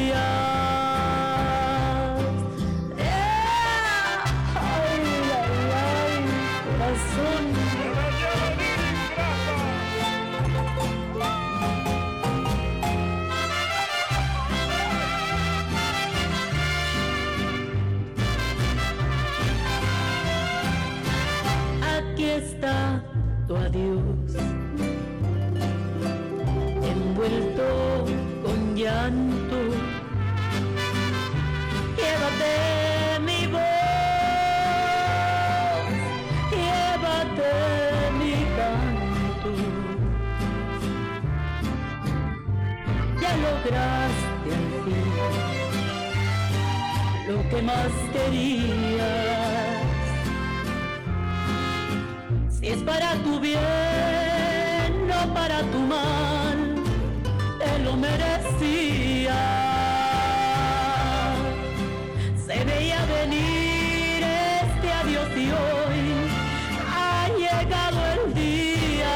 Más querías. Si es para tu bien, no para tu mal, te lo merecía. Se veía venir este adiós y hoy ha llegado el día.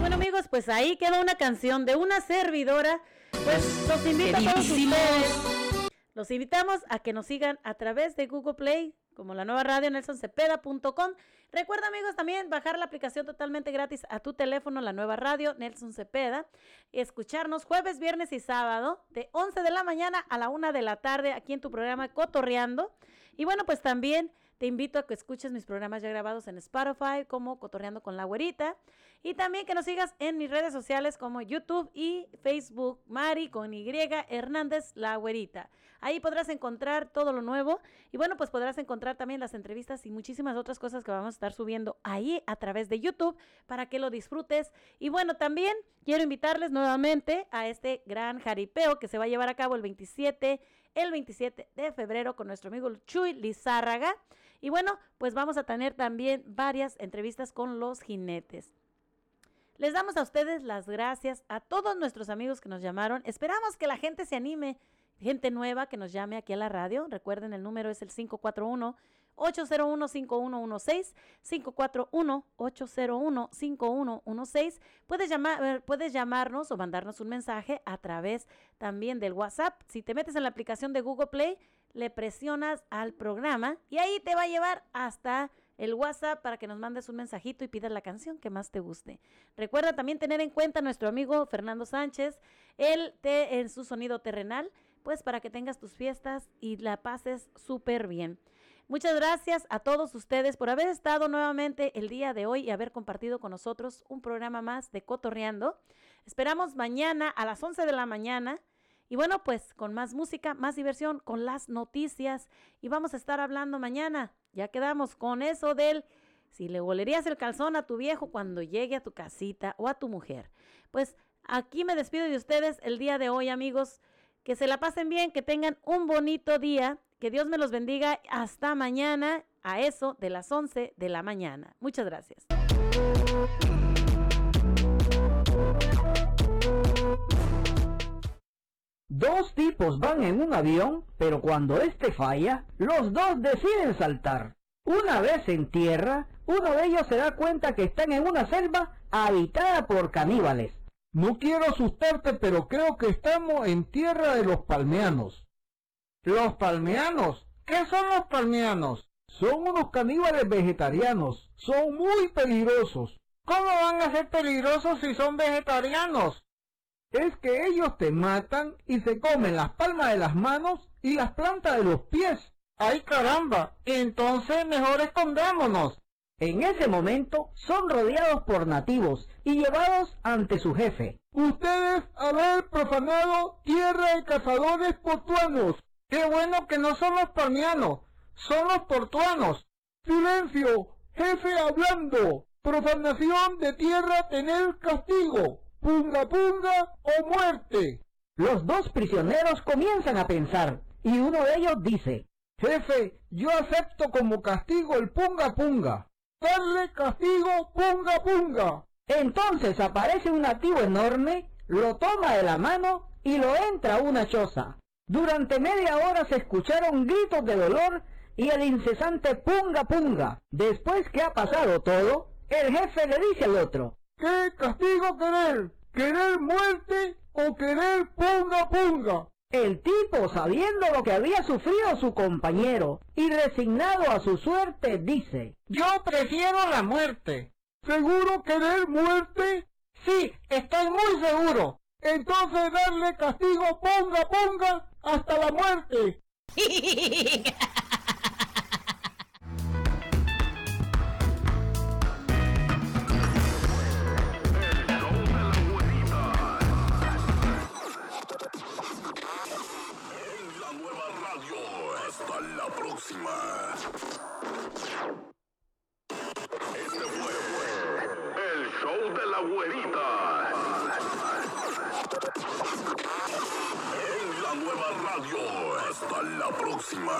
Bueno amigos, pues ahí queda una canción de una servidora. Pues los invito a todos queridísimos. ustedes. Los invitamos a que nos sigan a través de Google Play, como la nueva radio nelsoncepeda.com. Recuerda, amigos, también bajar la aplicación totalmente gratis a tu teléfono, la nueva radio Nelson Cepeda, y escucharnos jueves, viernes y sábado de 11 de la mañana a la 1 de la tarde aquí en tu programa Cotorreando. Y bueno, pues también te invito a que escuches mis programas ya grabados en Spotify como Cotorreando con la Güerita. Y también que nos sigas en mis redes sociales como YouTube y Facebook, Mari con Y Hernández La Güerita. Ahí podrás encontrar todo lo nuevo y bueno, pues podrás encontrar también las entrevistas y muchísimas otras cosas que vamos a estar subiendo ahí a través de YouTube para que lo disfrutes. Y bueno, también quiero invitarles nuevamente a este gran jaripeo que se va a llevar a cabo el 27 el 27 de febrero con nuestro amigo Chuy Lizárraga. Y bueno, pues vamos a tener también varias entrevistas con los jinetes. Les damos a ustedes las gracias a todos nuestros amigos que nos llamaron. Esperamos que la gente se anime, gente nueva que nos llame aquí a la radio. Recuerden, el número es el 541 801-5116, 541-801-5116. Puedes, llamar, puedes llamarnos o mandarnos un mensaje a través también del WhatsApp. Si te metes en la aplicación de Google Play, le presionas al programa y ahí te va a llevar hasta el WhatsApp para que nos mandes un mensajito y pidas la canción que más te guste. Recuerda también tener en cuenta a nuestro amigo Fernando Sánchez, él te en su sonido terrenal, pues para que tengas tus fiestas y la pases súper bien. Muchas gracias a todos ustedes por haber estado nuevamente el día de hoy y haber compartido con nosotros un programa más de Cotorreando. Esperamos mañana a las 11 de la mañana. Y bueno, pues con más música, más diversión, con las noticias. Y vamos a estar hablando mañana. Ya quedamos con eso del si le golerías el calzón a tu viejo cuando llegue a tu casita o a tu mujer. Pues aquí me despido de ustedes el día de hoy, amigos. Que se la pasen bien, que tengan un bonito día. Que Dios me los bendiga. Hasta mañana. a eso de las 11 de la mañana. Muchas gracias. Dos tipos van en un avión, pero cuando este falla, los dos deciden saltar. Una vez en tierra, uno de ellos se da cuenta que están en una selva habitada por caníbales. No quiero asustarte, pero creo que estamos en tierra de los palmeanos. ¿Los palmeanos? ¿Qué son los palmeanos? Son unos caníbales vegetarianos. Son muy peligrosos. ¿Cómo van a ser peligrosos si son vegetarianos? Es que ellos te matan y se comen las palmas de las manos y las plantas de los pies. ¡Ay caramba! Entonces mejor escondémonos. En ese momento son rodeados por nativos y llevados ante su jefe. Ustedes haber profanado tierra de cazadores portuanos. Qué bueno que no son los palmianos, son los portuanos. Silencio, jefe hablando. Profanación de tierra tener castigo. Punga punga o muerte. Los dos prisioneros comienzan a pensar y uno de ellos dice, Jefe, yo acepto como castigo el punga punga. Darle castigo punga punga. Entonces aparece un nativo enorme, lo toma de la mano y lo entra a una choza. Durante media hora se escucharon gritos de dolor y el incesante punga punga. Después que ha pasado todo, el jefe le dice al otro, ¿Qué castigo querer? ¿Querer muerte o querer punga punga? El tipo, sabiendo lo que había sufrido su compañero y resignado a su suerte, dice, Yo prefiero la muerte. ¿Seguro querer muerte? Sí, estoy muy seguro. Entonces darle castigo ponga ponga hasta la muerte. (laughs) radio. Hasta la próxima. Este fue el show de la güerita. En la nueva radio. Hasta la próxima.